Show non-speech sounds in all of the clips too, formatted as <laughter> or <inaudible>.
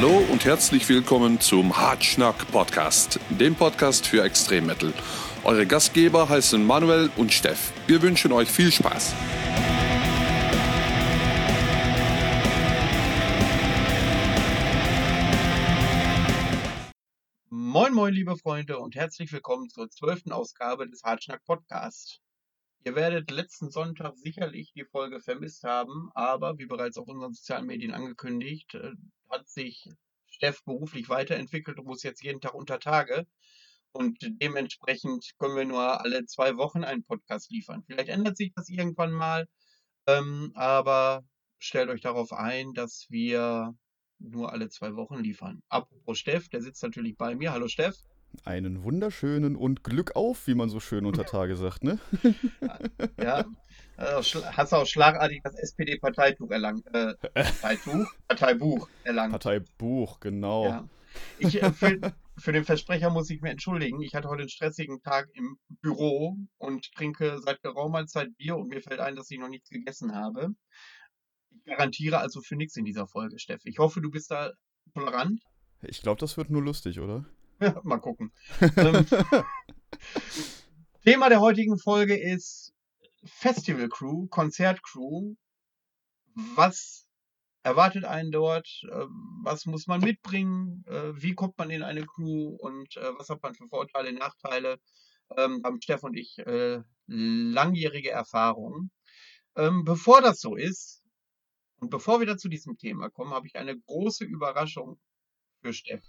Hallo und herzlich willkommen zum Hartschnack Podcast, dem Podcast für Extremmetal. Eure Gastgeber heißen Manuel und Steff. Wir wünschen euch viel Spaß. Moin, moin, liebe Freunde, und herzlich willkommen zur zwölften Ausgabe des Hartschnack Podcast. Ihr werdet letzten Sonntag sicherlich die Folge vermisst haben, aber wie bereits auf unseren sozialen Medien angekündigt, äh, hat sich Steff beruflich weiterentwickelt und muss jetzt jeden Tag unter Tage. Und dementsprechend können wir nur alle zwei Wochen einen Podcast liefern. Vielleicht ändert sich das irgendwann mal, ähm, aber stellt euch darauf ein, dass wir nur alle zwei Wochen liefern. Apropos Steff, der sitzt natürlich bei mir. Hallo Steff. Einen wunderschönen und Glück auf, wie man so schön unter <laughs> Tage sagt, ne? Ja, äh, hast auch schlagartig das SPD-Parteituch erlangt. Äh, Parteituch? <laughs> Parteibuch erlangt. Parteibuch, genau. Ja. Ich, äh, für, für, den Versprecher muss ich mir entschuldigen. Ich hatte heute einen stressigen Tag im Büro und trinke seit geraumer Zeit Bier und mir fällt ein, dass ich noch nichts gegessen habe. Ich garantiere also für nichts in dieser Folge, Steff. Ich hoffe, du bist da tolerant. Ich glaube, das wird nur lustig, oder? <laughs> Mal gucken. ähm, <laughs> Thema der heutigen Folge ist Festival Crew, Konzert Crew. Was erwartet einen dort? Ähm, was muss man mitbringen? Äh, wie kommt man in eine Crew? Und äh, was hat man für Vorteile, Nachteile? Ähm, haben Steff und ich äh, langjährige Erfahrungen. Ähm, bevor das so ist und bevor wir da zu diesem Thema kommen, habe ich eine große Überraschung für Steff.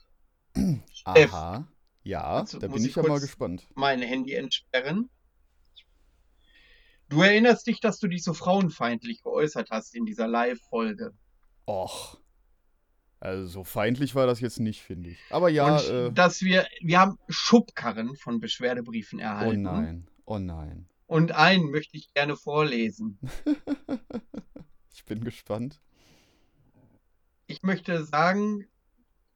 Aha. Ja, da bin ich ja mal gespannt. Mein Handy entsperren. Du erinnerst dich, dass du dich so frauenfeindlich geäußert hast in dieser Live-Folge. Och. Also so feindlich war das jetzt nicht, finde ich. Aber ja. Und äh, dass wir, wir haben Schubkarren von Beschwerdebriefen erhalten. Oh nein, oh nein. Und einen möchte ich gerne vorlesen. <laughs> ich bin gespannt. Ich möchte sagen,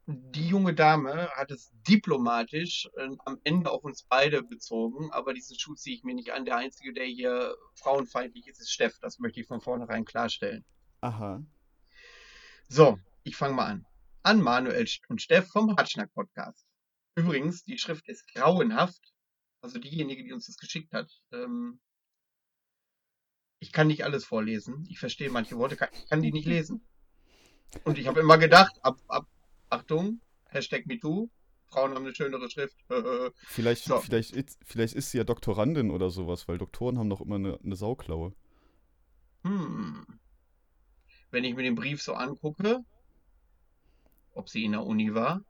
die junge Dame hat es diplomatisch äh, am Ende auf uns beide bezogen, aber diesen Schuh ziehe ich mir nicht an. Der Einzige, der hier frauenfeindlich ist, ist Steff. Das möchte ich von vornherein klarstellen. Aha. So, ich fange mal an. An Manuel und Steff vom Hartschnack Podcast. Übrigens, die Schrift ist grauenhaft. Also diejenige, die uns das geschickt hat. Ähm, ich kann nicht alles vorlesen. Ich verstehe manche Worte, ich kann die nicht lesen. Und ich habe immer gedacht, ab, ab Achtung, Hashtag MeToo, Frauen haben eine schönere Schrift. <laughs> vielleicht, so. vielleicht, ist, vielleicht ist sie ja Doktorandin oder sowas, weil Doktoren haben doch immer eine, eine Sauklaue. Hm. Wenn ich mir den Brief so angucke, ob sie in der Uni war,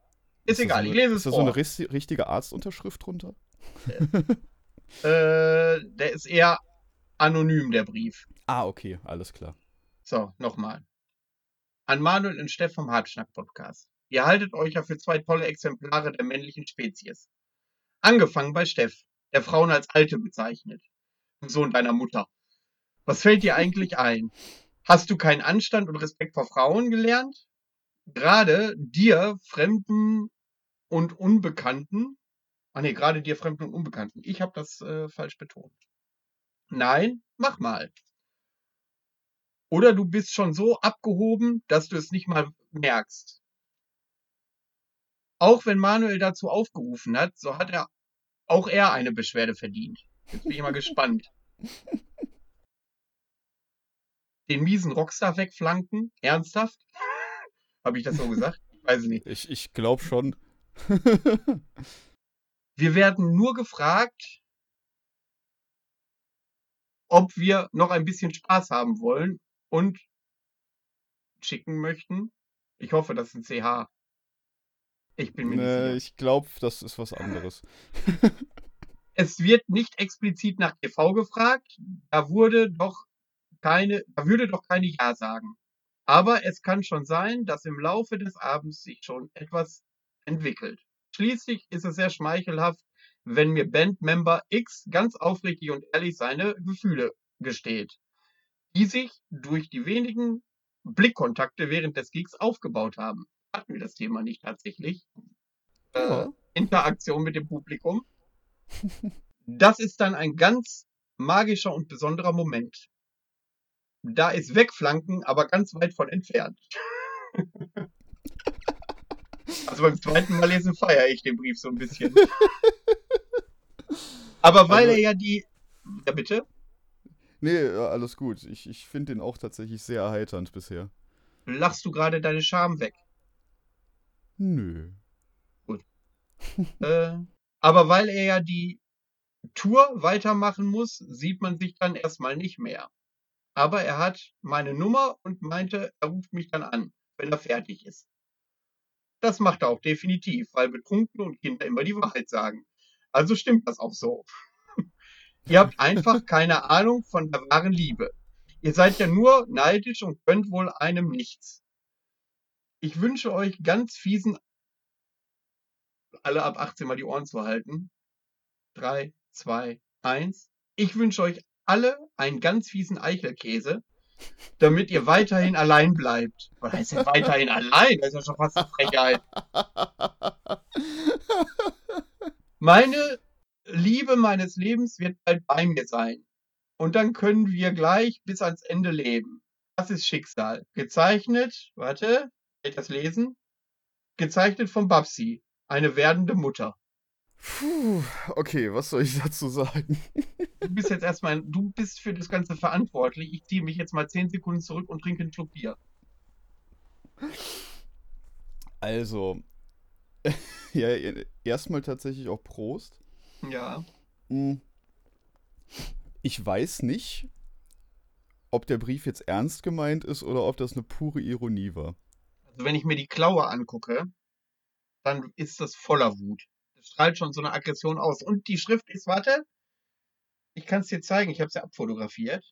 ist, ist egal, so ich lese es Ist da so eine richtige Arztunterschrift drunter? äh, der ist eher anonym, der Brief. Ah, okay, alles klar. So, nochmal. An Manuel und Steff vom Hartschnack Podcast. Ihr haltet euch ja für zwei tolle Exemplare der männlichen Spezies. Angefangen bei Steff, der Frauen als Alte bezeichnet. Sohn deiner Mutter. Was fällt dir eigentlich <laughs> ein? Hast du keinen Anstand und Respekt vor Frauen gelernt? Gerade dir, Fremden und Unbekannten, ah nee, gerade dir, Fremden und Unbekannten, ich habe das äh, falsch betont. Nein, mach mal. Oder du bist schon so abgehoben, dass du es nicht mal merkst. Auch wenn Manuel dazu aufgerufen hat, so hat er auch er eine Beschwerde verdient. Jetzt bin ich mal <laughs> gespannt. Den miesen Rockstar wegflanken? Ernsthaft? <laughs> Habe ich das so gesagt? Ich weiß es nicht. Ich, ich glaube schon. <laughs> wir werden nur gefragt, ob wir noch ein bisschen Spaß haben wollen und schicken möchten. Ich hoffe, das ist ein CH. Ich bin mir nee, nicht sicher. Ich glaube, das ist was anderes. <laughs> es wird nicht explizit nach TV gefragt. Da wurde doch keine, da würde doch keine Ja sagen. Aber es kann schon sein, dass im Laufe des Abends sich schon etwas entwickelt. Schließlich ist es sehr schmeichelhaft, wenn mir Bandmember X ganz aufrichtig und ehrlich seine Gefühle gesteht, die sich durch die wenigen Blickkontakte während des Gigs aufgebaut haben hatten wir das Thema nicht tatsächlich. Äh, Interaktion mit dem Publikum. <laughs> Das ist dann ein ganz magischer und besonderer Moment. Da ist Wegflanken, aber ganz weit von entfernt. <laughs> Also beim zweiten Mal lesen feiere ich den Brief so ein bisschen. <laughs> Aber weil Also- er ja die. Ja, bitte? Nee, ja, alles gut. Ich, ich finde den auch tatsächlich sehr erheiternd bisher. Lachst du gerade deine Scham weg? Nö. Äh, aber weil er ja die Tour weitermachen muss, sieht man sich dann erstmal nicht mehr. Aber er hat meine Nummer und meinte, er ruft mich dann an, wenn er fertig ist. Das macht er auch definitiv, weil Betrunkene und Kinder immer die Wahrheit sagen. Also stimmt das auch so. <laughs> Ihr habt einfach keine Ahnung von der wahren Liebe. Ihr seid ja nur neidisch und könnt wohl einem nichts. Ich wünsche euch ganz fiesen alle ab 18 mal die Ohren zu halten. Drei, zwei, eins. Ich wünsche euch alle einen ganz fiesen Eichelkäse, damit ihr weiterhin allein bleibt. Was heißt denn weiterhin allein? Das ist ja schon fast eine Frechheit. Meine Liebe meines Lebens wird bald bei mir sein. Und dann können wir gleich bis ans Ende leben. Das ist Schicksal. Gezeichnet, warte, das lesen? Gezeichnet von Babsi, eine werdende Mutter. Puh, okay, was soll ich dazu sagen? Du bist jetzt erstmal, du bist für das Ganze verantwortlich. Ich ziehe mich jetzt mal 10 Sekunden zurück und trinke einen Schluck Bier. Also, <laughs> ja, erstmal tatsächlich auch Prost. Ja. Hm. Ich weiß nicht, ob der Brief jetzt ernst gemeint ist oder ob das eine pure Ironie war. Also wenn ich mir die Klaue angucke, dann ist das voller Wut. Das strahlt schon so eine Aggression aus. Und die Schrift ist, warte, ich kann es dir zeigen, ich habe sie abfotografiert.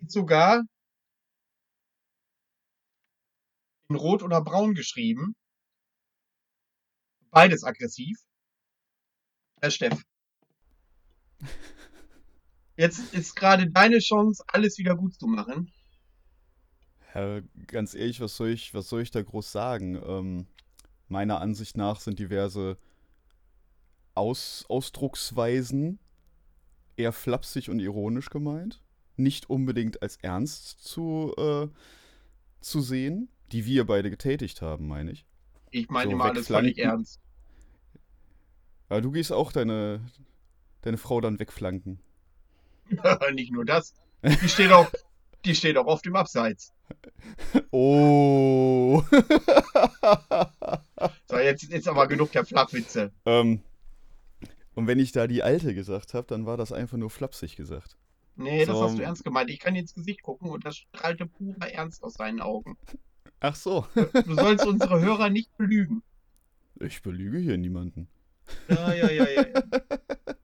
Die ist sogar in Rot oder Braun geschrieben. Beides aggressiv. Herr Steff. <laughs> Jetzt ist gerade deine Chance, alles wieder gut zu machen. Ja, ganz ehrlich, was soll ich, was soll ich da groß sagen? Ähm, meiner Ansicht nach sind diverse Aus, Ausdrucksweisen eher flapsig und ironisch gemeint. Nicht unbedingt als ernst zu, äh, zu sehen, die wir beide getätigt haben, meine ich. Ich meine So, immer alles völlig wegflanken. ernst. Aber du gehst auch deine, deine Frau dann wegflanken. <laughs> Nicht nur das. Die steht auch, die steht auch oft im Abseits. Oh. <laughs> So, jetzt ist aber genug der Flachwitze. ähm, und wenn ich da die alte gesagt habe, dann war das einfach nur flapsig gesagt. Nee, das So. hast du ernst gemeint. Ich kann dir ins Gesicht gucken und das strahlte purer Ernst aus seinen Augen. Ach so. Du sollst unsere Hörer nicht belügen. Ich belüge hier niemanden. Ja, ja, ja, ja. ja. <laughs>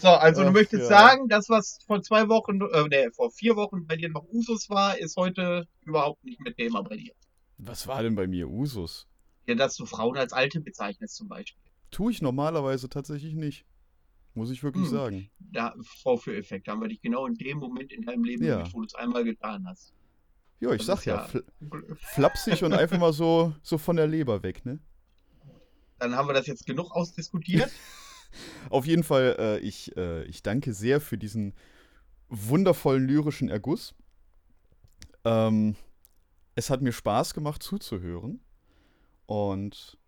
So, also du Ach, möchtest ja. sagen, das, was vor zwei Wochen, äh, nee, vor vier Wochen bei dir noch Usus war, ist heute überhaupt nicht mehr Thema bei dir. Was war denn bei mir Usus? Ja, dass du Frauen als Alte bezeichnest zum Beispiel. Tue ich normalerweise tatsächlich nicht. Muss ich wirklich Hm. sagen. Da, Vorführeffekt, haben wir dich genau in dem Moment in deinem Leben Ja. wo du es einmal getan hast. Ja, ich Das sag ja- fl flapsig und einfach mal so, so von der Leber weg, ne? Dann haben wir das jetzt genug ausdiskutiert. <laughs> Auf jeden Fall, äh, ich, äh, ich danke sehr für diesen wundervollen lyrischen Erguss. Ähm, es hat mir Spaß gemacht zuzuhören. Und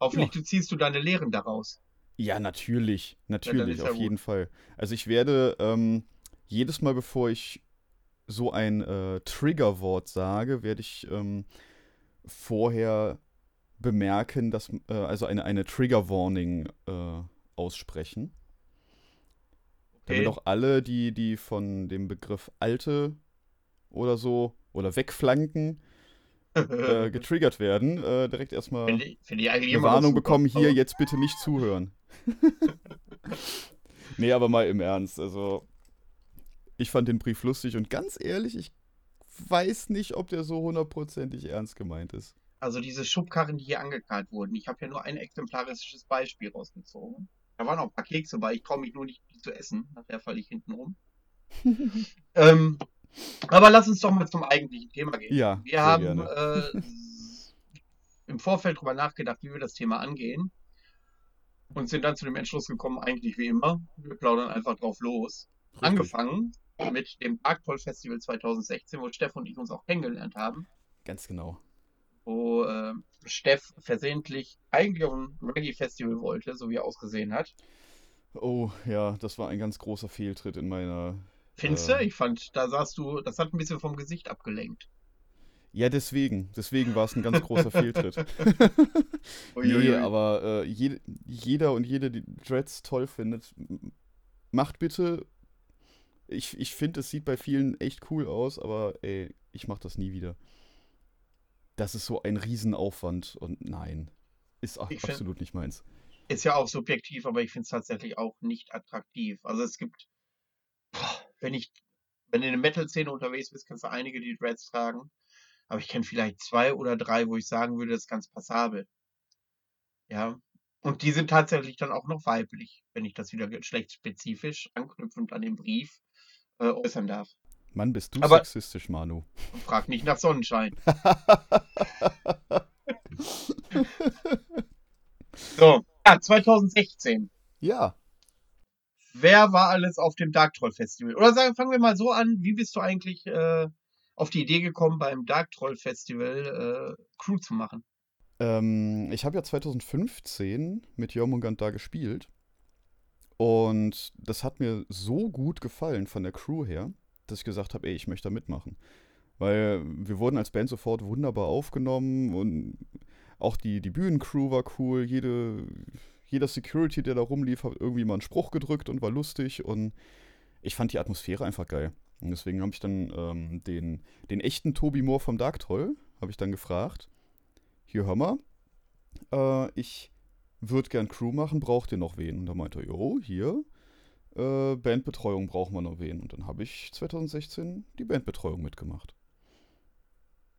Hoffentlich du ziehst du deine Lehren daraus. ja, natürlich, natürlich, ja auf gut. jeden Fall. Also ich werde ähm, jedes Mal, bevor ich so ein äh, Triggerwort sage, werde ich ähm, vorher bemerken, dass, äh, also eine, eine Trigger Warning äh, aussprechen. Damit Okay. auch alle, die, die von dem Begriff Alte oder so oder wegflanken <laughs> äh, getriggert werden, äh, direkt erstmal Finde ich, finde ich eine Warnung bekommen, hier jetzt bitte nicht zuhören. <laughs> nee, aber mal im Ernst, also ich fand den Brief lustig und ganz ehrlich, ich weiß nicht, ob der so hundertprozentig ernst gemeint ist. Also diese Schubkarren, die hier angekarrt wurden. Ich habe ja nur ein exemplarisches Beispiel rausgezogen. Da waren auch ein paar Kekse bei. Ich traue mich nur nicht, die zu essen. Nachher falle ich hinten rum. <laughs> ähm, aber lass uns doch mal zum eigentlichen Thema gehen. Ja, Wir haben äh, im Vorfeld drüber nachgedacht, wie wir das Thema angehen. Und sind dann zu dem Entschluss gekommen, eigentlich wie immer, wir plaudern einfach drauf los. Richtig. Angefangen mit dem Parktoll Festival 2016, wo Steff und ich uns auch kennengelernt haben. Ganz genau. Wo äh, Steff versehentlich eigentlich auf ein Reggae-Festival wollte, so wie er ausgesehen hat. Oh, ja, das war ein ganz großer Fehltritt in meiner. Findest Äh. du? Ich fand, da sahst du, das hat ein bisschen vom Gesicht abgelenkt. Ja, deswegen. Deswegen war es ein ganz großer Fehltritt. <laughs> <laughs> Nee, aber äh, jede, jeder und jede, die Dreads toll findet, macht bitte. Ich, ich finde, es sieht bei vielen echt cool aus, aber ey, ich mach das nie wieder. Das ist so ein Riesenaufwand und nein, ist auch Ich find- absolut nicht meins. Ist ja auch subjektiv, aber ich finde es tatsächlich auch nicht attraktiv. Also es gibt, wenn ich, wenn du in der Metal-Szene unterwegs bist, kannst du einige, die Dreads tragen. Aber ich kenne vielleicht zwei oder drei, wo ich sagen würde, das ist ganz passabel. Ja. Und die sind tatsächlich dann auch noch weiblich, wenn ich das wieder geschlechtsspezifisch anknüpfend an den Brief äh, äußern darf. Mann, bist du Aber- sexistisch, Manu. Und frag nicht nach Sonnenschein. <laughs> So, ja, 2016. ja, Wer war alles auf dem Dark Troll Festival? Oder sagen, fangen wir mal so an, wie bist du eigentlich äh, auf die Idee gekommen, beim Dark Troll Festival äh, Crew zu machen? Ähm, ich habe ja 2015 mit Jormungand da gespielt. Und das hat mir so gut gefallen von der Crew her, dass ich gesagt habe, ey, ich möchte da mitmachen. Weil wir wurden als Band sofort wunderbar aufgenommen und auch die, die Bühnencrew war cool. Jede, jeder Security, der da rumlief, hat irgendwie mal einen Spruch gedrückt und war lustig. Und ich fand die Atmosphäre einfach geil. Und deswegen habe ich dann ähm, den, den echten Tobi Moore vom Dark Troll, habe ich dann gefragt, hier hör mal, äh, ich würde gern Crew machen, braucht ihr noch wen? Und da meinte er, jo, hier, äh, Bandbetreuung brauchen wir noch wen. Und dann habe ich 2016 die Bandbetreuung mitgemacht.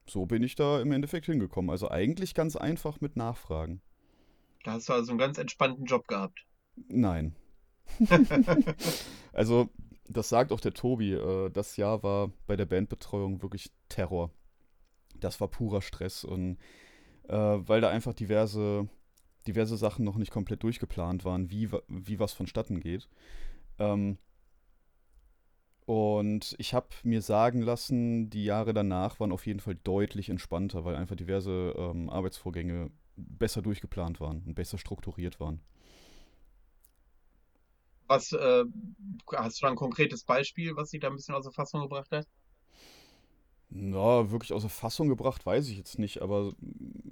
So bin ich da im Endeffekt hingekommen. Also eigentlich ganz einfach mit Nachfragen. Da hast du also einen ganz entspannten Job gehabt. Nein. <laughs> Also, das sagt auch der Tobi. Äh, das Jahr war bei der Bandbetreuung wirklich Terror. Das war purer Stress und äh, weil da einfach diverse, diverse Sachen noch nicht komplett durchgeplant waren, wie, wie was vonstatten geht. Ähm, und ich habe mir sagen lassen, die Jahre danach waren auf jeden Fall deutlich entspannter, weil einfach diverse ähm, Arbeitsvorgänge besser durchgeplant waren und besser strukturiert waren. Was, äh, hast du da ein konkretes Beispiel, was dich da ein bisschen aus der Fassung gebracht hat? Na, wirklich außer Fassung gebracht, weiß ich jetzt nicht, aber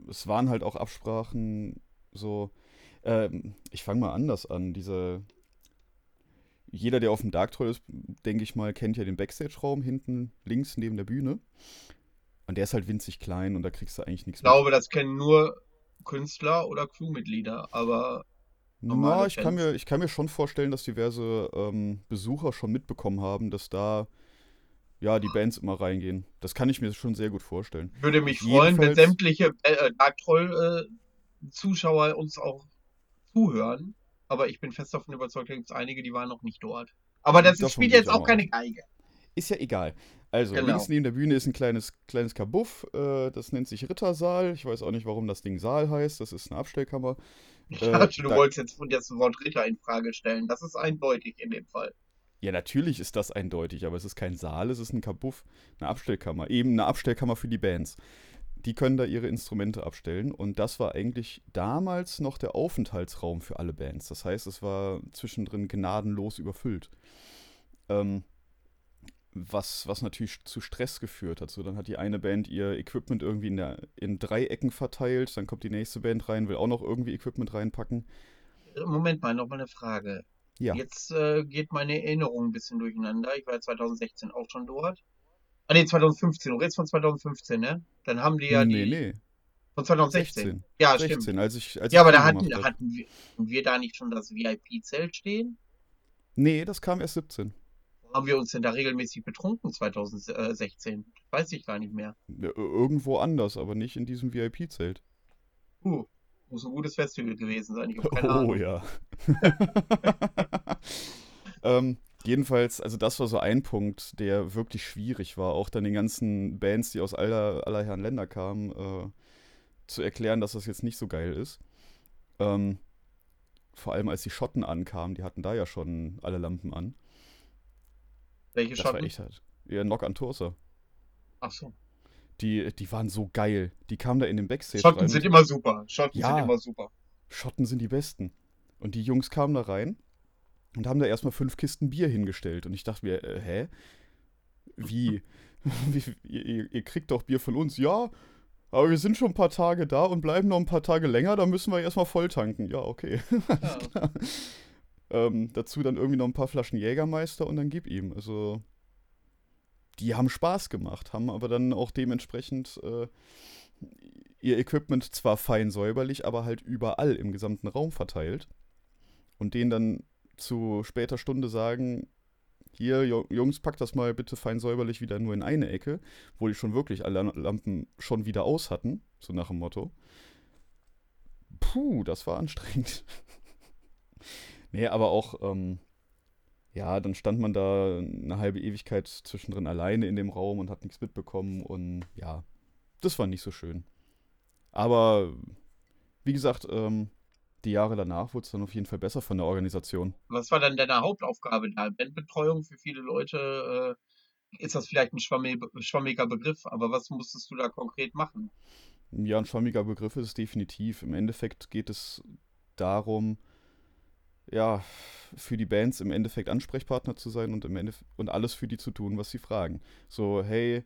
es waren halt auch Absprachen so. Ähm, ich fange mal anders an. Diese. Jeder, der auf dem Dark Troll ist, denke ich mal, kennt ja den Backstage-Raum hinten links neben der Bühne. Und der ist halt winzig klein und da kriegst du eigentlich nichts Ich glaube, das kennen nur Künstler oder Crewmitglieder, aber Na, ich kann mir, ich kann mir schon vorstellen, dass diverse ähm, Besucher schon mitbekommen haben, dass da ja die Bands immer reingehen. Das kann ich mir schon sehr gut vorstellen. würde mich freuen, wenn sämtliche äh, Dark Troll äh, uns auch zuhören. Aber ich bin fest davon überzeugt, da gibt es einige, die waren noch nicht dort. Aber das Davon spielt jetzt auch keine Geige. Ist ja egal. Also, Genau. links neben der Bühne ist ein kleines, kleines Kabuff. Äh, das nennt sich Rittersaal. Ich weiß auch nicht, warum das Ding Saal heißt. Das ist eine Abstellkammer. Ich <laughs> Äh, dachte, du da- wolltest jetzt das Wort Ritter in Frage stellen. Das ist eindeutig in dem Fall. Ja, natürlich ist das eindeutig, aber es ist kein Saal, es ist ein Kabuff, eine Abstellkammer. Eben eine Abstellkammer für die Bands. Die können da ihre Instrumente abstellen und das war eigentlich damals noch der Aufenthaltsraum für alle Bands. Das heißt, es war zwischendrin gnadenlos überfüllt. Ähm, was, was natürlich zu Stress geführt hat. So, dann hat die eine Band ihr Equipment irgendwie in, der, in Dreiecken verteilt, dann kommt die nächste Band rein, will auch noch irgendwie Equipment reinpacken. Moment mal, noch mal eine Frage. Ja. Jetzt äh, geht meine Erinnerung ein bisschen durcheinander. Ich war ja 2016 auch schon dort. Ah, nee, 2015. Du redest von 2015, ne? Dann haben die ja nee, die. nee. Von 2016. 16. Ja, 16, stimmt. als ich, als Ja, aber da hatten, hatten, wir, hatten wir da nicht schon das VIP-Zelt stehen? Nee, das kam erst 17. Wo haben wir uns denn da regelmäßig betrunken 2016? Weiß ich gar nicht mehr. Ja, ir- irgendwo anders, aber nicht in diesem VIP-Zelt. Uh, muss ein gutes Festival gewesen sein. Ich habe keine <laughs> Oh Ahnung. ja. <laughs> ähm, jedenfalls, also das war so ein Punkt, der wirklich schwierig war, auch dann den ganzen Bands, die aus aller, aller Herren Länder kamen, äh, zu erklären, dass das jetzt nicht so geil ist. Ähm, vor allem als die Schotten ankamen, die hatten da ja schon alle Lampen an. Welche Das war Schotten? echt halt. Ja, Knock an Tursa. Ach so. Die, die waren so geil. Die kamen da in den Backstage Schotten rein. sind immer super. Schotten Ja. sind immer super. Schotten sind die besten. Und die Jungs kamen da rein und haben da erstmal fünf Kisten Bier hingestellt. Und ich dachte mir, äh, hä? Wie? <laughs> Wie ihr, ihr- kriegt doch Bier von uns? Ja, aber wir sind schon ein paar Tage da und bleiben noch ein paar Tage länger, da müssen wir erstmal voll tanken. Ja, okay. <laughs> Ja. Ähm, dazu dann irgendwie noch ein paar Flaschen Jägermeister und dann gib ihm. Also, die haben Spaß gemacht, haben aber dann auch dementsprechend äh, ihr Equipment zwar fein säuberlich, aber halt überall im gesamten Raum verteilt. Und denen dann zu später Stunde sagen, hier, Jungs, packt das mal bitte fein säuberlich wieder nur in eine Ecke, wo die schon wirklich alle Lampen schon wieder aus hatten, so nach dem Motto. Puh, das war anstrengend. <laughs> nee, aber auch, ähm, ja, dann stand man da eine halbe Ewigkeit zwischendrin alleine in dem Raum und hat nichts mitbekommen und ja, das war nicht so schön. Aber wie gesagt, ähm, die Jahre danach wurde es dann auf jeden Fall besser von der Organisation. Was war dann deine Hauptaufgabe da? Bandbetreuung für viele Leute äh, ist das vielleicht ein schwammig, schwammiger Begriff, aber was musstest du da konkret machen? Ja, ein schwammiger Begriff ist es definitiv. Im Endeffekt geht es darum, ja, für die Bands im Endeffekt Ansprechpartner zu sein und, im und alles für die zu tun, was sie fragen. So, hey,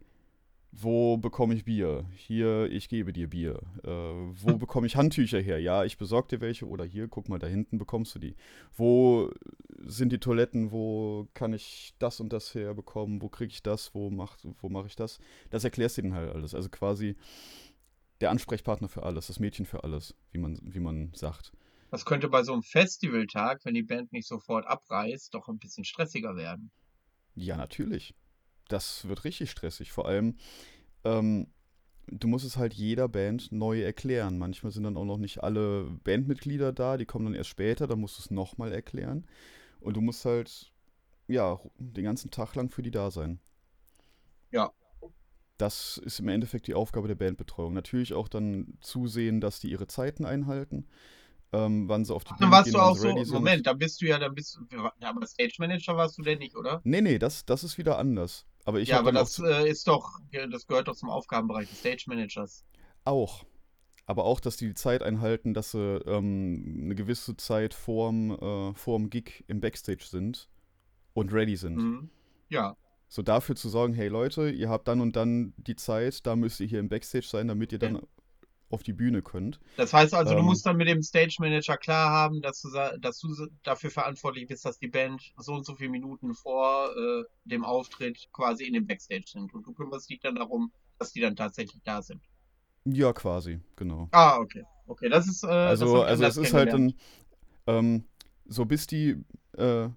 wo bekomme ich Bier? Hier, ich gebe dir Bier. Äh, wo <laughs> bekomme ich Handtücher her? Ja, ich besorge dir welche. Oder hier, guck mal, da hinten bekommst du die. Wo sind die Toiletten? Wo kann ich das und das herbekommen? Wo kriege ich das? Wo mache wo mach ich das? Das erklärst du denen halt alles. Also quasi der Ansprechpartner für alles, das Mädchen für alles, wie man, wie man sagt. Das könnte bei so einem Festivaltag, wenn die Band nicht sofort abreißt, doch ein bisschen stressiger werden. Ja, natürlich. Das wird richtig stressig. Vor allem, ähm, du musst es halt jeder Band neu erklären. Manchmal sind dann auch noch nicht alle Bandmitglieder da, die kommen dann erst später, dann musst du es nochmal erklären. Und du musst halt, ja, den ganzen Tag lang für die da sein. Ja. Das ist im Endeffekt die Aufgabe der Bandbetreuung. Natürlich auch dann zusehen, dass die ihre Zeiten einhalten, ähm, wann sie auf die Dann Bühne warst gehen, du auch so, sind. Moment, da bist du ja, dann bist du, ja, aber Stage Manager warst du denn nicht, oder? Nee, nee, das, das ist wieder anders. Aber ich ja, aber das äh, ist doch, das gehört doch zum Aufgabenbereich des Stage Managers. Auch. Aber auch, dass die die Zeit einhalten, dass sie ähm, eine gewisse Zeit vorm, äh, vorm Gig im Backstage sind und ready sind. Mhm. Ja, So dafür zu sorgen, hey Leute, ihr habt dann und dann die Zeit, da müsst ihr hier im Backstage sein, damit ihr dann auf die Bühne könnt. das heißt also, du Ähm. musst dann mit dem Stage Manager klar haben, dass du, dass du dafür verantwortlich bist, dass die Band so und so viele Minuten vor äh, dem Auftritt quasi in dem Backstage sind. Und du kümmerst dich dann darum, dass die dann tatsächlich da sind. Ja, quasi, genau. Ah, okay. Okay, das ist, äh, das Also, ich also es ist halt ein, ähm, so bis die, äh,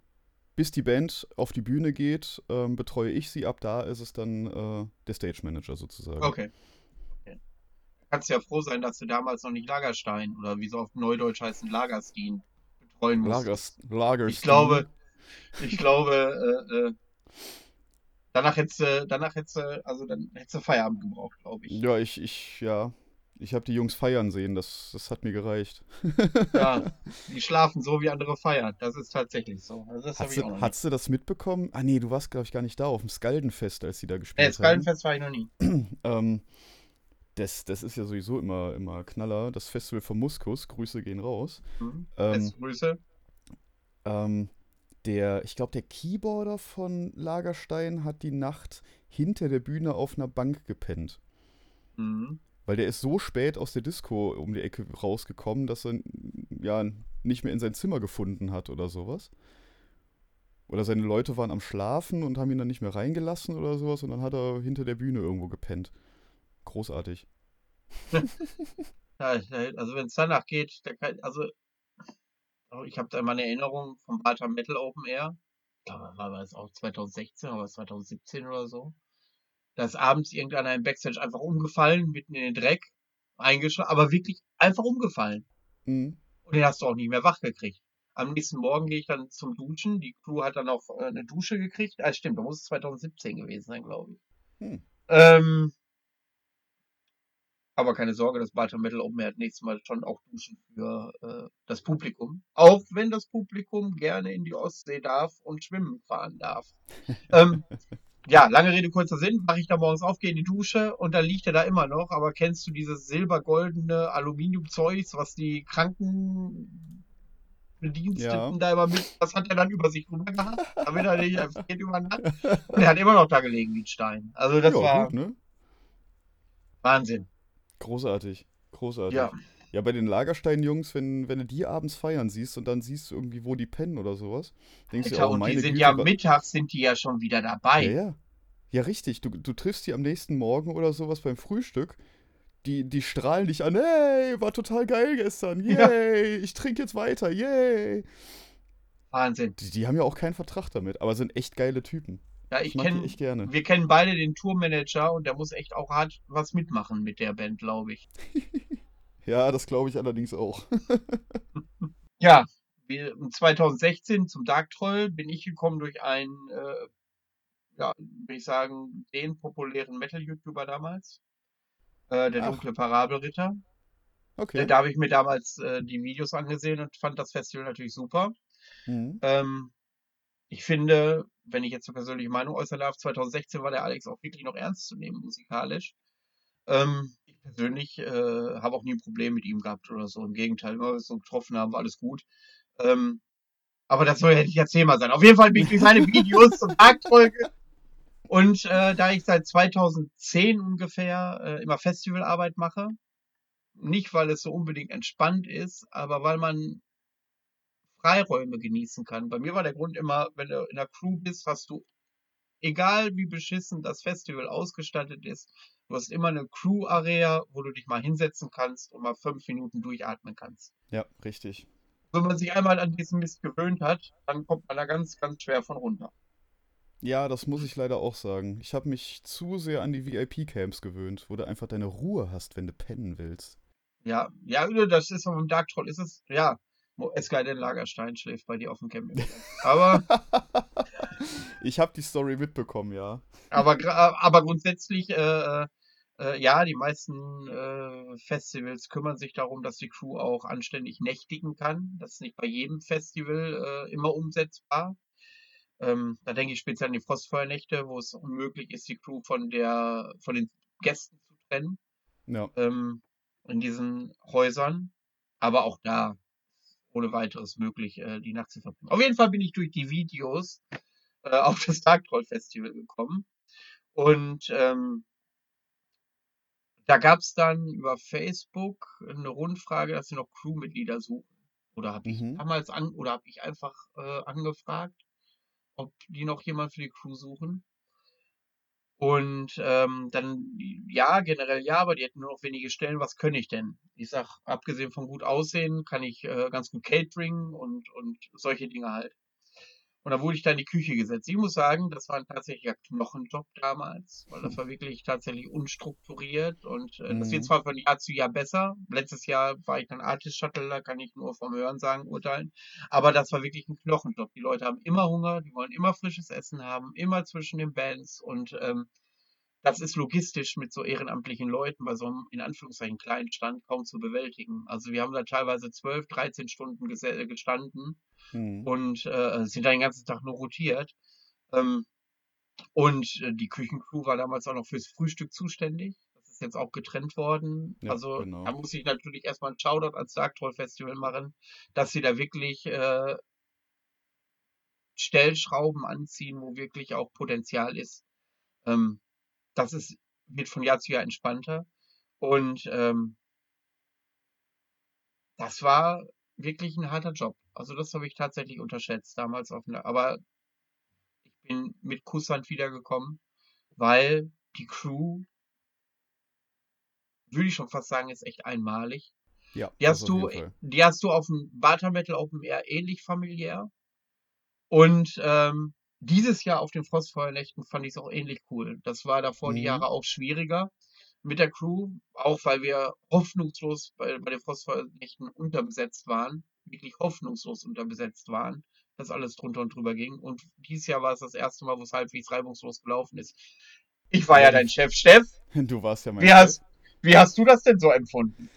bis die Band auf die Bühne geht, ähm, betreue ich sie. Ab da ist es dann äh, der Stage Manager sozusagen. Okay. Kannst ja froh sein, dass du damals noch nicht Lagerstein oder wie so auf Neudeutsch heißen Lagerstein betreuen musst. Lagers, Lagers. Ich glaube, ich glaube, äh, äh, danach hättest du, danach hättest du, also dann hättest du Feierabend gebraucht, glaube ich. Ja, ich, ich, ja. Ich habe die Jungs feiern sehen, das, das hat mir gereicht. <laughs> Ja, <laughs> die schlafen so wie andere feiern. Das ist tatsächlich so. Also das Hast du, hast das mitbekommen? Ah, nee, du warst, glaube ich, gar nicht da, auf dem Skaldenfest, als die da nicht. Nee, gespielt das Gallenfest war ich noch nie. haben. <clears throat> Ähm, das, das ist ja sowieso immer, immer Knaller. Das Festival von Muskus, Grüße gehen raus. Mhm. Ähm, Grüße. ähm, der, ich glaube, der Keyboarder von Lagerstein hat die Nacht hinter der Bühne auf einer Bank gepennt. Mhm. Weil der ist so spät aus der Disco um die Ecke rausgekommen, dass er ja nicht mehr in sein Zimmer gefunden hat oder sowas. Oder seine Leute waren am Schlafen und haben ihn dann nicht mehr reingelassen oder sowas und dann hat er hinter der Bühne irgendwo gepennt. Großartig. Ja, also wenn es danach geht, der kann, also ich habe da meine Erinnerung vom Bata Metal Open Air. Glaube, war das auch 2016 oder 2017 oder so. Da ist abends irgendeiner im Backstage einfach umgefallen, mitten in den Dreck, eingeschlafen, aber wirklich einfach umgefallen. Mhm. Und den hast du auch nicht mehr wach gekriegt. Am nächsten Morgen gehe ich dann zum Duschen. Die Crew hat dann auch äh, eine Dusche gekriegt. Ah, stimmt, da muss es 2017 gewesen sein, glaube ich. Hm. Ähm, aber keine Sorge, das Baltimore Metal Open Air hat nächstes Mal schon auch Duschen für äh, das Publikum. Auch wenn das Publikum gerne in die Ostsee darf und schwimmen fahren darf. <laughs> ähm, ja, lange Rede, kurzer Sinn, mache ich da morgens auf, gehe in die Dusche und dann liegt er da immer noch. Aber kennst du dieses silbergoldene Aluminiumzeugs, was die Krankenbediensteten Ja. da immer mit, das hat er dann über sich rüber gehabt, damit er nicht erfriert über Nacht. Und er hat immer noch da gelegen wie ein Stein. Also das ja, war gut, ne? Wahnsinn. Großartig. Großartig. Ja. Ja, bei den Lagerstein-Jungs, wenn, wenn du die abends feiern siehst und dann siehst du irgendwie, wo die pennen oder sowas, denkst du, Alter, oh und die meine sind Güte, ja mittags sind die ja schon wieder dabei. Ja, ja. Ja, richtig. Du, du triffst die am nächsten Morgen oder sowas beim Frühstück. Die, die strahlen dich an. Hey, war total geil gestern. Ja. Yay, ich trinke jetzt weiter. Yay. Wahnsinn. Die, die haben ja auch keinen Vertrag damit, aber sind echt geile Typen. Ja, Ich ich kenne, echt gerne. wir kennen beide den Tourmanager und der muss echt auch hart was mitmachen mit der Band, glaube ich. <laughs> Ja, das glaube ich allerdings auch. <laughs> Ja, wir, 2016 zum Dark Troll bin ich gekommen durch einen, äh, ja, würde ich sagen, den populären Metal-YouTuber damals. Äh, der Ach. dunkle Parabelritter. Okay. Da habe ich mir damals äh, die Videos angesehen und fand das Festival natürlich super. Mhm. Ähm, ich finde, wenn ich jetzt eine persönliche Meinung äußern darf, 2016 war der Alex auch wirklich noch ernst zu nehmen musikalisch. Ähm, ich persönlich äh, habe auch nie ein Problem mit ihm gehabt oder so. Im Gegenteil, immer wenn wir uns so getroffen haben, war alles gut. Ähm, aber das soll ja nicht das Thema sein. Auf jeden Fall bin ich durch seine <laughs> Videos zum Tagfolge. Und äh, da ich seit 2010 ungefähr äh, immer Festivalarbeit mache, nicht weil es so unbedingt entspannt ist, aber weil man Freiräume genießen kann. Bei mir war der Grund immer, wenn du in der Crew bist, hast du, egal wie beschissen das Festival ausgestattet ist, du hast immer eine Crew-Area, wo du dich mal hinsetzen kannst und mal fünf Minuten durchatmen kannst. Ja, richtig. Wenn man sich einmal an diesen Mist gewöhnt hat, dann kommt man da ganz, ganz schwer von runter. Ja, das muss ich leider auch sagen. Ich habe mich zu sehr an die VIP-Camps gewöhnt, wo du einfach deine Ruhe hast, wenn du pennen willst. Ja, ja, das ist dem Dark Troll, ist es, ja, Eskai den Lagerstein schläft bei dir auf dem Camping. <laughs> Aber, <laughs> Ich habe die Story mitbekommen, ja. aber, aber grundsätzlich, äh, äh, ja, die meisten äh, Festivals kümmern sich darum, dass die Crew auch anständig nächtigen kann. Das ist nicht bei jedem Festival äh, immer umsetzbar. Ähm, da denke ich speziell an die Frostfeuernächte, wo es unmöglich ist, die Crew von der, von den Gästen zu trennen. Ja, ähm, in diesen Häusern. Aber auch da ohne weiteres möglich, äh, die Nacht zu verbringen. Auf jeden Fall bin ich durch die Videos äh, auf das Dark Troll Festival gekommen. Und ähm, da gab es dann über Facebook eine Rundfrage, dass sie noch Crewmitglieder suchen. Oder habe ich Mhm. damals an oder habe ich einfach äh, angefragt, ob die noch jemand für die Crew suchen. Und ähm, dann, ja, generell ja, aber die hätten nur noch wenige Stellen. Was kann ich denn? Ich sag, abgesehen von gut aussehen, kann ich äh, ganz gut Catering und, und solche Dinge halt. Und da wurde ich da in die Küche gesetzt. Ich muss sagen, das war ein tatsächlicher Knochenjob damals, weil das war wirklich tatsächlich unstrukturiert und äh, das wird Mhm. zwar von Jahr zu Jahr besser. Letztes Jahr war ich dann Artist Shuttle, da kann ich nur vom Hörensagen urteilen. Aber das war wirklich ein Knochenjob. Die Leute haben immer Hunger, die wollen immer frisches Essen haben, immer zwischen den Bands und ähm, das ist logistisch mit so ehrenamtlichen Leuten bei so einem, in Anführungszeichen, kleinen Stand kaum zu bewältigen. Also wir haben da teilweise 12, 13 Stunden gese- gestanden Mhm. und äh, sind da den ganzen Tag nur rotiert. Ähm, und äh, die Küchencrew war damals auch noch fürs Frühstück zuständig. Das ist jetzt auch getrennt worden. Ja, also genau. da muss ich natürlich erstmal einen Shoutout ans Dark Troll Festival machen, dass sie da wirklich äh, Stellschrauben anziehen, wo wirklich auch Potenzial ist. Ähm, das ist, wird von Jahr zu Jahr entspannter. Und ähm, das war wirklich ein harter Job. Also das habe ich tatsächlich unterschätzt damals auf einer, aber ich bin mit Kusshand wiedergekommen, weil die Crew, würde ich schon fast sagen, ist echt einmalig. Ja, Die hast du, die hast du auf dem Barter Metal Open Air ähnlich familiär. Und ähm, dieses Jahr auf den Frostfeuernächten fand ich es auch ähnlich cool. Das war davor die Mhm. Jahre auch schwieriger mit der Crew, auch weil wir hoffnungslos bei, bei den Frostfeuernächten unterbesetzt waren, wirklich hoffnungslos unterbesetzt waren, dass alles drunter und drüber ging. Und dieses Jahr war es das erste Mal, wo es halbwegs reibungslos gelaufen ist. Ich war Ja, die- dein Chef, Steff. <laughs> Du warst ja mein Wie Chef. hast, wie hast du das denn so empfunden?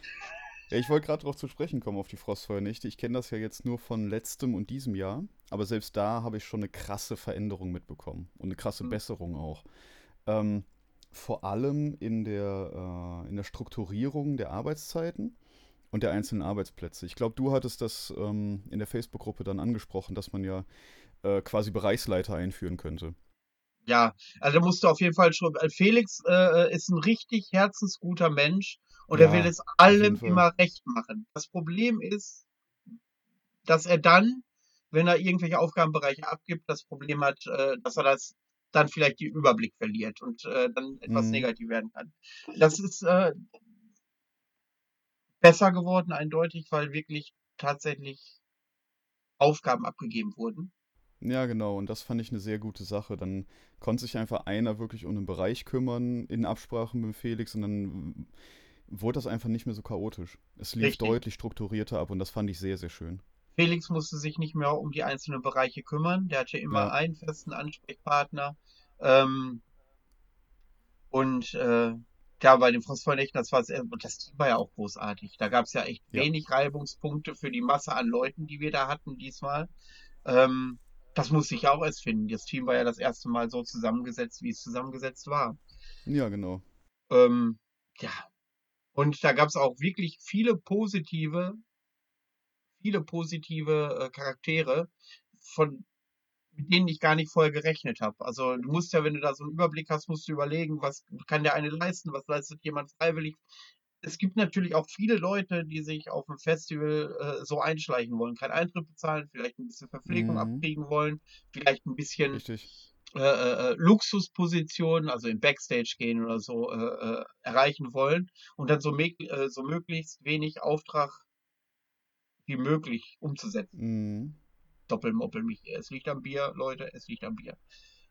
Ja, ich wollte gerade darauf zu sprechen kommen, auf die Frostfeuernächte. Ich kenne das ja jetzt nur von letztem und diesem Jahr, aber selbst da habe ich schon eine krasse Veränderung mitbekommen und eine krasse Mhm. Besserung auch. Ähm, vor allem in der, äh, in der Strukturierung der Arbeitszeiten und der einzelnen Arbeitsplätze. Ich glaube, du hattest das ähm, in der Facebook-Gruppe dann angesprochen, dass man ja äh, quasi Bereichsleiter einführen könnte. Ja, also da musst du auf jeden Fall schon. äh, Felix äh, ist ein richtig herzensguter Mensch und er Ja, will es allem immer recht machen. Das Problem ist, dass er dann, wenn er irgendwelche Aufgabenbereiche abgibt, das Problem hat, äh, dass er das dann vielleicht den Überblick verliert und äh, dann etwas Mhm. negativ werden kann. Das ist äh, besser geworden, eindeutig, weil wirklich tatsächlich Aufgaben abgegeben wurden. Ja, genau, und das fand ich eine sehr gute Sache. Dann konnte sich einfach einer wirklich um den Bereich kümmern, in Absprache mit Felix, und dann wurde das einfach nicht mehr so chaotisch. Es lief Richtig. deutlich strukturierter ab und das fand ich sehr, sehr schön. Felix musste sich nicht mehr um die einzelnen Bereiche kümmern. Der hatte immer Ja. einen festen Ansprechpartner. Ähm, und äh, ja, bei den Frostfeuernächten, das war das Team war ja auch großartig. Da gab es ja echt Ja. wenig Reibungspunkte für die Masse an Leuten, die wir da hatten diesmal. Ähm, das musste ich auch erst finden. Das Team war ja das erste Mal so zusammengesetzt, wie es zusammengesetzt war. Ja, genau. Ähm, ja. Und da gab es auch wirklich viele positive, viele positive äh, Charaktere, von mit denen ich gar nicht vorher gerechnet habe. Also du musst ja, wenn du da so einen Überblick hast, musst du überlegen, was kann der eine leisten, was leistet jemand freiwillig. Es gibt natürlich auch viele Leute, die sich auf ein Festival äh, so einschleichen wollen, keinen Eintritt bezahlen, vielleicht ein bisschen Verpflegung Mhm. abkriegen wollen, vielleicht ein bisschen Richtig. Äh, äh, äh, Luxuspositionen, also im Backstage gehen oder so, äh, erreichen wollen und dann so, so möglichst wenig Auftrag wie möglich umzusetzen. Mhm. Doppelmoppel mich. Es liegt am Bier, Leute, es liegt am Bier.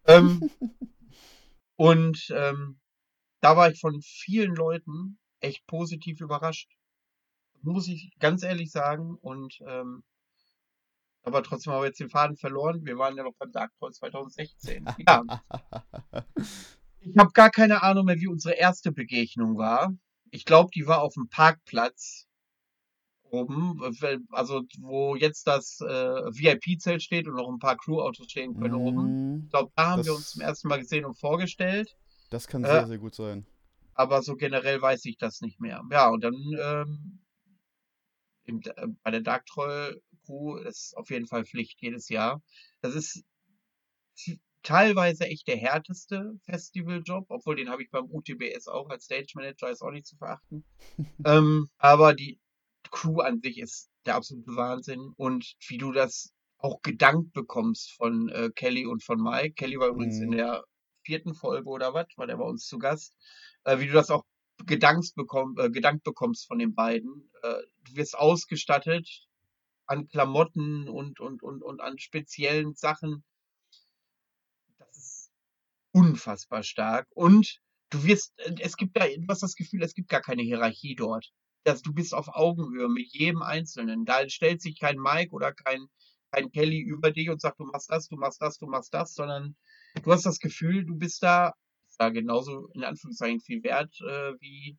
Ähm, <laughs> und ähm, da war ich von vielen Leuten echt positiv überrascht. Muss ich ganz ehrlich sagen. Und ähm, aber trotzdem haben wir jetzt den Faden verloren. Wir waren ja noch beim Dark Troll <laughs> 2016. Ja, ich habe gar keine Ahnung mehr, wie unsere erste Begegnung war. Ich glaube, die war auf dem Parkplatz oben, also wo jetzt das äh, VIP-Zelt steht und noch ein paar Crew-Autos stehen können oben. Mhm. Ich glaube, da haben wir uns Das- zum ersten Mal gesehen und vorgestellt. Das kann Äh, sehr, sehr gut sein. Aber so generell weiß ich das nicht mehr. Ja, und dann ähm, im, äh, bei der Dark Troll Crew ist auf jeden Fall Pflicht jedes Jahr. Das ist teilweise echt der härteste Festivaljob, obwohl den habe ich beim UTBS auch als Stage Manager, ist auch nicht zu verachten. <laughs> ähm, aber die Crew an sich ist der absolute Wahnsinn und wie du das auch gedankt bekommst von äh, Kelly und von Mike. Kelly war übrigens in Mhm. der vierten Folge oder was, war der bei uns zu Gast. Äh, wie du das auch gedankt, bekomm, äh, gedankt bekommst von den beiden. Äh, du wirst ausgestattet an Klamotten und, und, und, und an speziellen Sachen. Das ist unfassbar stark. Und du wirst, äh, es gibt da, du hast das Gefühl, es gibt gar keine Hierarchie dort. Also du bist auf Augenhöhe mit jedem Einzelnen. Da stellt sich kein Mike oder kein, kein Kelly über dich und sagt, du machst das, du machst das, du machst das, sondern du hast das Gefühl, du bist da, da genauso in Anführungszeichen viel wert äh, wie,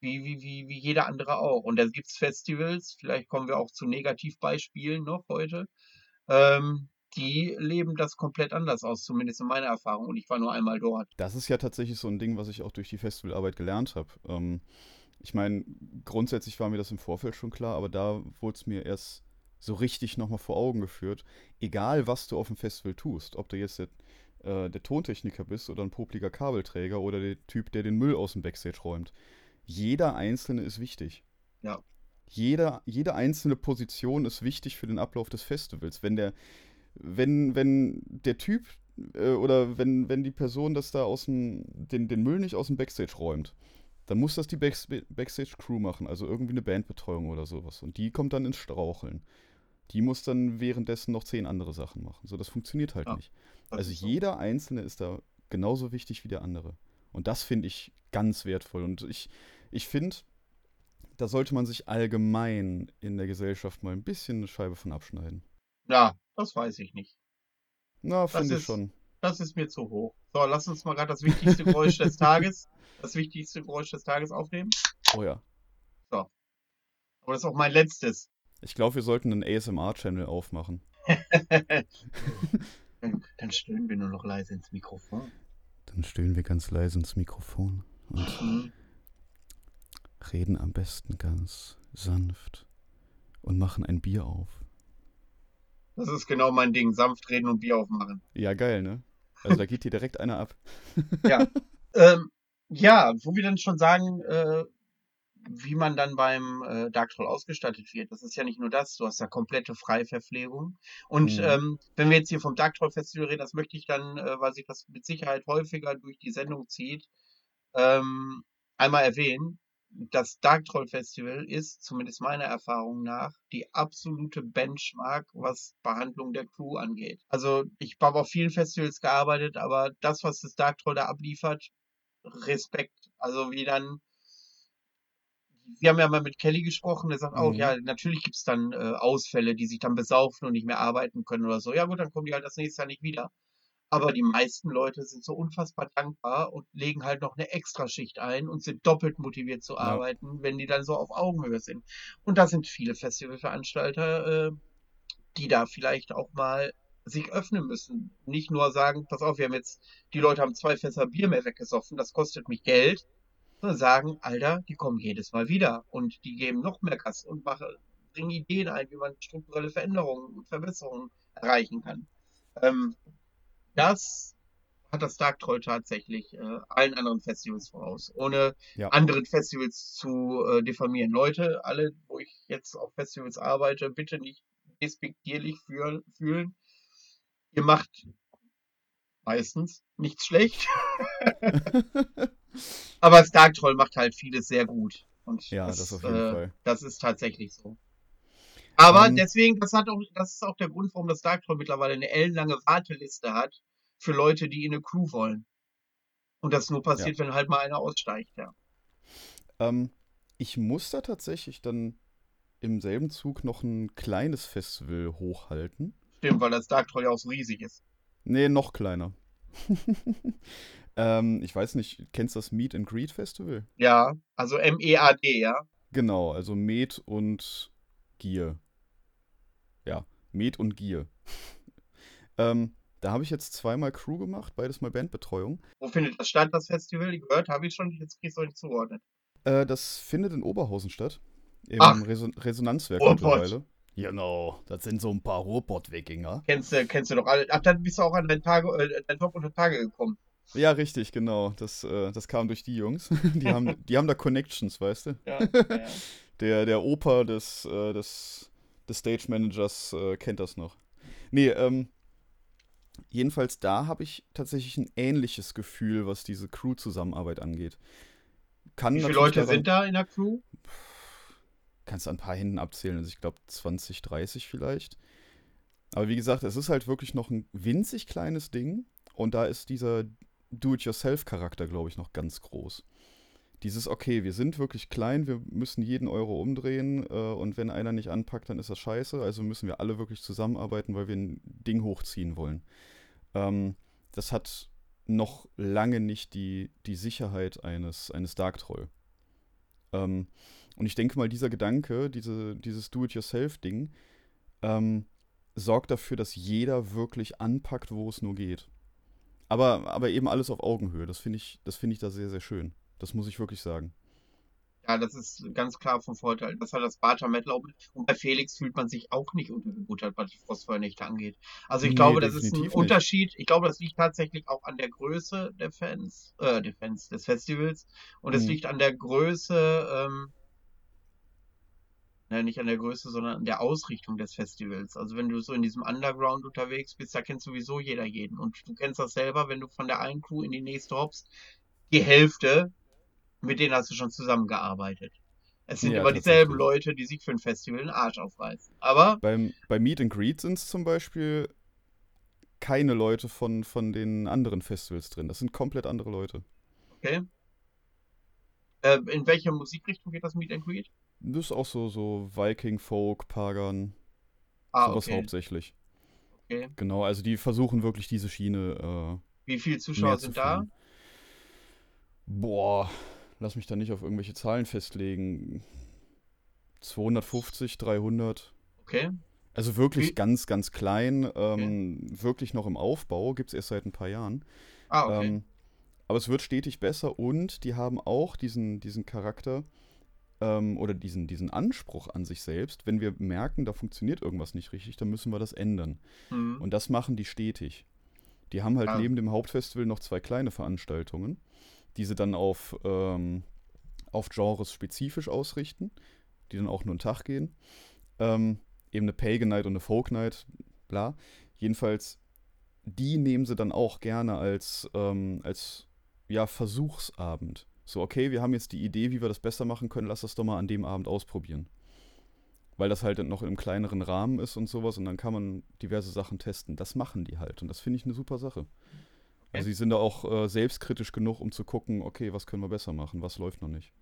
wie, wie, wie, wie jeder andere auch. Und da gibt's Festivals, vielleicht kommen wir auch zu Negativbeispielen noch heute, ähm, die leben das komplett anders aus, zumindest in meiner Erfahrung. Und ich war nur einmal dort. Das ist ja tatsächlich so ein Ding, was ich auch durch die Festivalarbeit gelernt habe. Ähm, ich meine, grundsätzlich war mir das im Vorfeld schon klar, aber da wurde es mir erst so richtig nochmal vor Augen geführt. Egal, was du auf dem Festival tust, ob du jetzt der, äh, der Tontechniker bist oder ein popliger Kabelträger oder der Typ, der den Müll aus dem Backstage räumt. Jeder Einzelne ist wichtig. Ja. Jeder, jede einzelne Position ist wichtig für den Ablauf des Festivals. Wenn der, wenn, wenn der Typ äh, oder wenn, wenn die Person das da aus dem, den, den Müll nicht aus dem Backstage räumt, dann muss das die Backs Backstage-Crew machen, also irgendwie eine Bandbetreuung oder sowas. Und die kommt dann ins Straucheln. Die muss dann währenddessen noch zehn andere Sachen machen. So, das funktioniert halt Ja, nicht. Also so. jeder Einzelne ist da genauso wichtig wie der andere. Und das finde ich ganz wertvoll. Und ich, ich finde, da sollte man sich allgemein in der Gesellschaft mal ein bisschen eine Scheibe von abschneiden. Ja, das weiß ich nicht. Na, finde ich schon. Das ist mir zu hoch. So, lass uns mal gerade das wichtigste Geräusch des <laughs> Tages, das wichtigste Geräusch des Tages aufnehmen. Oh ja. Aber das ist auch mein letztes. Ich glaube, wir sollten einen ASMR-Channel aufmachen. <laughs> dann, dann stöhnen wir nur noch leise ins Mikrofon. Dann stöhnen wir ganz leise ins Mikrofon und Mhm. Reden am besten ganz sanft und machen ein Bier auf. Das ist genau mein Ding. Sanft reden und Bier aufmachen. Ja, geil, ne? Also da geht hier direkt einer ab. <laughs> Ja. ähm, ja, wo wir dann schon sagen, äh, wie man dann beim äh, Dark Troll ausgestattet wird. Das ist ja nicht nur das, du hast ja komplette Freiverpflegung. Und Mhm. ähm, wenn wir jetzt hier vom Dark Troll Festival reden, das möchte ich dann, äh, weil sich das mit Sicherheit häufiger durch die Sendung zieht, ähm, einmal erwähnen. Das Dark Troll Festival ist, zumindest meiner Erfahrung nach, die absolute Benchmark, was Behandlung der Crew angeht. Also ich habe auf vielen Festivals gearbeitet, aber das, was das Dark Troll da abliefert, Respekt. Also wie dann, wir haben ja mal mit Kelly gesprochen, der sagt auch, Mhm. ja, natürlich gibt's dann äh, Ausfälle, die sich dann besaufen und nicht mehr arbeiten können oder so. Ja gut, dann kommen die halt das nächste Jahr nicht wieder. Aber die meisten Leute sind so unfassbar dankbar und legen halt noch eine Extraschicht ein und sind doppelt motiviert zu Ja. arbeiten, wenn die dann so auf Augenhöhe sind. Und da sind viele Festivalveranstalter, äh, die da vielleicht auch mal sich öffnen müssen. Nicht nur sagen, pass auf, wir haben jetzt, die Leute haben zwei Fässer Bier mehr weggesoffen, das kostet mich Geld, sondern sagen, Alter, die kommen jedes Mal wieder und die geben noch mehr Gas und machen, bringen Ideen ein, wie man strukturelle Veränderungen und Verbesserungen erreichen kann. Ähm, das hat das Dark Troll tatsächlich äh, allen anderen Festivals voraus, ohne Ja. anderen Festivals zu äh, diffamieren. Leute, alle, wo ich jetzt auf Festivals arbeite, bitte nicht despektierlich fühlen. fühlen. Ihr macht meistens nichts schlecht, <laughs> aber das Dark Troll macht halt vieles sehr gut. Und Ja, das auf jeden äh, Fall. das ist tatsächlich so. Aber Ähm, deswegen, das hat auch, das ist auch der Grund, warum das Dark Troll mittlerweile eine ellenlange Warteliste hat für Leute, die in eine Crew wollen. Und das nur passiert, wenn halt mal einer aussteigt, ja. Ähm, ich muss da tatsächlich dann im selben Zug noch ein kleines Festival hochhalten. Stimmt, weil das Dark Troll ja auch so riesig ist. Nee, noch kleiner. <laughs> ähm, ich weiß nicht, kennst du das Meet and Greet Festival? Ja, also M-E-A-D, ja. Genau, also Met und Gier. Ja, Met und Gier. <laughs> ähm, da habe ich jetzt zweimal Crew gemacht, beides mal Bandbetreuung. Wo findet das statt, das Festival? Gehört, habe ich schon, jetzt kriegst du nicht zugeordnet. Äh, das findet in Oberhausen statt. Im. Reson Resonanzwerk Ruhrpott. mittlerweile. Genau, das sind so ein paar Ruhrpott-Wikinger. Kennst du, kennst du doch alle. Ach, dann bist du auch an dein Tage, äh, dein Top unter Tage gekommen. Ja, richtig, genau. Das, äh, das kam durch die Jungs. <laughs> Die haben, die haben da Connections, weißt du? <laughs> Ja, ja. Der, der Opa des, äh, des, des Stage Managers äh, kennt das noch. Nee, ähm, jedenfalls da habe ich tatsächlich ein ähnliches Gefühl, was diese Crew-Zusammenarbeit angeht. Kann Wie viele Leute daran- sind da in der Crew? kannst du ein paar Händen abzählen. Also ich glaube 20, 30 vielleicht. Aber wie gesagt, es ist halt wirklich noch ein winzig kleines Ding. Und da ist dieser Do-it-yourself-Charakter, glaube ich, noch ganz groß. Dieses, okay, wir sind wirklich klein, wir müssen jeden Euro umdrehen äh, und wenn einer nicht anpackt, dann ist das scheiße. Also müssen wir alle wirklich zusammenarbeiten, weil wir ein Ding hochziehen wollen. Ähm, das hat noch lange nicht die, die Sicherheit eines, eines Dark Troll. Ähm, und ich denke mal, dieser Gedanke, diese, dieses Do-it-yourself-Ding, ähm, sorgt dafür, dass jeder wirklich anpackt, wo es nur geht. Aber, aber eben alles auf Augenhöhe. Das finde ich, das finde ich da sehr, sehr schön. Das muss ich wirklich sagen. Ja, das ist ganz klar vom Vorteil. Das hat das Barter Metal auch. Und bei Felix fühlt man sich auch nicht untergebuttert, was die Frostfeuernächte angeht. Also ich Nee, glaube, das ist ein nicht. Unterschied. Ich glaube, das liegt tatsächlich auch an der Größe der Fans, äh, der Fans des Festivals. Und es Mhm. liegt an der Größe, ähm, ne, nicht an der Größe, sondern an der Ausrichtung des Festivals. Also wenn du so in diesem Underground unterwegs bist, da kennt sowieso jeder jeden. Und du kennst das selber, wenn du von der einen Crew in die nächste hoppst, die Hälfte, mit denen hast du schon zusammengearbeitet. Es sind Ja, immer dieselben. Leute, die sich für ein Festival den Arsch aufreißen. Aber Beim, bei Meet and Greet sind es zum Beispiel keine Leute von, von den anderen Festivals drin. Das sind komplett andere Leute. okay. Äh, in welche Musikrichtung geht das Meet and Greet? Das ist auch so, so Viking, Folk, Pagan, Ah, sowas okay. hauptsächlich. okay. Genau, also die versuchen wirklich diese Schiene Wie viele äh, Zuschauer mehr zu sind da? Boah, lass mich da nicht auf irgendwelche Zahlen festlegen. 250, 300. Okay. Also wirklich Wie- ganz, ganz klein. Ähm, Wirklich noch im Aufbau. Gibt es erst seit ein paar Jahren. Ah, okay. Ähm, aber es wird stetig besser und die haben auch diesen, diesen Charakter ähm, oder diesen, diesen Anspruch an sich selbst. Wenn wir merken, da funktioniert irgendwas nicht richtig, dann müssen wir das ändern. Mhm. Und das machen die stetig. Die haben halt Ah. neben dem Hauptfestival noch zwei kleine Veranstaltungen, die sie dann auf, ähm, auf Genres spezifisch ausrichten, die dann auch nur einen Tag gehen. Ähm, eben eine Pagan Night und eine Folk Night, bla. Jedenfalls, die nehmen sie dann auch gerne als, ähm, als ja, Versuchsabend. So, okay, wir haben jetzt die Idee, wie wir das besser machen können, lass das doch mal an dem Abend ausprobieren. Weil das halt noch einem kleineren Rahmen ist und sowas und dann kann man diverse Sachen testen. Das machen die halt und das finde ich eine super Sache. Also sie sind da auch äh, selbstkritisch genug, um zu gucken, okay, was können wir besser machen, was läuft noch nicht.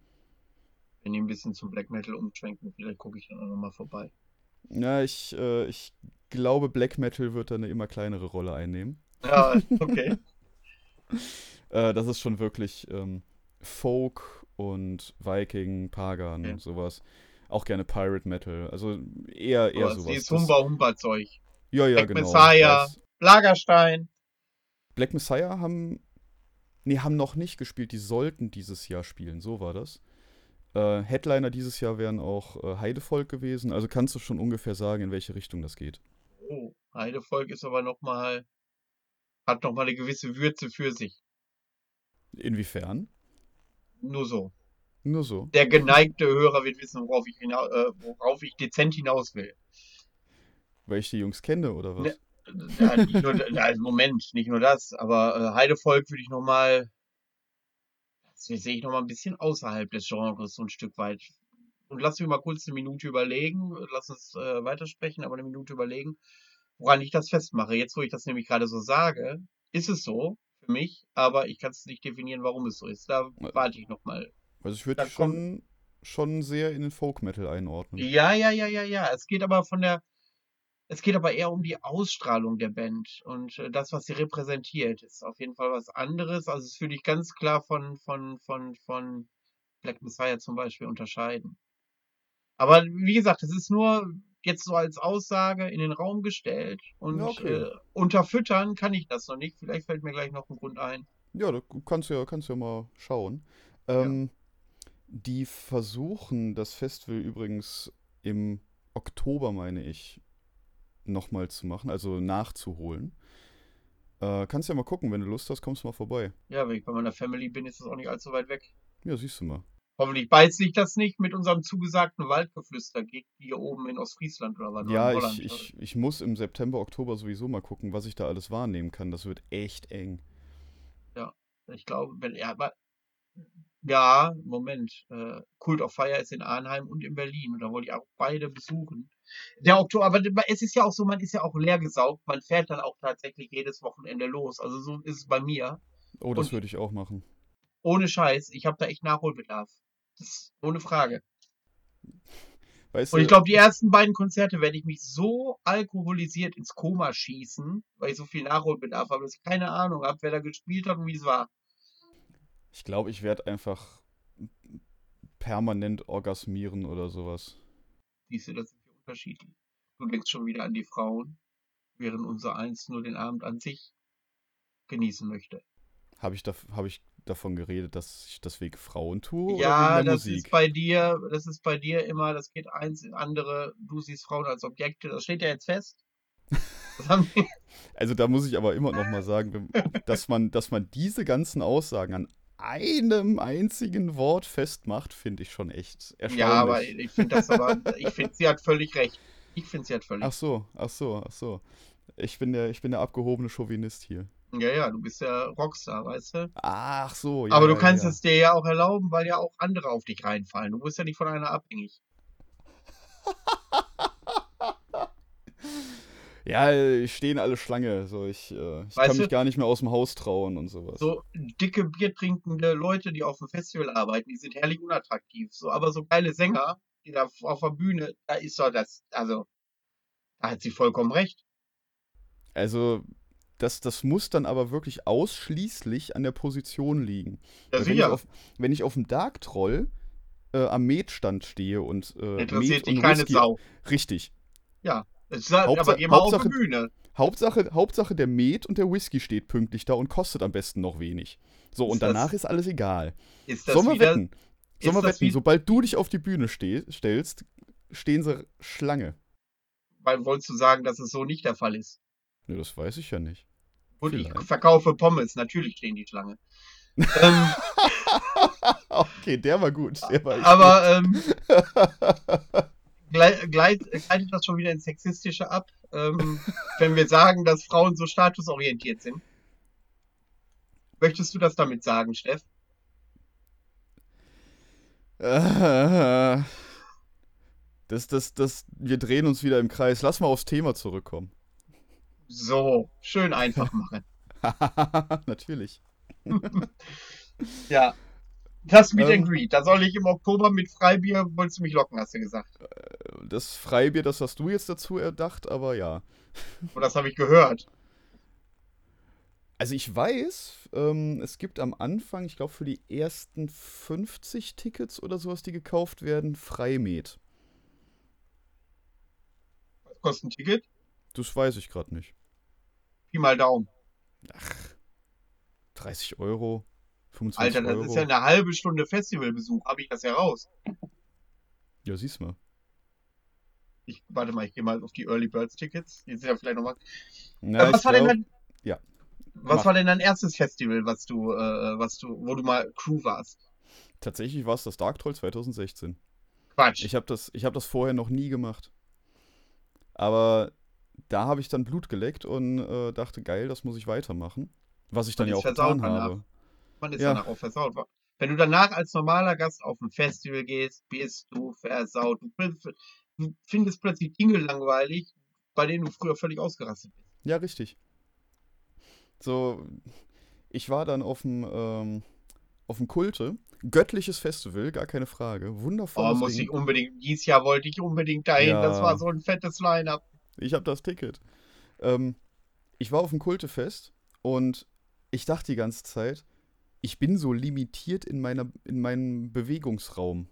Wenn die ein bisschen zum Black Metal umschwenken, vielleicht gucke ich dann auch nochmal vorbei. Ja, ich, äh, ich glaube, Black Metal wird da eine immer kleinere Rolle einnehmen. Ja, okay. <laughs> <laughs> Äh, das ist schon wirklich ähm, Folk und Viking, Pagan, Okay. sowas. Auch gerne Pirate Metal. Also eher, eher Aber sowas. dieses Humba-Humba-Zeug. ja, ja, Black genau. Messiah. Das- Lagerstein. Black Messiah haben. Nee, haben noch nicht gespielt. Die sollten dieses Jahr spielen. So war das. Äh, Headliner dieses Jahr wären auch äh, Heidevolk gewesen. Also kannst du schon ungefähr sagen, in welche Richtung das geht. Oh, Heidevolk ist aber nochmal, hat nochmal eine gewisse Würze für sich. Inwiefern? Nur so. Nur so. Der geneigte Hörer wird wissen, worauf ich, äh, worauf ich dezent hinaus will. Weil ich die Jungs kenne, oder was? Ja, nicht nur, ja, Moment, nicht nur das, aber äh, Heidevolk würde ich nochmal, das sehe ich nochmal ein bisschen außerhalb des Genres, so ein Stück weit. Und lass mich mal kurz eine Minute überlegen, lass uns äh, weitersprechen, aber eine Minute überlegen, woran ich das festmache. Jetzt, wo ich das nämlich gerade so sage, ist es so für mich, aber ich kann es nicht definieren, warum es so ist. Da warte ich nochmal. Also ich würde schon, schon sehr in den Folk Metal einordnen. Ja, ja, ja, ja, ja. Es geht aber von der, es geht aber eher um die Ausstrahlung der Band und äh, das, was sie repräsentiert, ist auf jeden Fall was anderes. Also es würde ich ganz klar von, von, von, von Black Messiah zum Beispiel unterscheiden. Aber wie gesagt, es ist nur jetzt so als Aussage in den Raum gestellt und Ja, okay. äh, unterfüttern kann ich das noch nicht. Vielleicht fällt mir gleich noch ein Grund ein. Ja, da kannst du ja, kannst ja mal schauen. Ähm, Die versuchen das Festival übrigens im Oktober, meine ich, nochmal zu machen, also nachzuholen. Äh, kannst ja mal gucken, wenn du Lust hast, kommst du mal vorbei. Ja, wenn ich bei meiner Family bin, ist das auch nicht allzu weit weg. Ja, siehst du mal. Hoffentlich beißt sich das nicht mit unserem zugesagten Waldgeflüster-Gig hier oben in Ostfriesland oder was? Ja, ich, ich, ich muss im September, Oktober sowieso mal gucken, was ich da alles wahrnehmen kann. Das wird echt eng. Ich glaube, wenn er, aber, ja, Moment, äh, Cult of Fire ist in Arnheim und in Berlin und da wollte ich auch beide besuchen. Der Oktober, aber es ist ja auch so, man ist ja auch leergesaugt, man fährt dann auch tatsächlich jedes Wochenende los. Also so ist es bei mir. Oh, das Und- würde ich auch machen. Ohne Scheiß, ich habe da echt Nachholbedarf. Das ist ohne Frage. Weißt Und ich glaube, die ersten beiden Konzerte werde ich mich so alkoholisiert ins Koma schießen, weil ich so viel Nachholbedarf habe, dass ich keine Ahnung habe, wer da gespielt hat und wie es war. Ich glaube, ich werde einfach permanent orgasmieren oder sowas. Siehst du, das sind wir unterschiedlich. Du denkst schon wieder an die Frauen, während unser Eins nur den Abend an sich genießen möchte. Habe ich, da, hab ich davon geredet, dass ich das wegen Frauen tue ja, das Musik? ist bei dir, das ist bei dir immer, das geht eins in andere, du siehst Frauen als Objekte, das steht ja jetzt fest. <laughs> Also da muss ich aber immer noch mal sagen, dass man, dass man diese ganzen Aussagen an einem einzigen Wort festmacht, finde ich schon echt erstaunlich. ja, aber ich finde das aber, <laughs> ich finde, sie hat völlig recht. Ich finde, sie hat völlig Ach so, ach so, ach so. Ich bin der, ich bin der abgehobene Chauvinist hier. Ja, ja, du bist ja Rockstar, weißt du? Ach so, ja. Aber du kannst ja. es dir ja auch erlauben, weil ja auch andere auf dich reinfallen. Du bist ja nicht von einer abhängig. <laughs> Ja, stehen alle Schlange. So, ich äh, ich kann mich du? gar nicht mehr aus dem Haus trauen und sowas. So dicke, biertrinkende Leute, die auf dem Festival arbeiten, die sind herrlich unattraktiv. So, aber so geile Sänger, die da auf der Bühne, da ist doch das, also, da hat sie vollkommen recht. Also, das, das muss dann aber wirklich ausschließlich an der Position liegen. Ja, wenn, ich auf, wenn ich auf dem Dark Troll äh, am Metstand stehe und äh, Interessiert Met dich und keine Whisky, Sau. Richtig. Es Hauptsache- aber geh mal auf die Hauptsache- Bühne. Hauptsache, Hauptsache der Met und der Whisky steht pünktlich da und kostet am besten noch wenig. So, Ist und das- danach ist alles egal. Ist das Sollen wir wieder, wetten? Sollen wir das wetten? wie- Sobald du dich auf die Bühne steh, stellst, stehen sie Schlange. weil wolltest du sagen, dass es so nicht der Fall ist? Ne, das weiß ich ja nicht. Und ich Vielleicht. verkaufe Pommes, natürlich stehen die Schlange. ähm, <laughs> Okay, der war gut. Der war aber ähm, <laughs> gleit, gleit, gleitet das schon wieder ins Sexistische ab, ähm, <laughs> wenn wir sagen, dass Frauen so statusorientiert sind? Möchtest du das damit sagen, Steff? <laughs> Das, das, das, wir drehen uns wieder im Kreis. Lass mal aufs Thema zurückkommen. So, schön einfach machen. <laughs> Natürlich. Ja. Das Meet Ähm. and Greet, da soll ich im Oktober mit Freibier, wolltest du mich locken, hast du gesagt. Das Freibier, das hast du jetzt dazu erdacht, aber ja. <laughs> Und das habe ich gehört. Also ich weiß, ähm, es gibt am Anfang, ich glaube für die ersten 50 Tickets oder sowas, die gekauft werden, Freimet. Was kostet ein Ticket? Das weiß ich gerade nicht. Pi mal Daumen. 30 Euro, 25 Alter, das Euro. ist ja eine halbe Stunde Festivalbesuch, habe ich das ja raus. ja, siehst mal. Ich, warte mal, ich gehe mal auf die Early Birds Tickets. Die sind ja vielleicht nochmal. Äh, was war denn glaub- dein, ja. was Mach. war denn dein erstes Festival, was du, äh, was du, wo du mal Crew warst? Tatsächlich war es das Dark Troll 2016. Quatsch. Ich habe das, ich hab das vorher noch nie gemacht. Aber da habe ich dann Blut geleckt und äh, dachte, geil, das muss ich weitermachen. Was ich dann Man ja auch getan habe. Man ist ja. danach auch versaut. Wenn du danach als normaler Gast auf ein Festival gehst, bist du versaut. Du, findest- plötzlich Dinge langweilig, bei denen du früher völlig ausgerastet bist. Ja, richtig. So, ich war dann auf dem, ähm, auf dem Kulte. Göttliches Festival, gar keine Frage. Oh, Wundervolles muss Ding. ich unbedingt, dieses Jahr wollte ich unbedingt dahin. Das Ja. war so ein fettes Line-Up. Ich habe das Ticket. Ähm, ich war auf dem Kultefest und ich dachte die ganze Zeit, ich bin so limitiert in, meiner, in meinem Bewegungsraum.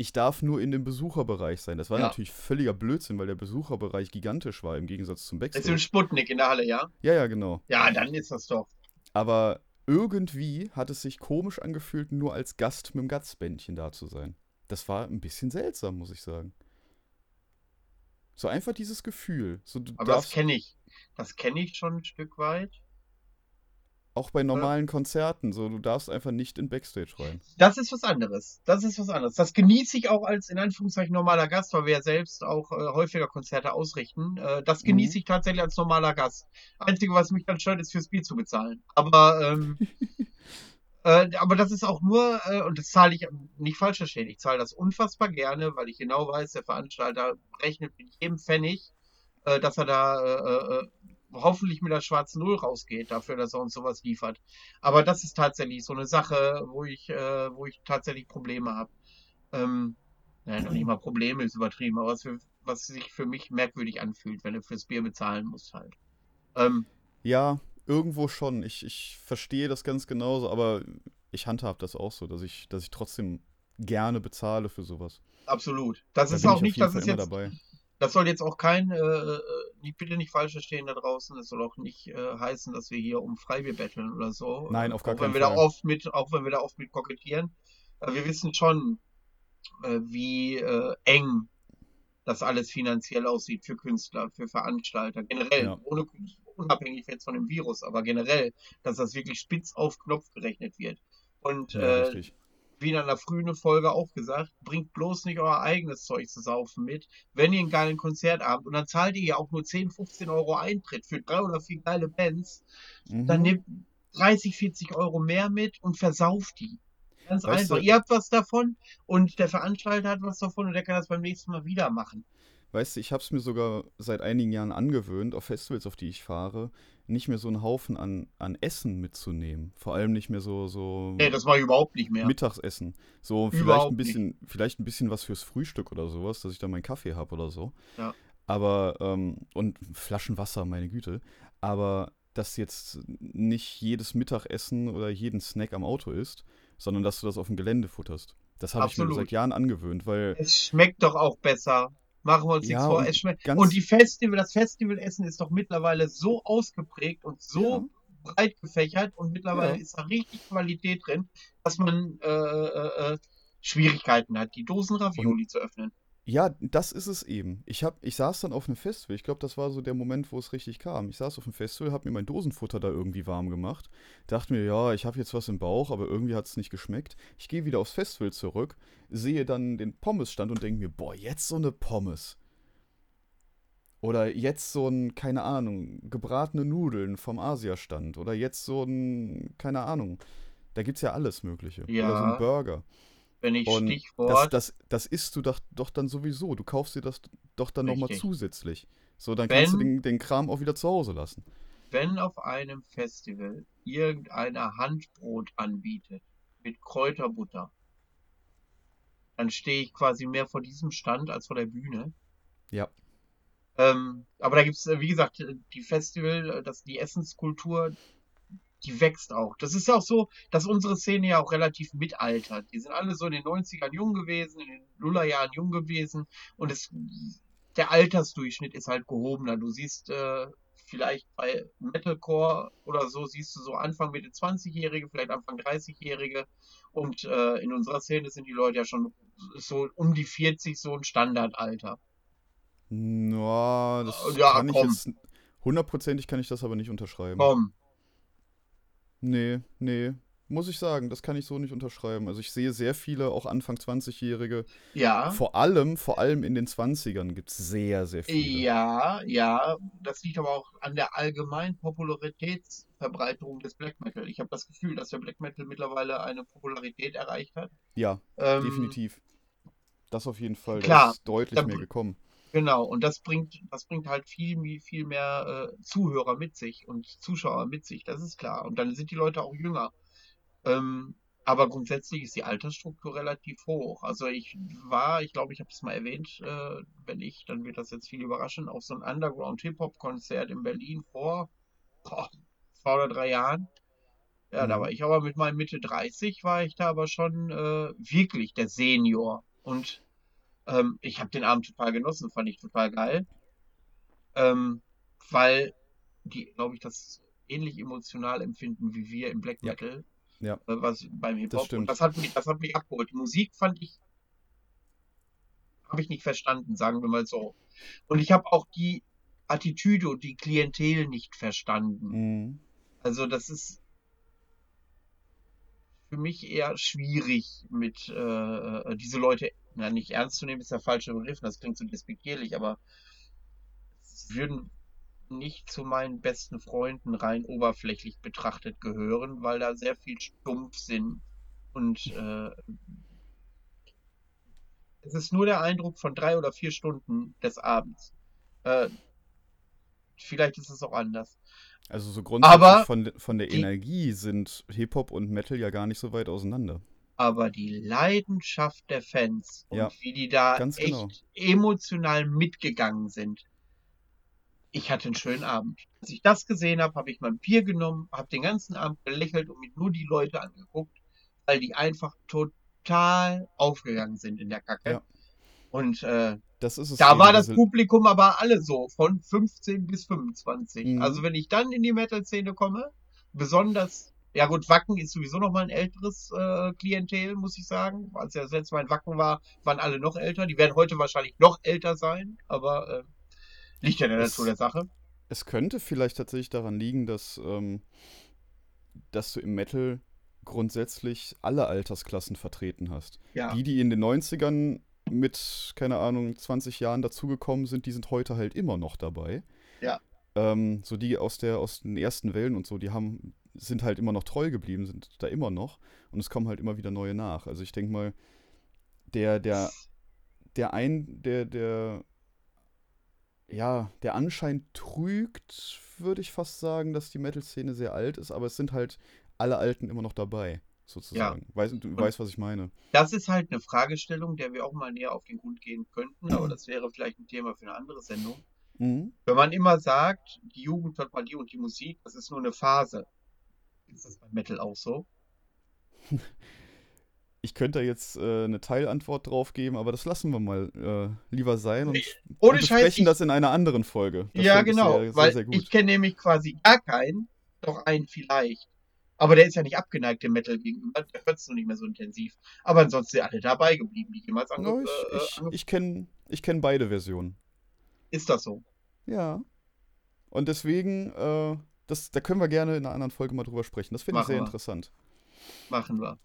Ich darf nur in dem Besucherbereich sein. Das war Ja. natürlich völliger Blödsinn, weil der Besucherbereich gigantisch war im Gegensatz zum Ist im Backstage. Sputnik in der Halle, ja? Ja, ja, genau. Ja, dann ist das doch. Aber irgendwie hat es sich komisch angefühlt, nur als Gast mit dem Gatzbändchen da zu sein. Das war ein bisschen seltsam, muss ich sagen. So einfach dieses Gefühl. So, Aber das kenne ich. Das kenne ich schon ein Stück weit. Auch bei normalen Konzerten, so du darfst einfach nicht in Backstage rein. Das ist was anderes. Das ist was anderes. Das genieße ich auch als in Anführungszeichen normaler Gast, weil wir ja selbst auch äh, häufiger Konzerte ausrichten. Äh, das genieße Mhm. ich tatsächlich als normaler Gast. Einzige, was mich dann stört, ist fürs Bier zu bezahlen. Aber ähm, <laughs> äh, aber das ist auch nur, äh, und das zahle ich nicht falsch verstehen, ich zahle das unfassbar gerne, weil ich genau weiß, der Veranstalter rechnet mit jedem Pfennig, äh, dass er da äh, äh, hoffentlich mit der schwarzen Null rausgeht, dafür, dass er uns sowas liefert. Aber das ist tatsächlich so eine Sache, wo ich, äh, wo ich tatsächlich Probleme habe. Ähm, naja, noch nicht mal Probleme ist übertrieben, aber was, für, was sich für mich merkwürdig anfühlt, wenn du fürs Bier bezahlen musst halt. Ähm, Ja, irgendwo schon. Ich, ich verstehe das ganz genauso, aber ich handhab das auch so, dass ich, dass ich trotzdem gerne bezahle für sowas. absolut. Das Da ist auch nicht, jeden das Fall ist immer jetzt, dabei. Das soll jetzt auch kein, äh, äh, nicht, bitte nicht falsch verstehen da draußen, es soll auch nicht äh, heißen, dass wir hier um Freibier betteln oder so. Nein, auf gar auch wenn keinen wir da Fall. oft mit, auch wenn wir da oft mit kokettieren. Äh, wir wissen schon, äh, wie äh, eng das alles finanziell aussieht für Künstler, für Veranstalter, generell, Ja. ohne, unabhängig jetzt von dem Virus, aber generell, dass das wirklich spitz auf Knopf gerechnet wird. Und Ja, richtig. Wie in einer frühen Folge auch gesagt, bringt bloß nicht euer eigenes Zeug zu saufen mit, wenn ihr einen geilen Konzertabend und dann zahlt ihr ja auch nur 10, 15 Euro Eintritt für drei oder vier geile Bands, dann Mhm. nehmt 30, 40 Euro mehr mit und versauft die. Ganz Weißt einfach. du- Ihr habt was davon und der Veranstalter hat was davon und der kann das beim nächsten Mal wieder machen. Weißt du, ich habe es mir sogar seit einigen Jahren angewöhnt, auf Festivals, auf die ich fahre, nicht mehr so einen Haufen an, an Essen mitzunehmen. Vor allem nicht mehr so, so Nee, das ich überhaupt nicht mehr. Mittagsessen. So vielleicht Überhaupt ein bisschen, vielleicht ein bisschen was fürs Frühstück oder sowas, dass ich da meinen Kaffee habe oder so. Ja. Aber, ähm, und Flaschen Wasser, meine Güte. Aber dass jetzt nicht jedes Mittagessen oder jeden Snack am Auto ist, sondern dass du das auf dem Gelände futterst. Das habe ich mir seit Jahren angewöhnt, weil Es schmeckt doch auch besser. Machen wir uns Ja, nichts vor. und Es schmeckt. Und die Festival, das Festivalessen ist doch mittlerweile so ausgeprägt und so breit gefächert und mittlerweile Ja. ist da richtig Qualität drin, dass man äh, äh, äh, Schwierigkeiten hat, die Dosen Ravioli zu öffnen. Ja, das ist es eben. Ich, hab, ich saß dann auf einem Festival. Ich glaube, das war so der Moment, wo es richtig kam. Ich saß auf einem Festival, habe mir mein Dosenfutter da irgendwie warm gemacht. Dachte mir, ja, ich habe jetzt was im Bauch, aber irgendwie hat es nicht geschmeckt. Ich gehe wieder aufs Festival zurück, sehe dann den Pommesstand und denke mir, boah, jetzt so eine Pommes. Oder jetzt so ein, keine Ahnung, gebratene Nudeln vom Asiastand. Oder jetzt so ein, keine Ahnung. Da gibt es ja alles Mögliche. Oder so Ja. ein Burger. Wenn ich Und das, Stichwort, das, das isst du doch, doch dann sowieso. Du kaufst dir das doch dann nochmal zusätzlich. So, dann kannst du Wenn- den, den Kram auch wieder zu Hause lassen. wenn auf einem Festival irgendeiner Handbrot anbietet mit Kräuterbutter, dann stehe ich quasi mehr vor diesem Stand als vor der Bühne. Ja. Ähm, aber da gibt's, äh, wie gesagt, die Festival, äh, das, die Essenskultur, die wächst auch. Das ist ja auch so, dass unsere Szene ja auch relativ mitaltert. Die sind alle so in den 90ern jung gewesen, in den Nullerjahren jung gewesen und es, der Altersdurchschnitt ist halt gehobener. Du siehst äh, vielleicht bei Metalcore oder so, siehst du so Anfang Mitte 20-Jährige, vielleicht Anfang 30-Jährige und äh, in unserer Szene sind die Leute ja schon so um die 40, so ein Standardalter. Na, das Ja, kann ich komm. jetzt. Hundertprozentig kann ich das aber nicht unterschreiben. Komm, Nee, nee. Muss ich sagen, das kann ich so nicht unterschreiben. Also ich sehe sehr viele, auch Anfang 20-Jährige. ja. Vor allem, vor allem in den 20ern gibt es sehr, sehr viele. Ja, ja, das liegt aber auch an der allgemeinen Popularitätsverbreiterung des Black Metal. Ich habe das Gefühl, dass der Black Metal mittlerweile eine Popularität erreicht hat. Ja, Ähm, definitiv. Das auf jeden Fall. klar, da ist deutlich da- mehr gekommen. Genau, und das bringt, das bringt halt viel, viel mehr äh, Zuhörer mit sich und Zuschauer mit sich, das ist klar. Und dann sind die Leute auch jünger. Ähm, aber grundsätzlich ist die Altersstruktur relativ hoch. Also ich war, ich glaube, ich habe es mal erwähnt, äh, wenn ich, dann wird das jetzt viel überraschen, auf so ein Underground-Hip-Hop-Konzert in Berlin vor boah, zwei oder drei Jahren. Ja, da Mhm. war ich aber mit meinem Mitte 30, war ich da aber schon äh, wirklich der Senior. Und ähm, ich habe den Abend total genossen, fand ich total geil. Ähm, weil die, glaube ich, das ähnlich emotional empfinden wie wir im Black. Metal, Ja. äh, was beim Hip-Hop. stimmt. Und das hat mich, das hat mich abgeholt. Die Musik fand ich, habe ich nicht verstanden, sagen wir mal so. Und ich habe auch die Attitüde und die Klientel nicht verstanden. Mhm. Also das ist für mich eher schwierig, mit äh, diese Leute, na, nicht ernst zu nehmen, ist der falsche Begriff, das klingt so despektierlich, aber sie würden nicht zu meinen besten Freunden rein oberflächlich betrachtet gehören, weil da sehr viel Stumpfsinn und äh, es ist nur der Eindruck von drei oder vier Stunden des Abends. Äh, vielleicht ist es auch anders. Also so grundsätzlich Aber von, von der Energie sind Hip-Hop und Metal ja gar nicht so weit auseinander. Aber die Leidenschaft der Fans und Ja, wie die da ganz echt genau. emotional mitgegangen sind. Ich hatte einen schönen Abend. Als ich das gesehen habe, habe ich mein Bier genommen, habe den ganzen Abend gelächelt und mir nur die Leute angeguckt, weil die einfach total aufgegangen sind in der Kacke. Ja. Und äh, Das ist es da war das Publikum aber alle so, von 15 bis 25. Mhm. Also wenn ich dann in die Metal-Szene komme, besonders, ja gut, Wacken ist sowieso noch mal ein älteres äh, Klientel, muss ich sagen. Als ja das letzte Mal in Wacken war, waren alle noch älter. Die werden heute wahrscheinlich noch älter sein, aber äh, liegt ja in der Natur der Sache. Es könnte vielleicht tatsächlich daran liegen, dass, ähm, dass du im Metal grundsätzlich alle Altersklassen vertreten hast. Ja, Die, die in den 90ern mit, keine Ahnung, 20 Jahren dazugekommen sind, die sind heute halt immer noch dabei. Ja. Ähm, so die aus der, aus den ersten Wellen und so, die haben, sind halt immer noch treu geblieben, sind da immer noch. Und es kommen halt immer wieder neue nach. Also ich denke mal, der, der, der ein, der, der, ja, der Anschein trügt, würde ich fast sagen, dass die Metal-Szene sehr alt ist, aber es sind halt alle Alten immer noch dabei, sozusagen. Weiß, du weißt, was ich meine. das ist halt eine Fragestellung, der wir auch mal näher auf den Grund gehen könnten, aber das wäre vielleicht ein Thema für eine andere Sendung. Mhm. Wenn man immer sagt, die Jugend hört mal die und die Musik, das ist nur eine Phase. Ist das bei Metal auch so? <laughs> ich könnte da jetzt äh, eine Teilantwort drauf geben, aber das lassen wir mal äh, lieber sein und, Ohne und Scheiß, besprechen ich- das in einer anderen Folge. Das ja, ich genau, Sehr, weil sehr, sehr ich kenne nämlich quasi gar keinen, doch einen vielleicht. Aber der ist ja nicht abgeneigt dem Metal gegenüber, der hört es nur nicht mehr so intensiv. Aber ansonsten sind alle dabei geblieben, die jemals ange Ja, äh, ich ich, ange ich kenne ich kenn beide Versionen. Ist das so? Ja. Und deswegen, äh, das, da können wir gerne in einer anderen Folge mal drüber sprechen. Das finde ich sehr wir. interessant. Machen wir.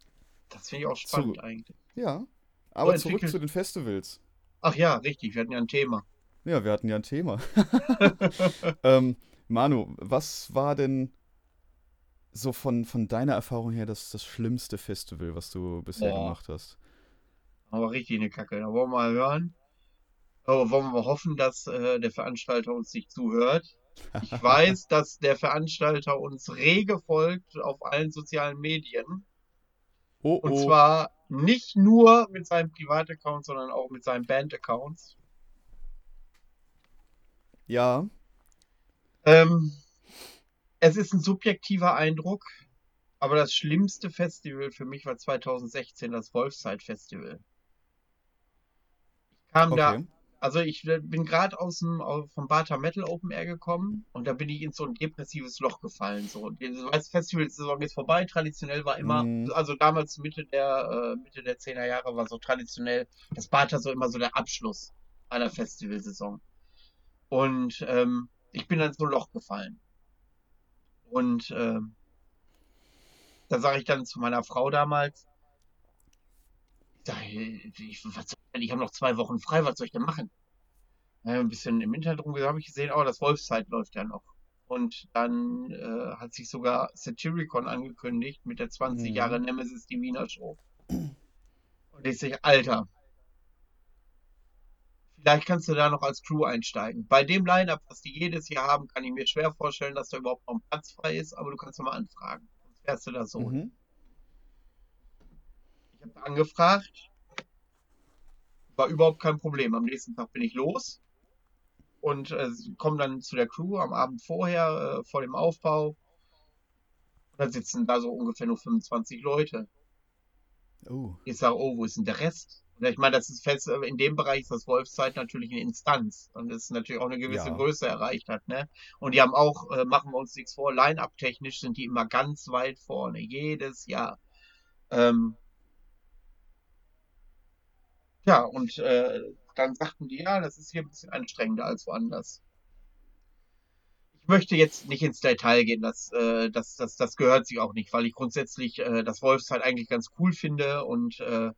Das finde ich auch spannend eigentlich. Ja. Aber zurück entwickelt- zu den Festivals. Ach ja, richtig, wir hatten ja ein Thema. Ja, wir hatten ja ein Thema. <laughs> <laughs> ähm, Manu, was war denn so von, von deiner Erfahrung her das, das schlimmste Festival, was du bisher Boah. gemacht hast? Aber richtig eine Kacke. Da wollen wir mal hören. Aber wollen wir hoffen, dass äh, der Veranstalter uns nicht zuhört. Ich <laughs> weiß, dass der Veranstalter uns rege folgt auf allen sozialen Medien. Oh, Und oh. zwar nicht nur mit seinem Privataccount, sondern auch mit seinen Band-Accounts. ja, Ähm, es ist ein subjektiver Eindruck, aber das schlimmste Festival für mich war 2016 das Wolfside Festival. Ich kam da okay. Also ich bin gerade aus dem vom Bata Metal Open Air gekommen und da bin ich in so ein depressives Loch gefallen. So, weißt, Festivalsaison ist vorbei. Traditionell war immer, Mhm. also damals Mitte der äh, Mitte der 10er Jahre war so traditionell das Bata so immer so der Abschluss einer Festivalsaison. Und ähm, ich bin dann so ein Loch gefallen. Und ähm, da sage ich dann zu meiner Frau damals, ich, sag, ich, was soll ich, habe noch zwei Wochen frei, was soll ich denn machen? Ja, ein bisschen im Internet rumgesehen, habe ich gesehen, oh, das Wolfszeit läuft ja noch. Und dann äh, hat sich sogar Satyricon angekündigt mit der 20 Mhm. Jahre Nemesis die Wiener Show. Und ich sage, Alter, vielleicht kannst du da noch als Crew einsteigen. Bei dem Line-Up, was die jedes Jahr haben, kann ich mir schwer vorstellen, dass da überhaupt noch ein Platz frei ist, aber du kannst doch mal anfragen. Sonst wärst du da so. Mhm. Habe angefragt, war überhaupt kein Problem. Am nächsten Tag bin ich los und äh, komme dann zu der Crew am Abend vorher, äh, vor dem Aufbau. Und dann sitzen da so ungefähr nur 25 Leute. Oh. Ich sage, oh, wo ist denn der Rest? Und ich meine, das ist fest, äh, in dem Bereich ist das Wolfszeit natürlich eine Instanz und das natürlich auch eine gewisse Ja. Größe erreicht hat, ne? Und die haben auch, äh, machen wir uns nichts vor, Line-Up technisch sind die immer ganz weit vorne, jedes Jahr. Ähm, ja, und äh, dann sagten die, ja, das ist hier ein bisschen anstrengender als woanders. Ich möchte jetzt nicht ins Detail gehen, das, äh, das, das, das gehört sich auch nicht, weil ich grundsätzlich äh, das Wolfszeit eigentlich ganz cool finde und äh,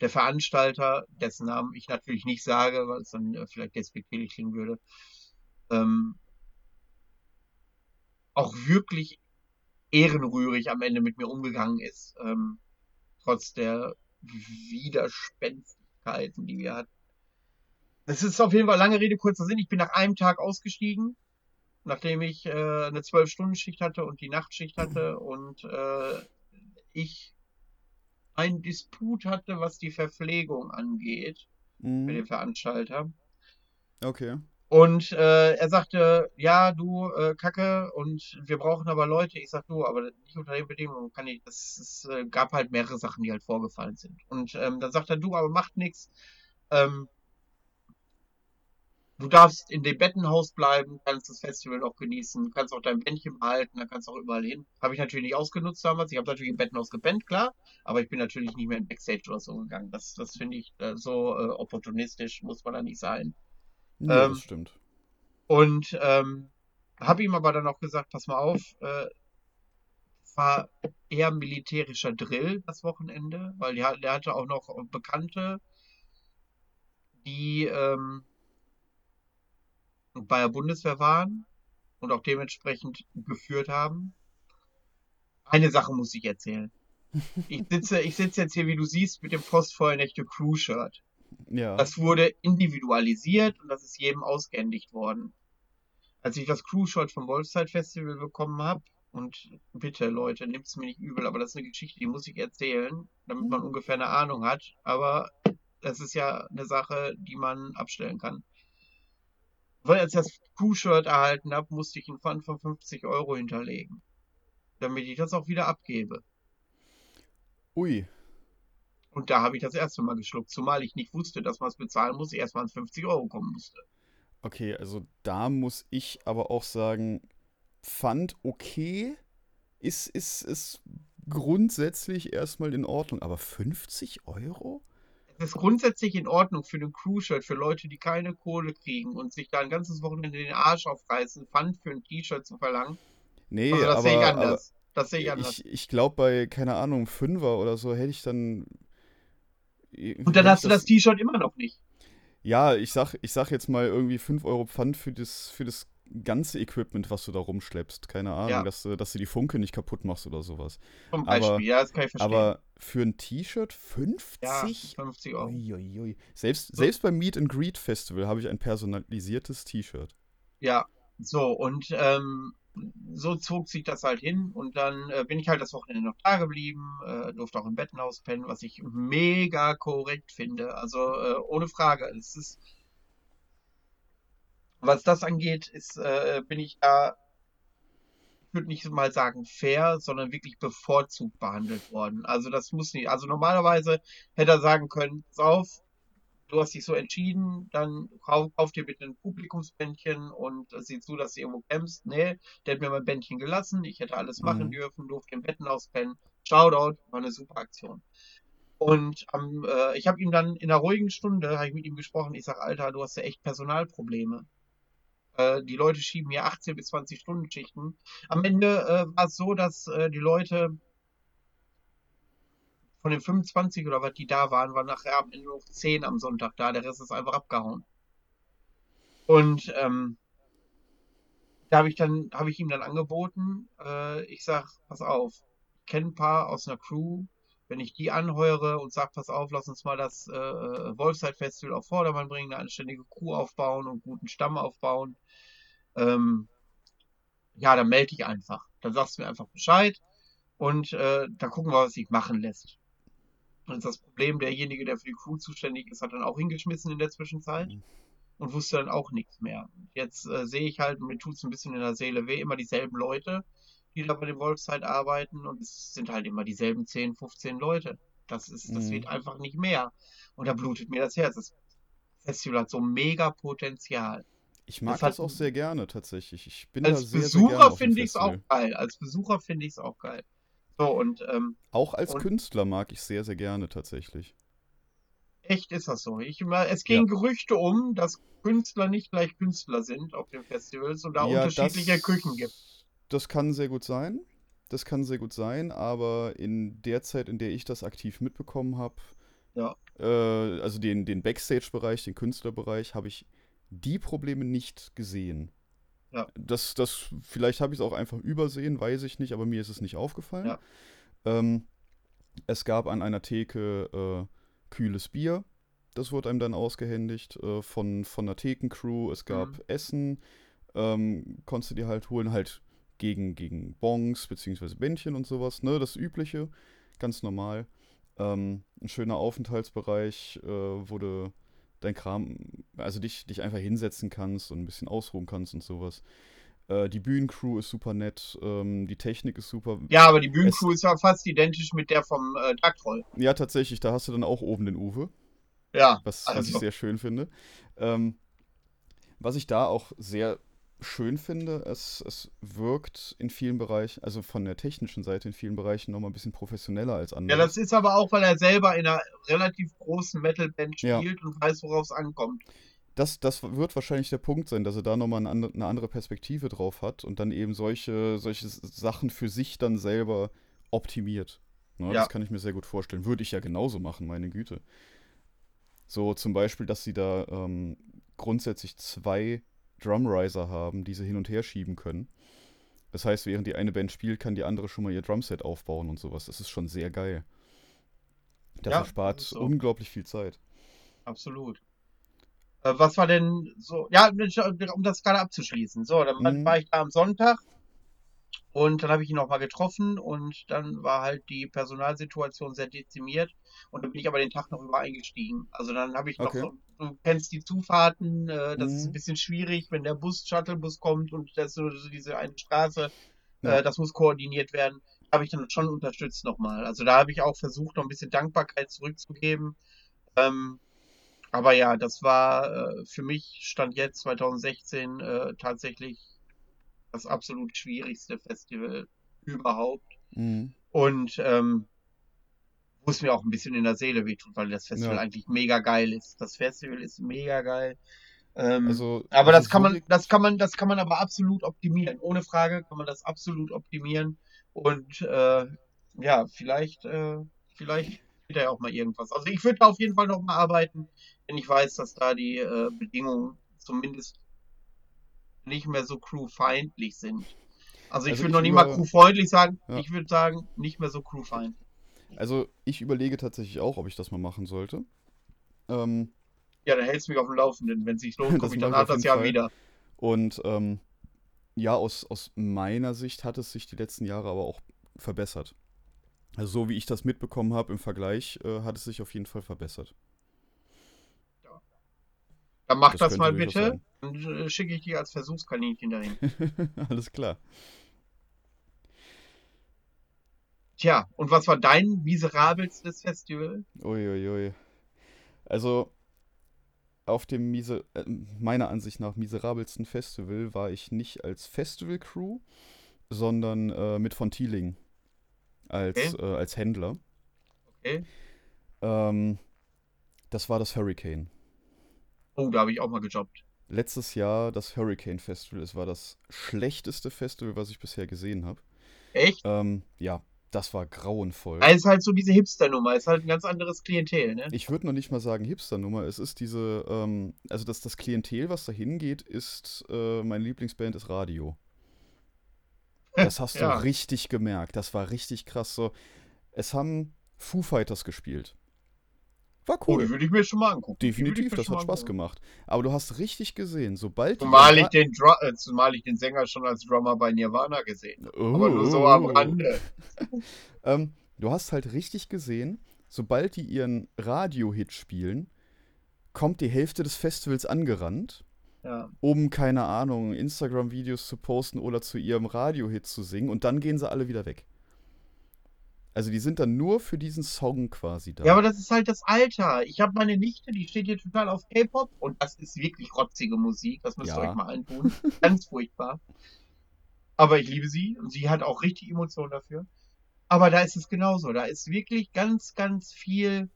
der Veranstalter, dessen Namen ich natürlich nicht sage, weil es dann äh, vielleicht despektierlich klingen würde, ähm, auch wirklich ehrenrührig am Ende mit mir umgegangen ist, ähm, trotz der Widerspenstigkeiten, die wir hatten. Es ist auf jeden Fall lange Rede, kurzer Sinn. Ich bin nach einem Tag ausgestiegen, nachdem ich äh, eine Zwölf-Stunden-Schicht hatte und die Nachtschicht hatte und äh, ich einen Disput hatte, was die Verpflegung angeht, mit dem Mhm. Veranstalter. Okay. Und äh, er sagte, ja, du, äh, Kacke, und wir brauchen aber Leute. Ich sag, du, aber nicht unter den Bedingungen kann ich. Es äh, gab halt mehrere Sachen, die halt vorgefallen sind. Und ähm, dann sagt er, du, aber macht nichts. Ähm, du darfst in dem Bettenhaus bleiben, kannst das Festival noch genießen, kannst auch dein Bändchen behalten, dann kannst auch überall hin. Habe ich natürlich nicht ausgenutzt damals. Ich habe natürlich im Bettenhaus gepennt, klar, aber ich bin natürlich nicht mehr in Backstage oder so gegangen. Das, das finde ich äh, so äh, opportunistisch, muss man da nicht sein. Ja, Ähm, das stimmt. Und ähm, habe ihm aber dann auch gesagt, pass mal auf, äh, war eher militärischer Drill das Wochenende, weil der, der hatte auch noch Bekannte, die ähm, bei der Bundeswehr waren und auch dementsprechend geführt haben. Eine Sache muss ich erzählen. <laughs> Ich sitze, ich sitze jetzt hier, wie du siehst, mit dem Postfeuernächte Crew-Shirt. Ja. Das wurde individualisiert und das ist jedem ausgehändigt worden. Als ich das Crew-Shot vom Wolfside Festival bekommen habe, und bitte Leute, nehmt es mir nicht übel, aber das ist eine Geschichte, die muss ich erzählen, damit man ungefähr eine Ahnung hat. Aber das ist ja eine Sache, die man abstellen kann. Weil als ich das Crew-Shirt erhalten habe, musste ich einen Pfand von 50 Euro hinterlegen. Damit ich das auch wieder abgebe. Ui. Und da habe ich das erste Mal geschluckt, zumal ich nicht wusste, dass man es bezahlen muss, erst mal an 50 Euro kommen musste. Okay, also da muss ich aber auch sagen, Pfand okay, ist, ist, ist grundsätzlich erstmal in Ordnung, aber 50 Euro? Es ist grundsätzlich in Ordnung für ein Crew-Shirt, für Leute, die keine Kohle kriegen und sich da ein ganzes Wochenende den Arsch aufreißen, Pfand für ein T-Shirt zu verlangen. Nee, Also das aber, sehe ich anders. Das sehe ich anders. ich, ich glaube bei, keine Ahnung, Fünfer oder so hätte ich dann. Und dann hast du das T-Shirt immer noch nicht. Ja, ich sag, ich sag jetzt mal irgendwie 5 Euro Pfand für das, für das ganze Equipment, was du da rumschleppst. Keine Ahnung, Ja. dass, du, dass du die Funke nicht kaputt machst oder sowas. Zum Aber- Beispiel, ja, das kann ich verstehen. Aber für ein T-Shirt ja, 50? 50 Euro. Uiuiui. Selbst, selbst beim Meet and Greet Festival habe ich ein personalisiertes T-Shirt. Ja, so, und ähm, so zog sich das halt hin und dann äh, bin ich halt das Wochenende noch da geblieben, äh, durfte auch im Bettenhaus pennen, was ich mega korrekt finde. Also äh, ohne Frage. Es ist, was das angeht, ist, äh, bin ich da, ich würde nicht mal sagen fair, sondern wirklich bevorzugt behandelt worden. Also das muss nicht. Also normalerweise hätte er sagen können, pass auf, du hast dich so entschieden, dann kauf, kauf dir bitte ein Publikumsbändchen und sieh zu, dass du irgendwo kämpfst. Nee, der hat mir mein Bändchen gelassen, ich hätte alles machen Mhm. dürfen, durfte im Betten auspennen. Shoutout, war eine super Aktion. Und am, äh, ich habe ihm dann in einer ruhigen Stunde, habe ich mit ihm gesprochen, ich sag, Alter, du hast ja echt Personalprobleme. Äh, die Leute schieben hier 18 bis 20 Stunden Schichten. Am Ende äh, war es so, dass äh, die Leute von den 25 oder was die da waren, waren nachher am Ende noch 10 am Sonntag da. Der Rest ist einfach abgehauen. Und ähm, da habe ich dann, habe ich ihm dann angeboten, äh, ich sag, pass auf, ich kenne ein paar aus einer Crew, wenn ich die anheure und sag, pass auf, lass uns mal das äh, äh, Wolfside Festival auf Vordermann bringen, eine anständige Crew aufbauen und guten Stamm aufbauen, ähm, ja, dann melde dich einfach. Dann sagst du mir einfach Bescheid und äh, dann gucken wir, was sich machen lässt. Und das Problem, derjenige, der für die Crew zuständig ist, hat dann auch hingeschmissen in der Zwischenzeit Mhm. und wusste dann auch nichts mehr. Jetzt äh, sehe ich halt, mir tut's ein bisschen in der Seele weh, immer dieselben Leute, die da bei dem Wolfside arbeiten und es sind halt immer dieselben 10, 15 Leute. Das ist, das Mhm. wird einfach nicht mehr. Und da blutet mir das Herz. Das Festival hat so mega Potenzial. Ich mag Das hat- das auch sehr gerne tatsächlich. Ich bin da Als sehr, sehr Besucher finde ich es auch geil. Als Besucher finde ich es auch geil. So, und ähm, Auch als Und- Künstler mag ich sehr, sehr gerne tatsächlich. echt ist das so. Ich, es gehen Gerüchte um, dass Künstler nicht gleich Künstler sind auf den Festivals und da Ja, unterschiedliche das- Küchen gibt. Das kann sehr gut sein. Das kann sehr gut sein, aber in der Zeit, in der ich das aktiv mitbekommen habe, Ja. äh, also den, den Backstage-Bereich, den Künstlerbereich, habe ich die Probleme nicht gesehen. Ja. Das, das, vielleicht habe ich es auch einfach übersehen, weiß ich nicht, aber mir ist es nicht aufgefallen. Ja. Ähm, es gab an einer Theke äh, kühles Bier. Das wurde einem dann ausgehändigt äh, von, von der Thekencrew. Es gab Mhm. Essen. Ähm, konntest du dir halt holen, halt gegen, gegen Bongs beziehungsweise Bändchen und sowas. Ne? Das Übliche, ganz normal. Ähm, ein schöner Aufenthaltsbereich, äh, du dein Kram, also dich, dich einfach hinsetzen kannst und ein bisschen ausruhen kannst und sowas. Äh, die Bühnencrew ist super nett, ähm, die Technik ist super. Ja, aber die Bühnencrew ist ja fast identisch mit der vom äh, Darktroll. Ja, tatsächlich, da hast du dann auch oben den Uwe, Ja, was, was ich Also. sehr schön finde. Ähm, was ich da auch sehr schön finde, es, es wirkt in vielen Bereichen, also von der technischen Seite in vielen Bereichen nochmal ein bisschen professioneller als ja, andere. das ist aber auch, weil er selber in einer relativ großen Metalband Ja. spielt und weiß, worauf es ankommt. Das, das wird wahrscheinlich der Punkt sein, dass er da nochmal eine andere, eine andere Perspektive drauf hat und dann eben solche, solche Sachen für sich dann selber optimiert. Ne, Ja. Das kann ich mir sehr gut vorstellen. Würde ich ja genauso machen, meine Güte. So zum Beispiel, dass sie da ähm, grundsätzlich zwei Drumriser haben, die sie hin und her schieben können. Das heißt, während die eine Band spielt, kann die andere schon mal ihr Drumset aufbauen und sowas. Das ist schon sehr geil. Das Ja, erspart das ist so. unglaublich viel Zeit. Absolut. Äh, was war denn so, ja, um das gerade abzuschließen. So, dann Mhm. war ich da am Sonntag und dann habe ich ihn noch mal getroffen und dann war halt die Personalsituation sehr dezimiert und dann bin ich aber den Tag noch über eingestiegen. Also dann habe ich noch Okay. so, du kennst die Zufahrten, äh, das ist Mhm. ein bisschen schwierig, wenn der Bus, Shuttlebus kommt und das ist so so diese eine Straße, Ja. Äh, das muss koordiniert werden. Habe ich dann schon unterstützt nochmal. Also da habe ich auch versucht, noch ein bisschen Dankbarkeit zurückzugeben. Ähm, aber ja, das war äh, für mich, stand jetzt 2016, äh, tatsächlich das absolut schwierigste Festival überhaupt. Mhm. Und ähm, wo es mir auch ein bisschen in der Seele wehtut, weil das Festival Ja. eigentlich mega geil ist. Das Festival ist mega geil. Ähm, Also, aber also das kann so man, das kann man, das kann man aber absolut optimieren. Ohne Frage kann man das absolut optimieren. Und äh, ja, vielleicht, äh, vielleicht da ja auch mal irgendwas. Also ich würde da auf jeden Fall noch mal arbeiten, wenn ich weiß, dass da die äh, Bedingungen zumindest nicht mehr so crewfeindlich sind. Also ich Also würde noch nicht mal crewfreundlich sagen, Ja. ich würde sagen, nicht mehr so crewfeindlich. Also ich überlege tatsächlich auch, ob ich das mal machen sollte. Ähm, Ja, dann hältst du mich auf dem Laufenden. Wenn es sich <laughs> lohnt, komme ich danach das Jahr Fall. wieder. und ähm, ja, aus, aus meiner Sicht hat es sich die letzten Jahre aber auch verbessert. Also so wie ich das mitbekommen habe im Vergleich, äh, hat es sich auf jeden Fall verbessert. Dann mach Das das, mal bitte. Dann äh, schicke ich dich als Versuchskaninchen dahin. <laughs> Alles klar. Tja, und was war dein miserabelstes Festival? Uiuiui. Also auf dem mise äh, meiner Ansicht nach miserabelsten Festival war ich nicht als Festival-Crew, sondern äh, mit von Thieling als, Okay. äh, als Händler. Okay. Ähm, das war das Hurricane. Oh, da habe ich auch mal gejobbt. Letztes Jahr das Hurricane Festival. Es war das schlechteste Festival, was ich bisher gesehen habe. Echt? Ähm, ja, das war grauenvoll. Es ist halt so diese Hipster-Nummer, ist halt ein ganz anderes Klientel, ne? Ich würde noch nicht mal sagen Hipster-Nummer. Es ist diese, ähm, also das, das Klientel, was da hingeht, ist, äh, meine Lieblingsband ist Radio. Das hast <laughs> Ja. du richtig gemerkt. Das war richtig krass. So, es haben Foo Fighters gespielt. War Oh, cool. die würde ich mir schon mal angucken. Definitiv, das hat Spaß gemacht. Aber du hast richtig gesehen, sobald die Zumal ich, den Dru äh, zumal ich den Sänger schon als Drummer bei Nirvana gesehen habe. Oh, Aber nur so am Rande. <laughs> Ähm, du hast halt richtig gesehen, sobald die ihren Radio-Hit spielen, kommt die Hälfte des Festivals angerannt, Ja. um, keine Ahnung, Instagram-Videos zu posten oder zu ihrem Radio-Hit zu singen und dann gehen sie alle wieder weg. Also die sind dann nur für diesen Song quasi da. ja, aber das ist halt das Alter. Ich habe meine Nichte, die steht hier total auf K-Pop und das ist wirklich rotzige Musik. Das müsst ihr Ja. euch mal antun. <laughs> Ganz furchtbar. Aber ich liebe sie und sie hat auch richtig Emotionen dafür. Aber da ist es genauso. Da ist wirklich ganz, ganz viel,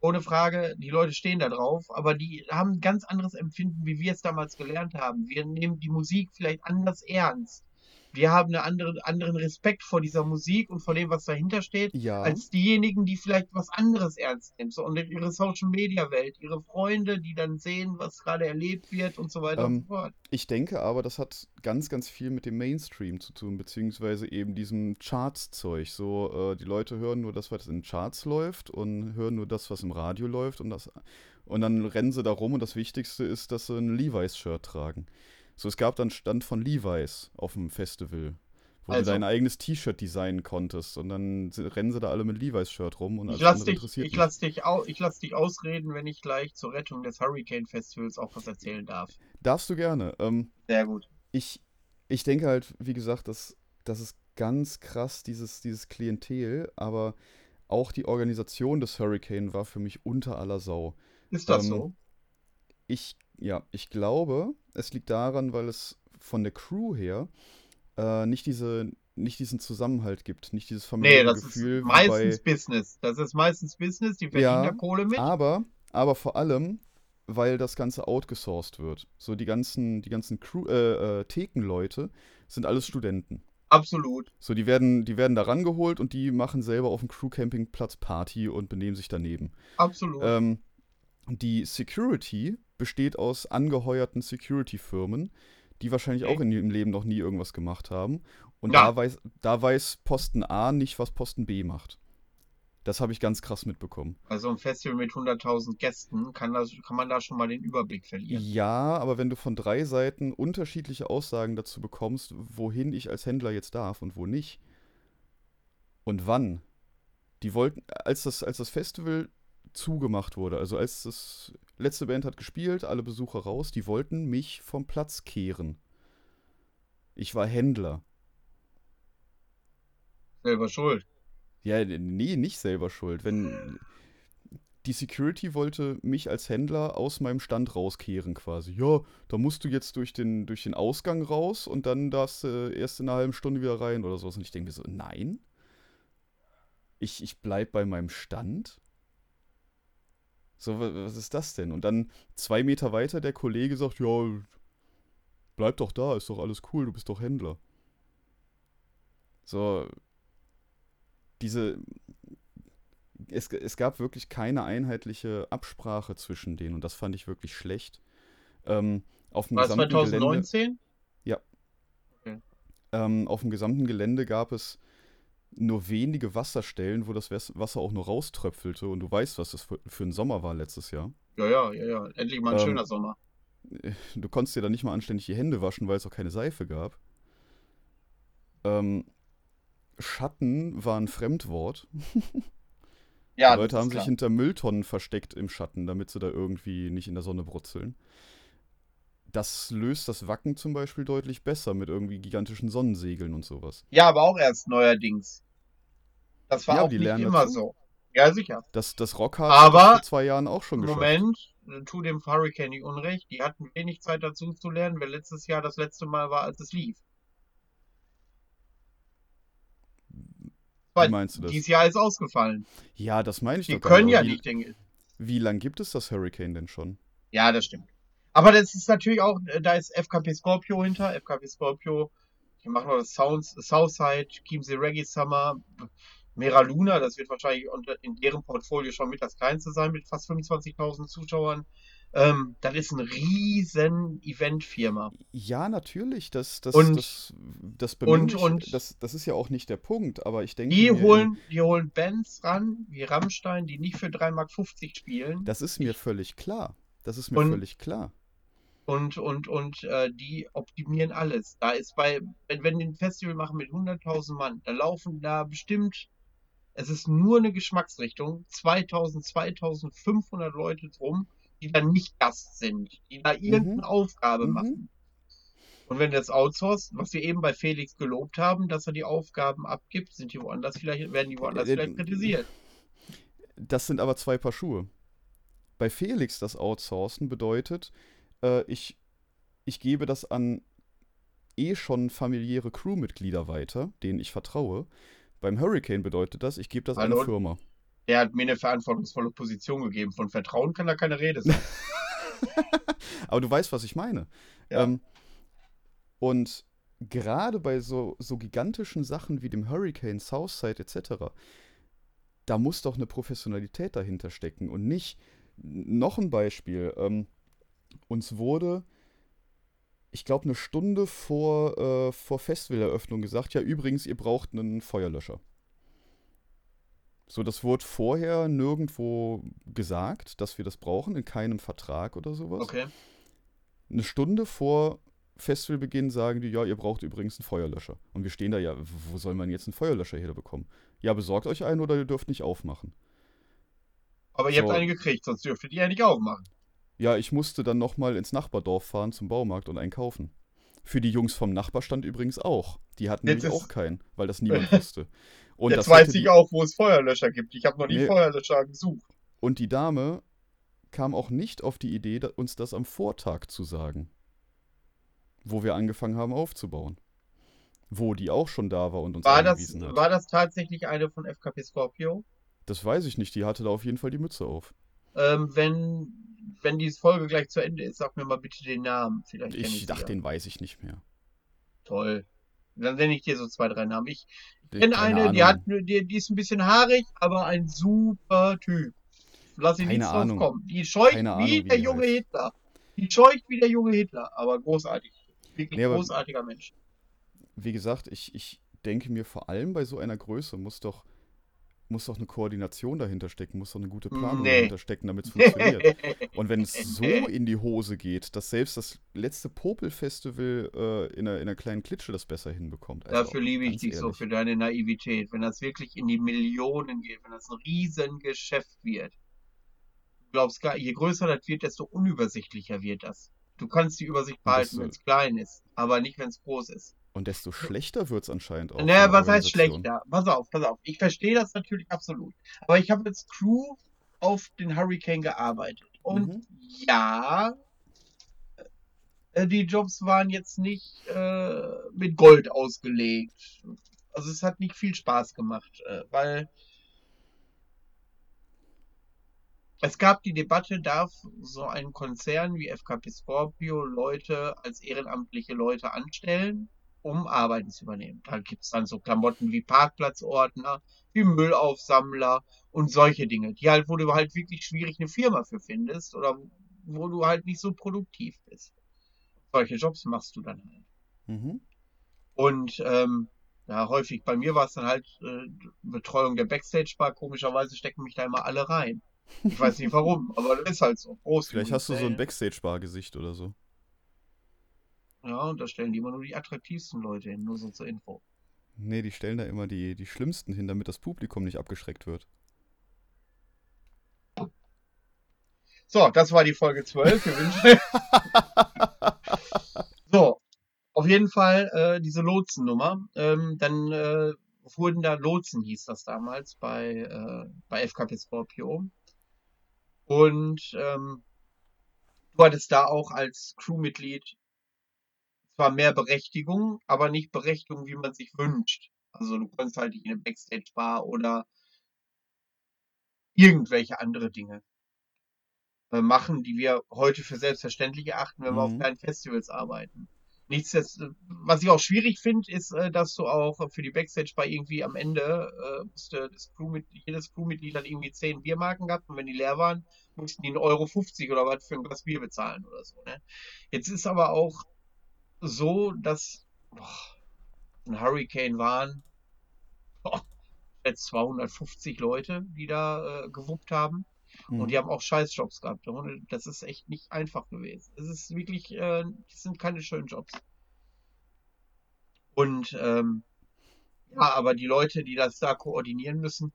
ohne Frage, die Leute stehen da drauf, aber die haben ein ganz anderes Empfinden, wie wir es damals gelernt haben. Wir nehmen die Musik vielleicht anders ernst. Wir haben einen anderen, anderen Respekt vor dieser Musik und vor dem, was dahinter steht ja, als diejenigen, die vielleicht was anderes ernst nehmen. So, und ihre Social Media Welt, ihre Freunde, die dann sehen, was gerade erlebt wird und so weiter und Ähm, so fort. ich denke aber, das hat ganz, ganz viel mit dem Mainstream zu tun, beziehungsweise eben diesem Charts-Zeug. So, äh, die Leute hören nur das, was in Charts läuft und hören nur das, was im Radio läuft und das und dann rennen sie da rum und das Wichtigste ist, dass sie ein Levi's-Shirt tragen. So, es gab dann Stand von Levi's auf dem Festival, wo Also. du dein eigenes T-Shirt designen konntest und dann rennen sie da alle mit Levi's-Shirt rum und Ich lass dich, interessiert ich lass dich, au, ich lass dich ausreden, wenn ich gleich zur Rettung des Hurricane Festivals auch was erzählen darf. Darfst du gerne. Ähm, Sehr gut. ich, ich denke halt, wie gesagt, das, das ist ganz krass, dieses, dieses Klientel, aber auch die Organisation des Hurricane war für mich unter aller Sau. Ist das Ähm, so? Ich, ja, ich glaube, es liegt daran, weil es von der Crew her äh, nicht diese, nicht diesen Zusammenhalt gibt, nicht dieses Nee, familiäre das ist meistens bei, Business. Das ist meistens Business, die verdienen Ja, da Kohle mit. aber, aber vor allem, weil das Ganze outgesourced wird. So die ganzen, die ganzen Crew, äh, äh, Thekenleute sind alles Studenten. Absolut. So, die werden, die werden da rangeholt und die machen selber auf dem Crewcampingplatz Party und benehmen sich daneben. Absolut. Ähm, die Security besteht aus angeheuerten Security-Firmen, die wahrscheinlich auch in ihrem Leben noch nie irgendwas gemacht haben. Und Ja. da, weiß, da weiß Posten A nicht, was Posten B macht. Das habe ich ganz krass mitbekommen. Also ein Festival mit 100.000 Gästen kann, das, kann man da schon mal den Überblick verlieren. Ja, aber wenn du von drei Seiten unterschiedliche Aussagen dazu bekommst, wohin ich als Händler jetzt darf und wo nicht und wann, die wollten, als das, als das Festival zugemacht wurde, also als das letzte Band hat gespielt, alle Besucher raus, die wollten mich vom Platz kehren. Ich war Händler. Selber schuld. Ja, nee, nicht selber schuld. Wenn die Security wollte mich als Händler aus meinem Stand rauskehren quasi. Ja, da musst du jetzt durch den, durch den Ausgang raus und dann darfst du erst in einer halben Stunde wieder rein oder sowas. Und ich denke mir so, nein. Ich, ich bleib bei meinem Stand. So, was ist das denn? Und dann zwei Meter weiter der Kollege sagt, ja, bleib doch da, ist doch alles cool, du bist doch Händler. So, diese, es, es gab wirklich keine einheitliche Absprache zwischen denen und das fand ich wirklich schlecht. Ähm, auf dem War es gesamten 2019? Gelände, ähm, auf dem gesamten Gelände gab es nur wenige Wasserstellen, wo das Wasser auch nur rauströpfelte und du weißt, was das für, für ein Sommer war letztes Jahr. Ja, ja, ja, ja. Endlich mal ein Ähm, schöner Sommer. <laughs> Du konntest dir da nicht mal anständig die Hände waschen, weil es auch keine Seife gab. Ähm, Schatten war ein Fremdwort. Ja, Die Leute haben ist sich klar. hinter Mülltonnen versteckt im Schatten, damit sie da irgendwie nicht in der Sonne brutzeln. Das löst das Wacken zum Beispiel deutlich besser mit irgendwie gigantischen Sonnensegeln und sowas. Ja, aber auch erst neuerdings. Das war Ja, auch aber die nicht immer dazu. so. Ja, sicher. Das, das Rockhard Aber hat das vor zwei Jahren auch schon geschafft. Moment, tu dem Hurricane nicht unrecht. Die hatten wenig Zeit dazu zu lernen, weil letztes Jahr das letzte Mal war, als es lief. Wie meinst du das? Dieses Jahr ist ausgefallen. Ja, das meine ich Die doch nicht. können aber ja wie, nicht den. Wie lang gibt es das Hurricane denn schon? Ja, das stimmt. Aber das ist natürlich auch, äh, da ist FKP Scorpio hinter. FKP Scorpio, die machen noch das Sounds, Southside, Chiemsee Reggae Summer, Mera Luna, das wird wahrscheinlich in deren Portfolio schon mit das kleinste sein, mit fast 25.000 Zuschauern. Ähm, das ist ein riesen Eventfirma. Ja, natürlich. Das, das, Und- das, das, ich- und- das, das ist ja auch nicht der Punkt, aber ich denke Die mir, holen, die holen Bands ran, wie Rammstein, die nicht für 3,50 Mark spielen. das ist mir völlig klar. Das ist mir Und- völlig klar. Und und und äh, die optimieren alles. Da ist bei, wenn, wenn die ein Festival machen mit 100.000 Mann, da laufen da bestimmt, es ist nur eine Geschmacksrichtung, 2000, 2500 Leute drum, die dann nicht Gast sind, die da irgendeine Aufgabe Mhm. machen. Und wenn du das outsourcest, was wir eben bei Felix gelobt haben, dass er die Aufgaben abgibt, sind die woanders vielleicht, werden die woanders Äh, äh, vielleicht kritisiert. Das sind aber zwei Paar Schuhe. Bei Felix das Outsourcen bedeutet, äh, ich, ich gebe das an eh schon familiäre Crewmitglieder weiter, denen ich vertraue. Beim Hurricane bedeutet das, ich gebe das an Hallo? eine Firma. Der hat mir eine verantwortungsvolle Position gegeben. Von Vertrauen kann da keine Rede sein. <laughs> Aber du weißt, was ich meine. Ja. Ähm, und gerade bei so, so gigantischen Sachen wie dem Hurricane, Southside etc., da muss doch eine Professionalität dahinter stecken und nicht noch ein Beispiel. Ähm, uns wurde, ich glaube, eine Stunde vor, äh, vor Festivaleröffnung gesagt, ja, übrigens, ihr braucht einen Feuerlöscher. So, das wurde vorher nirgendwo gesagt, dass wir das brauchen, in keinem Vertrag oder sowas. Okay. Eine Stunde vor Festivalbeginn sagen die, ja, ihr braucht übrigens einen Feuerlöscher. Und wir stehen da, ja, wo soll man jetzt einen Feuerlöscher her bekommen? Ja, besorgt euch einen oder ihr dürft nicht aufmachen. Aber ihr So. habt einen gekriegt, sonst dürftet ihr ja nicht aufmachen. Ja, ich musste dann nochmal ins Nachbardorf fahren zum Baumarkt und einen kaufen. Für die Jungs vom Nachbarstand übrigens auch. Die hatten Jetzt nämlich auch keinen, weil das <laughs> niemand wusste. Und Jetzt das weiß ich auch, wo es Feuerlöscher gibt. Ich habe noch nie Nee. Feuerlöscher gesucht. Und die Dame kam auch nicht auf die Idee, uns das am Vortag zu sagen. Wo wir angefangen haben aufzubauen. Wo die auch schon da war und uns War das, angewiesen hat. war das tatsächlich eine von FKP Scorpio? Das weiß ich nicht, die hatte da auf jeden Fall die Mütze auf. Ähm, wenn, wenn die Folge gleich zu Ende ist, sag mir mal bitte den Namen. Vielleicht Ich sie dachte, den weiß ich nicht mehr. Toll. Dann nenne ich dir so zwei, drei Namen. Ich Ich- kenne eine, die, Ahnung. hat, die, die ist ein bisschen haarig, aber ein super Typ. Lass ihn nichts drauf Ahnung. kommen. Die scheucht Keine Ahnung, wie wie der die junge heißt. Hitler. Die scheucht wie der junge Hitler, aber großartig. Wirklich Nee, aber- großartiger Mensch. Wie gesagt, ich, ich denke mir vor allem bei so einer Größe muss doch, muss doch eine Koordination dahinter stecken, muss doch eine gute Planung Nee. dahinter stecken, damit es funktioniert. Und wenn es so <laughs> in die Hose geht, dass selbst das letzte Popel-Festival äh, in, einer, in einer kleinen Klitsche das besser hinbekommt. Also, Dafür liebe ich dich so, ehrlich. für deine Naivität. Wenn das wirklich in die Millionen geht, wenn das ein Riesengeschäft wird. Du glaubst gar, je größer das wird, desto unübersichtlicher wird das. Du kannst die Übersicht behalten, soll- wenn es klein ist, aber nicht, wenn es groß ist. Und desto schlechter wird es anscheinend auch. Naja, was heißt schlechter? Pass auf, pass auf. Ich verstehe das natürlich absolut. Aber ich habe als Crew auf den Hurricane gearbeitet. Und Mhm. ja, äh, die Jobs waren jetzt nicht äh, mit Gold ausgelegt. Also es hat nicht viel Spaß gemacht, äh, weil es gab die Debatte, darf so ein Konzern wie FKP Scorpio Leute als ehrenamtliche Leute anstellen, um Arbeiten zu übernehmen. Da gibt es dann so Klamotten wie Parkplatzordner, wie Müllaufsammler und solche Dinge, die halt, wo du halt wirklich schwierig eine Firma für findest oder wo du halt nicht so produktiv bist. Solche Jobs machst du dann halt. Mhm. Und ähm, ja, häufig bei mir war es dann halt äh, Betreuung der Backstage-Bar. Komischerweise stecken mich da immer alle rein. Ich weiß nicht warum, aber das ist halt so. Prost, Vielleicht hast du so ein Backstage-Bar-Gesicht oder so. Ja, und da stellen die immer nur die attraktivsten Leute hin, nur so zur Info. Nee, die stellen da immer die, die Schlimmsten hin, damit das Publikum nicht abgeschreckt wird. So, das war die Folge 12. Wir wünschen. <laughs> so, auf jeden Fall äh, diese Lotsennummer. Ähm, dann äh, wurden da Lotsen, hieß das damals, bei, äh, bei FKP Scorpio. Und ähm, du hattest da auch als Crewmitglied zwar mehr Berechtigung, aber nicht Berechtigung, wie man sich wünscht. Also du konntest halt nicht in eine Backstage-Bar oder irgendwelche andere Dinge äh, machen, die wir heute für selbstverständlich erachten, wenn wir auf Mhm. kleinen Festivals arbeiten. Nichtsdestotrotz, was ich auch schwierig finde, ist, äh, dass du auch für die Backstage-Bar irgendwie am Ende äh, musste das Crewmitglied, jedes Crewmitglied hat irgendwie 10 Biermarken gehabt und wenn die leer waren, mussten die 1,50 Euro 50 oder was für ein Glas Bier bezahlen oder so. Ne? Jetzt ist aber auch so, dass boah, ein Hurricane waren boah, jetzt 250 Leute, die da äh, gewuppt haben. Mhm. Und die haben auch Scheißjobs gehabt. Und das ist echt nicht einfach gewesen. Es ist wirklich, äh, das sind keine schönen Jobs. Und ähm, ja, aber die Leute, die das da koordinieren müssen,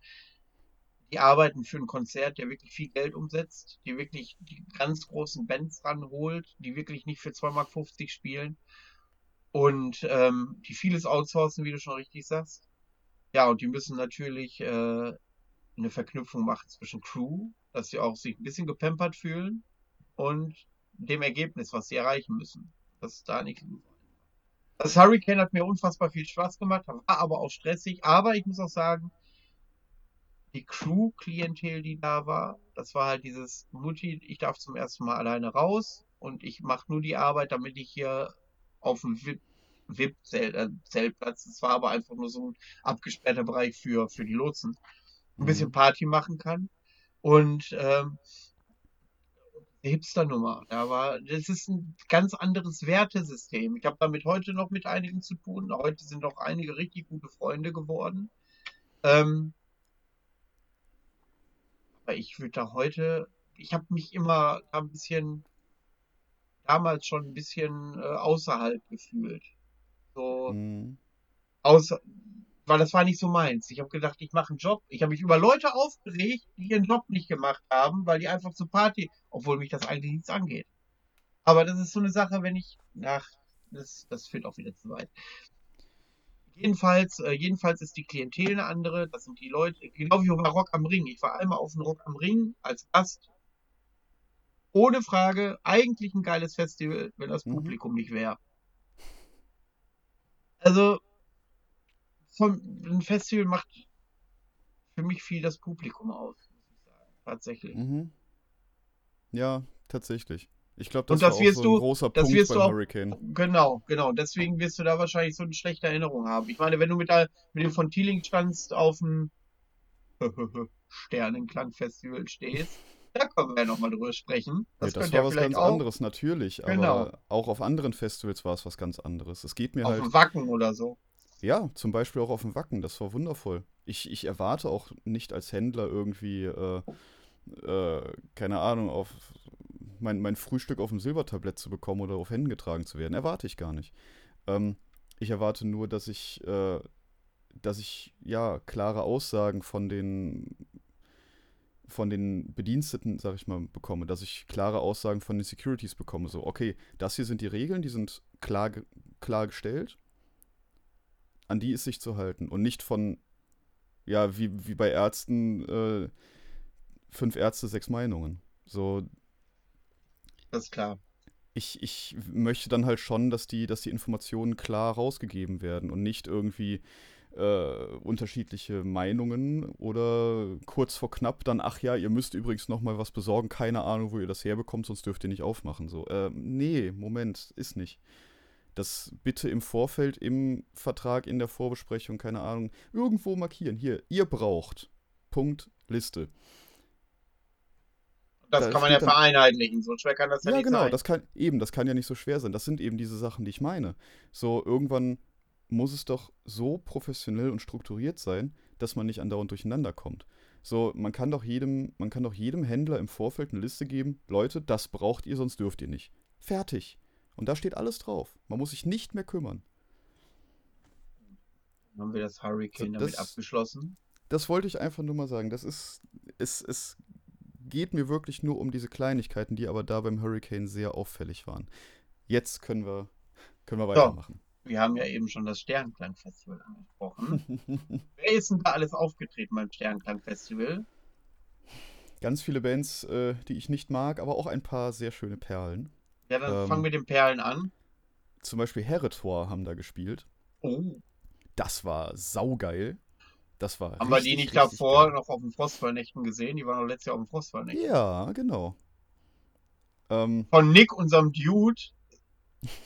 die arbeiten für ein Konzert, der wirklich viel Geld umsetzt, die wirklich die ganz großen Bands ranholt, die wirklich nicht für 2,50 Mark spielen und ähm, die vieles outsourcen, wie du schon richtig sagst. Ja, und die müssen natürlich äh, eine Verknüpfung machen zwischen Crew, dass sie auch sich ein bisschen gepampert fühlen und dem Ergebnis, was sie erreichen müssen. Das ist da nicht. Das Hurricane hat mir unfassbar viel Spaß gemacht, war aber auch stressig. Aber ich muss auch sagen, die Crew-Klientel, die da war, das war halt dieses Mutti, ich darf zum ersten Mal alleine raus und ich mache nur die Arbeit, damit ich hier auf dem VIP VIP-Zeltplatz, das war aber einfach nur so ein abgesperrter Bereich für, für die Lotsen, ein bisschen Mhm. Party machen kann. Und ähm, Hipster-Nummer, da war, das ist ein ganz anderes Wertesystem. Ich habe damit heute noch mit einigen zu tun. Heute sind auch einige richtig gute Freunde geworden. Ähm, ich würde da heute, ich habe mich immer da ein bisschen, damals schon ein bisschen äh, außerhalb gefühlt. So, Mhm. außer, weil das war nicht so meins. Ich habe gedacht, ich mache einen Job. Ich habe mich über Leute aufgeregt, die ihren Job nicht gemacht haben, weil die einfach zur Party, obwohl mich das eigentlich nichts angeht. Aber das ist so eine Sache, wenn ich, ach, das, das führt auch wieder zu weit. Jedenfalls, äh, jedenfalls ist die Klientel eine andere. Das sind die Leute, genau wie bei Rock am Ring. Ich war einmal auf dem Rock am Ring als Gast. Ohne Frage, eigentlich ein geiles Festival, wenn das Mhm. Publikum nicht wäre. Also, vom, ein Festival macht für mich viel das Publikum aus, muss ich sagen. Tatsächlich. Mhm. Ja, tatsächlich. Ich glaube, das das war auch so ein du- großer Punkt beim auch- Hurricane. Genau, genau. Deswegen wirst du da wahrscheinlich so eine schlechte Erinnerung haben. Ich meine, wenn du mit, der, mit dem von Thieling standst auf dem <laughs> Sternenklangfestival stehst, da können wir ja nochmal drüber sprechen. Das, ja, das könnte ja war was ganz auch anderes, natürlich. Genau. Aber auch auf anderen Festivals war es was ganz anderes. Es geht mir auf halt. dem Wacken oder so. Ja, zum Beispiel auch auf dem Wacken, das war wundervoll. Ich, ich erwarte auch nicht als Händler irgendwie, äh, äh, keine Ahnung, auf mein, mein Frühstück auf dem Silbertablett zu bekommen oder auf Händen getragen zu werden. Erwarte ich gar nicht. Ähm, ich erwarte nur, dass ich, äh, dass ich, ja, klare Aussagen von den, von den Bediensteten, sag ich mal, bekomme, dass ich klare Aussagen von den Securities bekomme. So, okay, das hier sind die Regeln, die sind klar, klar gestellt an die ist sich zu halten und nicht von, ja, wie, wie bei Ärzten, äh, fünf Ärzte, sechs Meinungen. So, Das ist klar. ich, ich möchte dann halt schon, dass die, dass die Informationen klar rausgegeben werden und nicht irgendwie äh, unterschiedliche Meinungen oder kurz vor knapp dann, ach ja, ihr müsst übrigens noch mal was besorgen, keine Ahnung, wo ihr das herbekommt, sonst dürft ihr nicht aufmachen. So, äh, nee, Moment, ist nicht. Das bitte im Vorfeld, im Vertrag, in der Vorbesprechung, keine Ahnung, irgendwo markieren. Hier, ihr braucht. Punkt, Liste. Das Da kann man ja vereinheitlichen. So schwer kann das ja, Ja, nicht genau, sein. das kann eben, das kann ja nicht so schwer sein. Das sind eben diese Sachen, die ich meine. So, irgendwann muss es doch so professionell und strukturiert sein, dass man nicht andauernd durcheinander kommt. So, man kann doch jedem, man kann doch jedem Händler im Vorfeld eine Liste geben, Leute, das braucht ihr, sonst dürft ihr nicht. Fertig. Und da steht alles drauf. Man muss sich nicht mehr kümmern. Haben wir das Hurricane So, damit das- abgeschlossen? Das wollte ich einfach nur mal sagen. Das ist, es, es geht mir wirklich nur um diese Kleinigkeiten, die aber da beim Hurricane sehr auffällig waren. Jetzt können wir, können wir weitermachen. Wir haben ja eben schon das Sternklang-Festival angesprochen. <laughs> Wer ist denn da alles aufgetreten beim Sternklang-Festival? Ganz viele Bands, äh, die ich nicht mag, aber auch ein paar sehr schöne Perlen. Ja, dann Ähm. fangen wir mit den Perlen an. Zum Beispiel Herretor haben da gespielt. Oh, Das war saugeil. Das war haben wir die richtig, nicht richtig davor geil. noch auf den Frostfallnächten gesehen? Die waren doch letztes Jahr auf den Frostfallnächten. Ja, genau. Ähm, Von Nick, unserem Dude,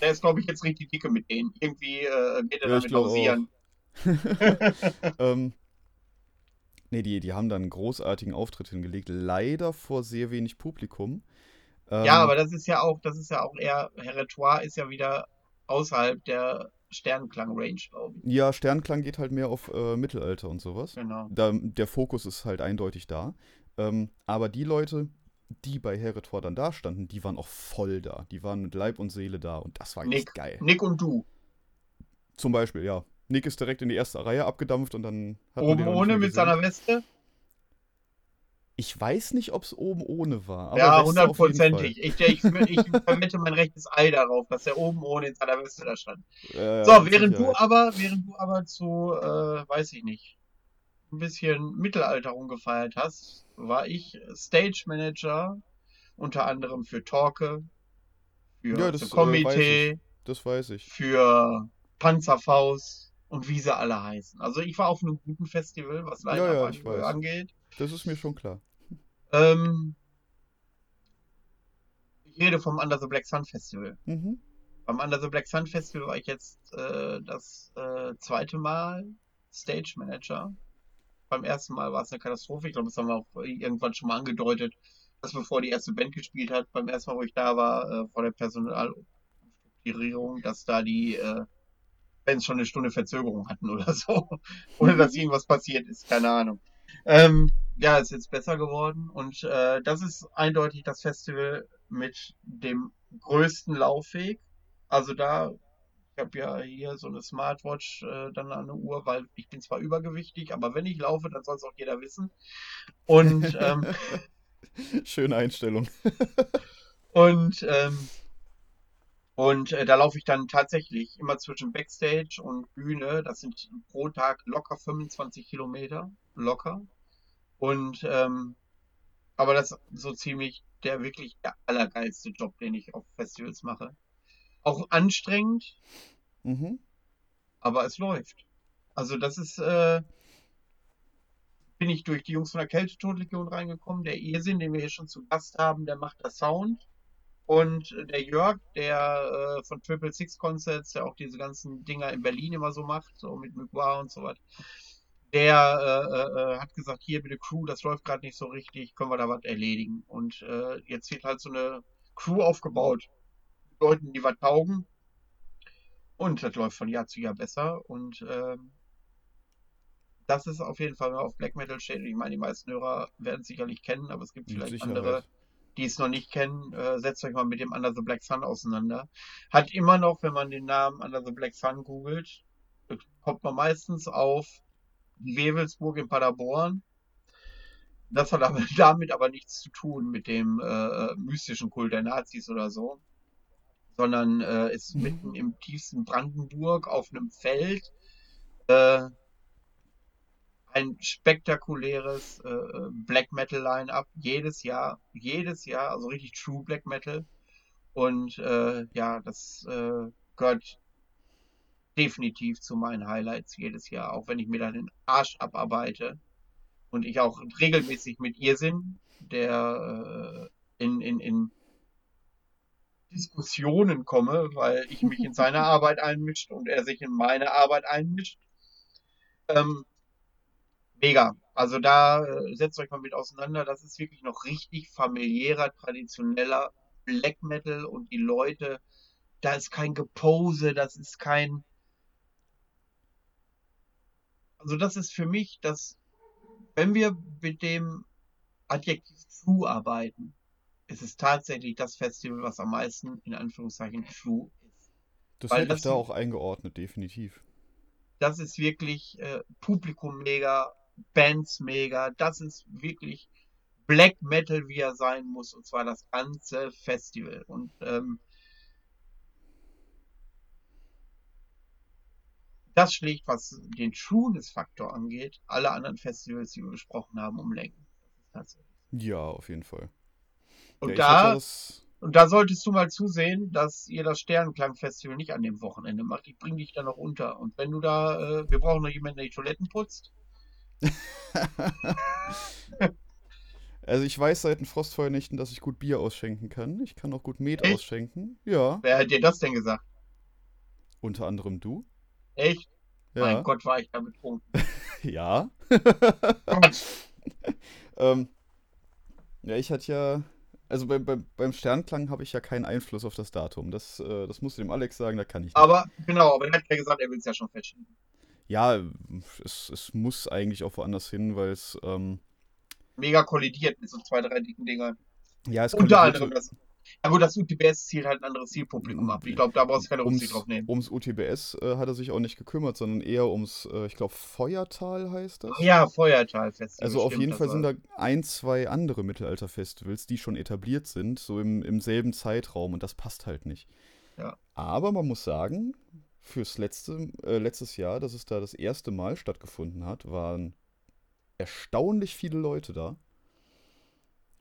der ist, glaube ich, jetzt richtig dicke mit denen. Irgendwie äh, geht er Ja, damit hausieren. <laughs> ähm, nee, die, die haben da einen großartigen Auftritt hingelegt. Leider vor sehr wenig Publikum. Ähm, Ja, aber das ist ja auch, das ist ja auch eher, Herretoire ist ja wieder außerhalb der Sternklang-Range, glaube ich. Ja, Sternklang geht halt mehr auf äh, Mittelalter und sowas. Genau. Da, der Fokus ist halt eindeutig da. Ähm, aber die Leute, die bei Herretor dann da standen, die waren auch voll da. Die waren mit Leib und Seele da und das war echt Nick. geil. Nick und du. Zum Beispiel, ja. Nick ist direkt in die erste Reihe abgedampft und dann hat man Oben nicht ohne mit seiner Weste? Ich weiß nicht, ob es oben ohne war. Aber ja, hundertprozentig. Ich, ich, ich verwette mein rechtes Ei darauf, dass er oben ohne in seiner Weste da stand. Äh, So, während du aber, während du aber zu, äh, weiß ich nicht, ein bisschen Mittelalter rumgefeiert hast, war ich Stage Manager, unter anderem für Torque, für Ja, das, The äh, Komitee, Das weiß ich. für Panzerfaust und wie sie alle heißen. Also ich war auf einem guten Festival, was Ja, leider ja, weiß. angeht. Das ist mir schon klar. Ähm, ich rede vom Under the Black Sun Festival. Mhm. Beim Under the Black Sun Festival war ich jetzt äh, das äh, zweite Mal Stage Manager. Beim ersten Mal war es eine Katastrophe. Ich glaube, das haben wir auch irgendwann schon mal angedeutet, dass bevor die erste Band gespielt hat, beim ersten Mal, wo ich da war, äh, vor der Personalstrukturierung, dass da die äh, Bands schon eine Stunde Verzögerung hatten oder so. <laughs> Ohne dass irgendwas passiert ist, keine Ahnung. Ähm, ja, ist jetzt besser geworden und äh, das ist eindeutig das Festival mit dem größten Laufweg. Also da, ich habe ja hier so eine Smartwatch äh, dann an der Uhr, weil ich bin zwar übergewichtig, aber wenn ich laufe, dann soll es auch jeder wissen. Und ähm, <laughs> Schöne Einstellung. <laughs> Und, ähm, und äh, da laufe ich dann tatsächlich immer zwischen Backstage und Bühne. Das sind pro Tag locker 25 Kilometer. Locker. Und, ähm, aber das ist so ziemlich der wirklich der allergeilste Job, den ich auf Festivals mache. Auch anstrengend, Mhm. aber es läuft. Also das ist, äh, bin ich durch die Jungs von der Kältetodlegion reingekommen. Der Irrsinn, den wir hier schon zu Gast haben, der macht das Sound. Und äh, der Jörg, der äh, von Triple Six Concerts, der auch diese ganzen Dinger in Berlin immer so macht, so mit Mugwa und so was, der äh, äh, hat gesagt, hier bitte Crew, das läuft gerade nicht so richtig, können wir da was erledigen. Und äh, jetzt wird halt so eine Crew aufgebaut. Leuten, die was taugen. Und das läuft von Jahr zu Jahr besser. Und ähm, das ist auf jeden Fall, wenn man auf Black Metal steht. Ich meine, die meisten Hörer werden es sicherlich kennen, aber es gibt vielleicht Sicherheit. andere, die es noch nicht kennen. Äh, setzt euch mal mit dem Under the Black Sun auseinander. Hat immer noch, wenn man den Namen Under the Black Sun googelt, kommt man meistens auf Wewelsburg in Paderborn. Das hat aber <laughs> damit aber nichts zu tun mit dem äh, mystischen Kult der Nazis oder so, sondern äh, ist mitten im tiefsten Brandenburg auf einem Feld Äh, ein spektakuläres äh, Black Metal Line-Up jedes Jahr, jedes Jahr, also richtig True Black Metal. Und äh, ja, das äh, gehört definitiv zu meinen Highlights jedes Jahr, auch wenn ich mir dann den Arsch abarbeite und ich auch regelmäßig mit Irrsinn, der äh, in, in, in Diskussionen komme, weil ich mich in seine <laughs> Arbeit einmischt und er sich in meine Arbeit einmischt. Ähm, mega. Also da äh, setzt euch mal mit auseinander. Das ist wirklich noch richtig familiärer, traditioneller Black Metal und die Leute, da ist kein Gepose, das ist kein. Also das ist für mich das, wenn wir mit dem Adjektiv True arbeiten, ist es tatsächlich das Festival, was am meisten in Anführungszeichen True ist. Das Weil hätte ich da auch eingeordnet, definitiv. Das ist wirklich äh, Publikum mega, Bands mega, das ist wirklich Black Metal, wie er sein muss, und zwar das ganze Festival. Und ähm, das schlägt, was den Trueness-Faktor angeht, alle anderen Festivals, die wir besprochen haben, um Längen. Ja, auf jeden Fall. Und, ja, da, das... und da solltest du mal zusehen, dass ihr das Sternenklang-Festival nicht an dem Wochenende macht. Ich bringe dich da noch unter. Und wenn du da, äh, wir brauchen noch jemanden, der die Toiletten putzt. <laughs> Also ich weiß seit den Frostfeuernächten, dass ich gut Bier ausschenken kann. Ich kann auch gut Met Echt? ausschenken. Ja. Wer hat dir das denn gesagt? Unter anderem du. Echt? Ja. Mein Gott, war ich da betrunken. <laughs> ja. <laughs> ähm, ja, ich hatte ja. Also bei, bei, beim Sternklang habe ich ja keinen Einfluss auf das Datum. Das, äh, das musst du dem Alex sagen, da kann ich nicht. Aber genau, aber er hat ja gesagt, er will es ja schon feststellen. Ja, es, es muss eigentlich auch woanders hin, weil es. Ähm, mega kollidiert mit so zwei, drei dicken Dingern. Ja, es Unter anderem das. Ja gut, das UTBS zielt halt ein anderes Zielpublikum ab. Ich glaube, da brauchst du keine Rücksicht drauf nehmen. Ums UTBS äh, hat er sich auch nicht gekümmert, sondern eher ums, äh, ich glaube, Feuertal heißt das. Ja, Feuertal-Festival. Also auf jeden Fall sind da ein, zwei andere Mittelalter-Festivals, die schon etabliert sind, so im, im selben Zeitraum und das passt halt nicht. Ja. Aber man muss sagen, fürs letzte, äh, letztes Jahr, dass es da das erste Mal stattgefunden hat, waren erstaunlich viele Leute da.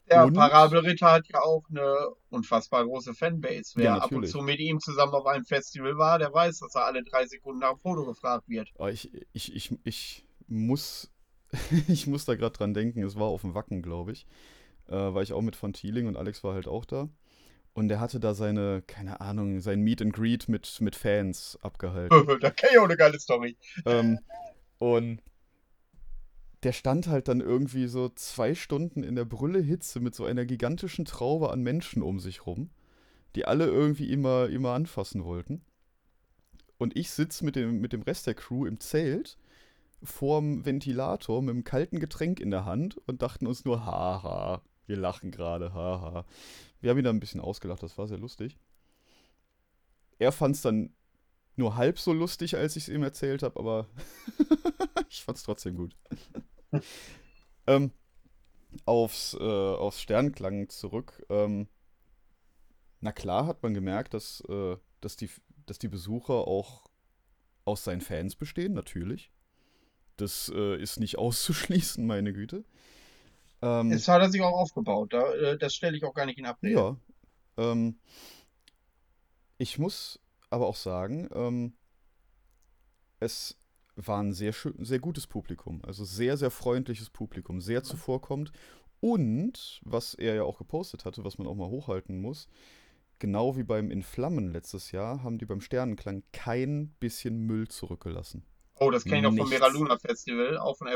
Der und, Parabelritter hat ja auch eine unfassbar große Fanbase. Wer ja, ab und zu mit ihm zusammen auf einem Festival war, der weiß, dass er alle drei Sekunden nach dem Foto gefragt wird. Oh, ich, ich, ich, ich muss, <laughs> ich muss da gerade dran denken, es war auf dem Wacken, glaube ich. Äh, war ich auch mit von Thieling und Alex war halt auch da. Und er hatte da seine, keine Ahnung, sein Meet and Greet mit, mit Fans abgehalten. da kenne ich auch eine geile Story. Ähm, und der stand halt dann irgendwie so zwei Stunden in der Brülle Hitze mit so einer gigantischen Traube an Menschen um sich rum, die alle irgendwie immer, immer anfassen wollten. Und ich sitze mit dem, mit dem Rest der Crew im Zelt vorm Ventilator mit einem kalten Getränk in der Hand und dachten uns nur, haha, wir lachen gerade, haha. Wir haben ihn dann ein bisschen ausgelacht, das war sehr lustig. Er fand es dann nur halb so lustig, als ich es ihm erzählt habe, aber <laughs> ich fand es trotzdem gut. <laughs> ähm, aufs, äh, aufs Sternklang zurück. Ähm, na klar hat man gemerkt, dass, äh, dass, die, dass die Besucher auch aus seinen Fans bestehen, natürlich. Das äh, ist nicht <laughs> auszuschließen, meine Güte. Ähm, es hat er sich auch aufgebaut, da, äh, das stelle ich auch gar nicht in Abrede. Ja. Ähm, ich muss aber auch sagen, ähm, es war ein sehr, sehr gutes Publikum. Also sehr, sehr freundliches Publikum, sehr zuvorkommt. Und, was er ja auch gepostet hatte, was man auch mal hochhalten muss, genau wie beim In Flammen letztes Jahr, haben die beim Sternenklang kein bisschen Müll zurückgelassen. Oh, das kenne ich auch vom Mera Luna Festival. Auch von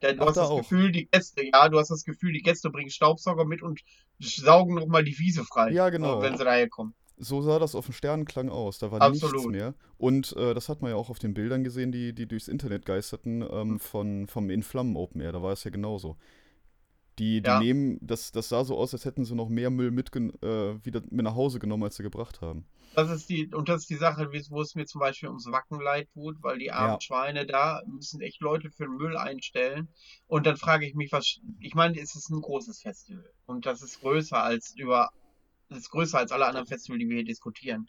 der, du Ach, hast da das auch. Gefühl, die Gäste, ja, du hast das Gefühl, die Gäste bringen Staubsauger mit und saugen nochmal die Wiese frei. Ja, genau. Wenn sie daher kommen. So sah das auf dem Sternenklang aus. Da war Absolut. nichts mehr. Und äh, das hat man ja auch auf den Bildern gesehen, die, die durchs Internet geisterten, ähm, von, vom In Flammen Open Air. Da war es ja genauso. Die, die ja. nehmen, das, das sah so aus, als hätten sie noch mehr Müll mit, äh, wieder mit nach Hause genommen, als sie gebracht haben. Das ist die, und das ist die Sache, wo es mir zum Beispiel ums Wacken leid tut, weil die armen ja. Schweine da müssen echt Leute für den Müll einstellen. Und dann frage ich mich, was, ich meine, es ist ein großes Festival. Und das ist größer als über ist größer als alle anderen Festivals, die wir hier diskutieren.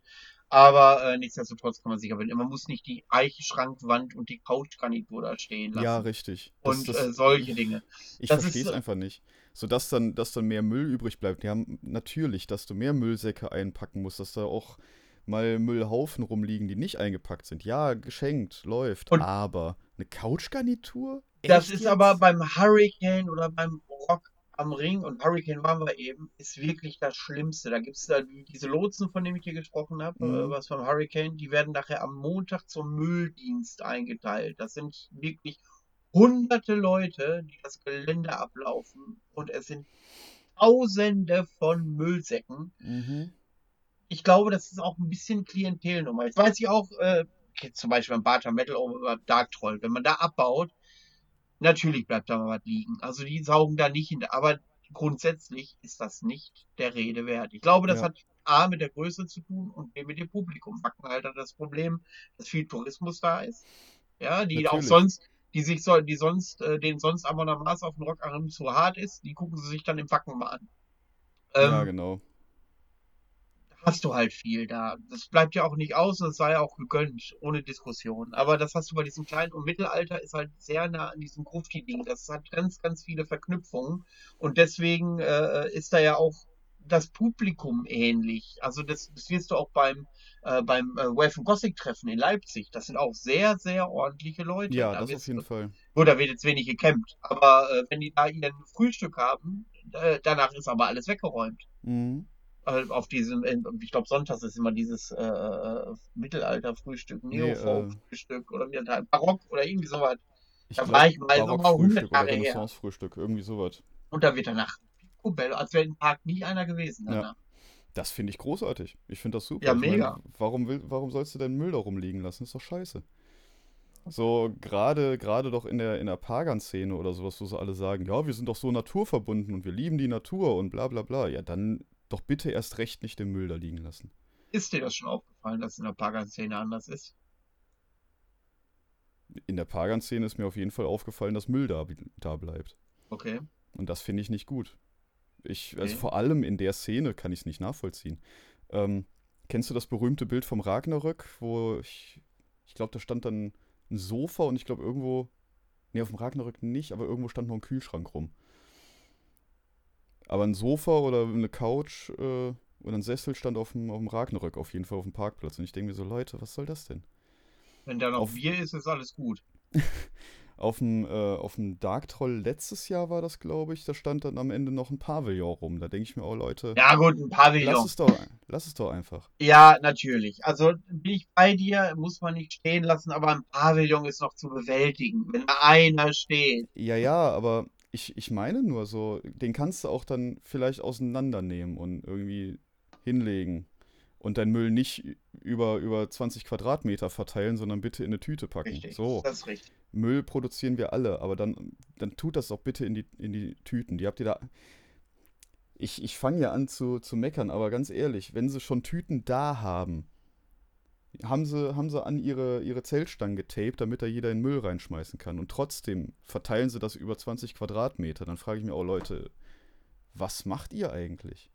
Aber äh, nichtsdestotrotz kann man sich aber man muss nicht die Eichschrankwand und die Couchgarnitur da stehen lassen. Ja, richtig. Das- und das- äh, solche Dinge. Ich Das verstehe es äh, einfach nicht. So dass dann, dass dann mehr Müll übrig bleibt. Ja, natürlich, dass du mehr Müllsäcke einpacken musst, dass da auch mal Müllhaufen rumliegen, die nicht eingepackt sind. Ja, geschenkt, läuft. Und- aber eine Couchgarnitur? Das ist aber jetzt? beim Hurricane oder beim Rock am Ring und Hurricane waren wir eben, ist wirklich das Schlimmste. Da gibt es da die, diese Lotsen, von denen ich hier gesprochen habe, Mhm. äh, was vom Hurricane, die werden nachher am Montag zum Mülldienst eingeteilt. Das sind wirklich hunderte Leute, die das Gelände ablaufen und es sind Tausende von Müllsäcken. Mhm. Ich glaube, das ist auch ein bisschen Klientelnummer. Jetzt weiß ich auch, äh, zum Beispiel beim Barter Metal oder Dark Troll, wenn man da abbaut, natürlich bleibt da mal was liegen. Also die saugen da nicht hin, aber grundsätzlich ist das nicht der Rede wert. Ich glaube, das Ja. hat A mit der Größe zu tun und B mit dem Publikum. Wacken halt hat das Problem, dass viel Tourismus da ist. Ja, die auch Natürlich. sonst, die sich so, die sonst, äh, denen sonst Abonnements auf den Rock zu hart ist, die gucken sie sich dann im Wacken mal an. Ja, Ähm, genau. Hast du halt viel da. Das bleibt ja auch nicht aus und es sei auch gegönnt, ohne Diskussion. Aber das hast du bei diesem kleinen und Mittelalter ist halt sehr nah an diesem Grufti-Ding. Das hat ganz, ganz viele Verknüpfungen und deswegen äh, ist da ja auch das Publikum ähnlich. Also das, das wirst du auch beim äh, beim äh, Wave and Gothic Treffen in Leipzig. Das sind auch sehr, sehr ordentliche Leute. Ja, Da das auf jeden du- Fall. Gut, da wird jetzt wenig gecampt, aber äh, wenn die da ihr Frühstück haben, äh, danach ist aber alles weggeräumt Mhm. Äh, auf diesem, äh, ich glaube, sonntags ist immer dieses äh, äh, Mittelalter-Frühstück, Nee, Neofolk-Frühstück oder wie das heißt, Barock oder irgendwie sowas. Ich Da glaub, war ich mal so mal 100 Barockfrühstück oder Jahre her. Renaissance-Frühstück, irgendwie sowas. Und da wird danach Picobello, als wäre im Park nie einer gewesen Ja. danach. Das finde ich großartig. Ich finde das super. Ja, mega. warum, will, warum sollst du deinen Müll da rumliegen lassen? Ist doch scheiße. So, gerade gerade doch in der, in der Pagan-Szene oder sowas, wo sie alle sagen, ja, wir sind doch so naturverbunden und wir lieben die Natur und bla bla bla. Ja, dann doch bitte erst recht nicht den Müll da liegen lassen. Ist dir das schon aufgefallen, dass in der Pagan-Szene anders ist? In der Pagan-Szene ist mir auf jeden Fall aufgefallen, dass Müll da, da bleibt. Okay. Und das finde ich nicht gut. Ich, also Okay. vor allem in der Szene kann ich es nicht nachvollziehen. Ähm, kennst du das berühmte Bild vom Ragnarök, wo ich, ich glaube, da stand dann ein Sofa und ich glaube irgendwo, nee, auf dem Ragnarök nicht, aber irgendwo stand noch ein Kühlschrank rum. Aber ein Sofa oder eine Couch äh, oder ein Sessel stand auf dem, auf dem Ragnarök auf jeden Fall auf dem Parkplatz. Und ich denke mir so, Leute, was soll das denn? Wenn da noch Auf- Bier ist, ist alles gut. <laughs> Auf dem, äh, auf dem Dark Troll letztes Jahr war das, glaube ich, da stand dann am Ende noch ein Pavillon rum. Da denke ich mir, oh Leute, Ja gut, ein lass Pavillon. es doch, lass es doch einfach. Ja, natürlich. Also bin ich bei dir, muss man nicht stehen lassen, aber ein Pavillon ist noch zu bewältigen, wenn da einer steht. Ja, ja, aber ich, ich meine nur so, den kannst du auch dann vielleicht auseinandernehmen und irgendwie hinlegen und deinen Müll nicht über, über 20 Quadratmeter verteilen, sondern bitte in eine Tüte packen. Richtig. So, Das ist richtig. Müll produzieren wir alle, aber dann, dann tut das auch bitte in die, in die Tüten. Die habt ihr da. Ich, ich fange ja an zu, zu meckern, aber ganz ehrlich, wenn sie schon Tüten da haben, haben sie, haben sie an ihre, ihre Zeltstangen getaped, damit da jeder in Müll reinschmeißen kann. Und trotzdem verteilen sie das über 20 Quadratmeter. Dann frage ich mich auch, Leute, was macht ihr eigentlich?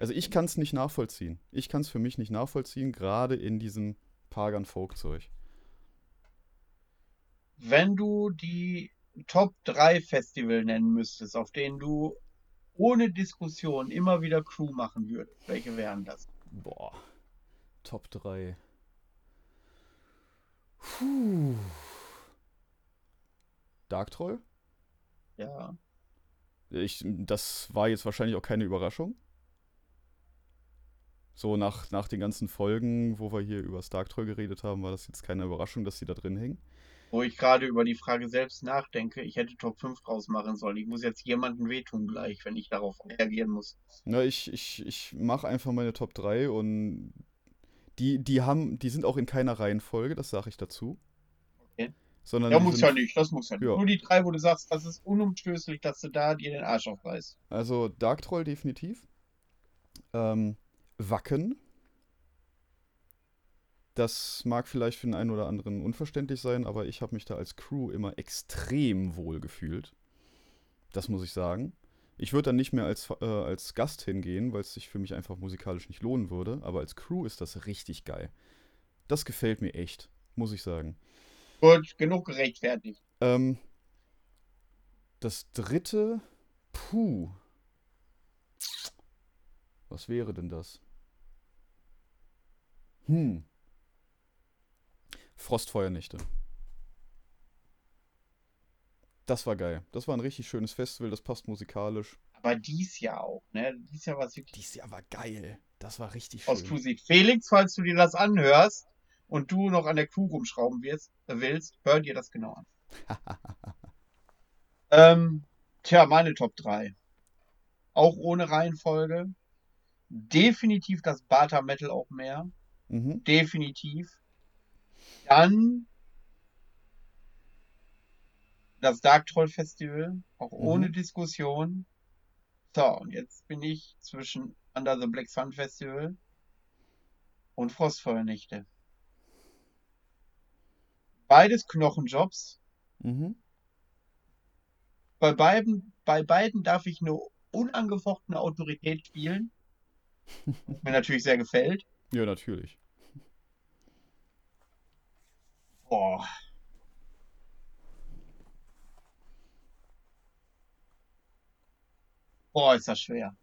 Also ich kann es nicht nachvollziehen. Ich kann es für mich nicht nachvollziehen, gerade in diesem Pagan-Folk-Zeug. Wenn du die Top 3 Festival nennen müsstest, auf denen du ohne Diskussion immer wieder Crew machen würdest, welche wären das? Boah. Top 3. Puh. Dark Troll? Ja. Ich, das war jetzt wahrscheinlich auch keine Überraschung. So nach, nach den ganzen Folgen, wo wir hier über das Dark Troll geredet haben, war das jetzt keine Überraschung, dass die da drin hängen. Wo ich gerade über die Frage selbst nachdenke, ich hätte Top 5 draus machen sollen. Ich muss jetzt jemandem wehtun gleich, wenn ich darauf reagieren muss. Na, ich, ich, ich mache einfach meine Top 3 und die, die haben, die sind auch in keiner Reihenfolge, das sage ich dazu. Okay. Sondern Ja, muss sind, ja nicht, das muss ja nicht. Ja. Nur die drei, wo du sagst, das ist unumstößlich, dass du da dir den Arsch aufreißt. Also Dark Troll definitiv. Ähm, Wacken. Das mag vielleicht für den einen oder anderen unverständlich sein, aber ich habe mich da als Crew immer extrem wohl gefühlt. Das muss ich sagen. Ich würde dann nicht mehr als, äh, als Gast hingehen, weil es sich für mich einfach musikalisch nicht lohnen würde. Aber als Crew ist das richtig geil. Das gefällt mir echt, muss ich sagen. Gut, genug gerechtfertigt. Ähm, das dritte, puh. Was wäre denn das? Hm. Frostfeuernächte. Das war geil. Das war ein richtig schönes Festival, das passt musikalisch. Aber dies Jahr auch, ne? Dies Jahr war es wirklich Dieses Jahr war geil. Das war richtig schön. aus Musik. Felix, falls du dir das anhörst und du noch an der Crew rumschrauben wirst, willst, hör dir das genau an. <laughs> ähm, tja, meine Top 3. Auch ohne Reihenfolge. Definitiv das Bata Metal auch mehr. Mhm. Definitiv. Dann das Dark Troll Festival, auch ohne Mhm. Diskussion. So, und jetzt bin ich zwischen Under the Black Sun Festival und Frostfeuernächte. Beides Knochenjobs. Mhm. Bei beiden, bei beiden darf ich eine unangefochtene Autorität spielen. Was mir natürlich sehr gefällt. Ja, natürlich. Boah. Boah, ist das schwer.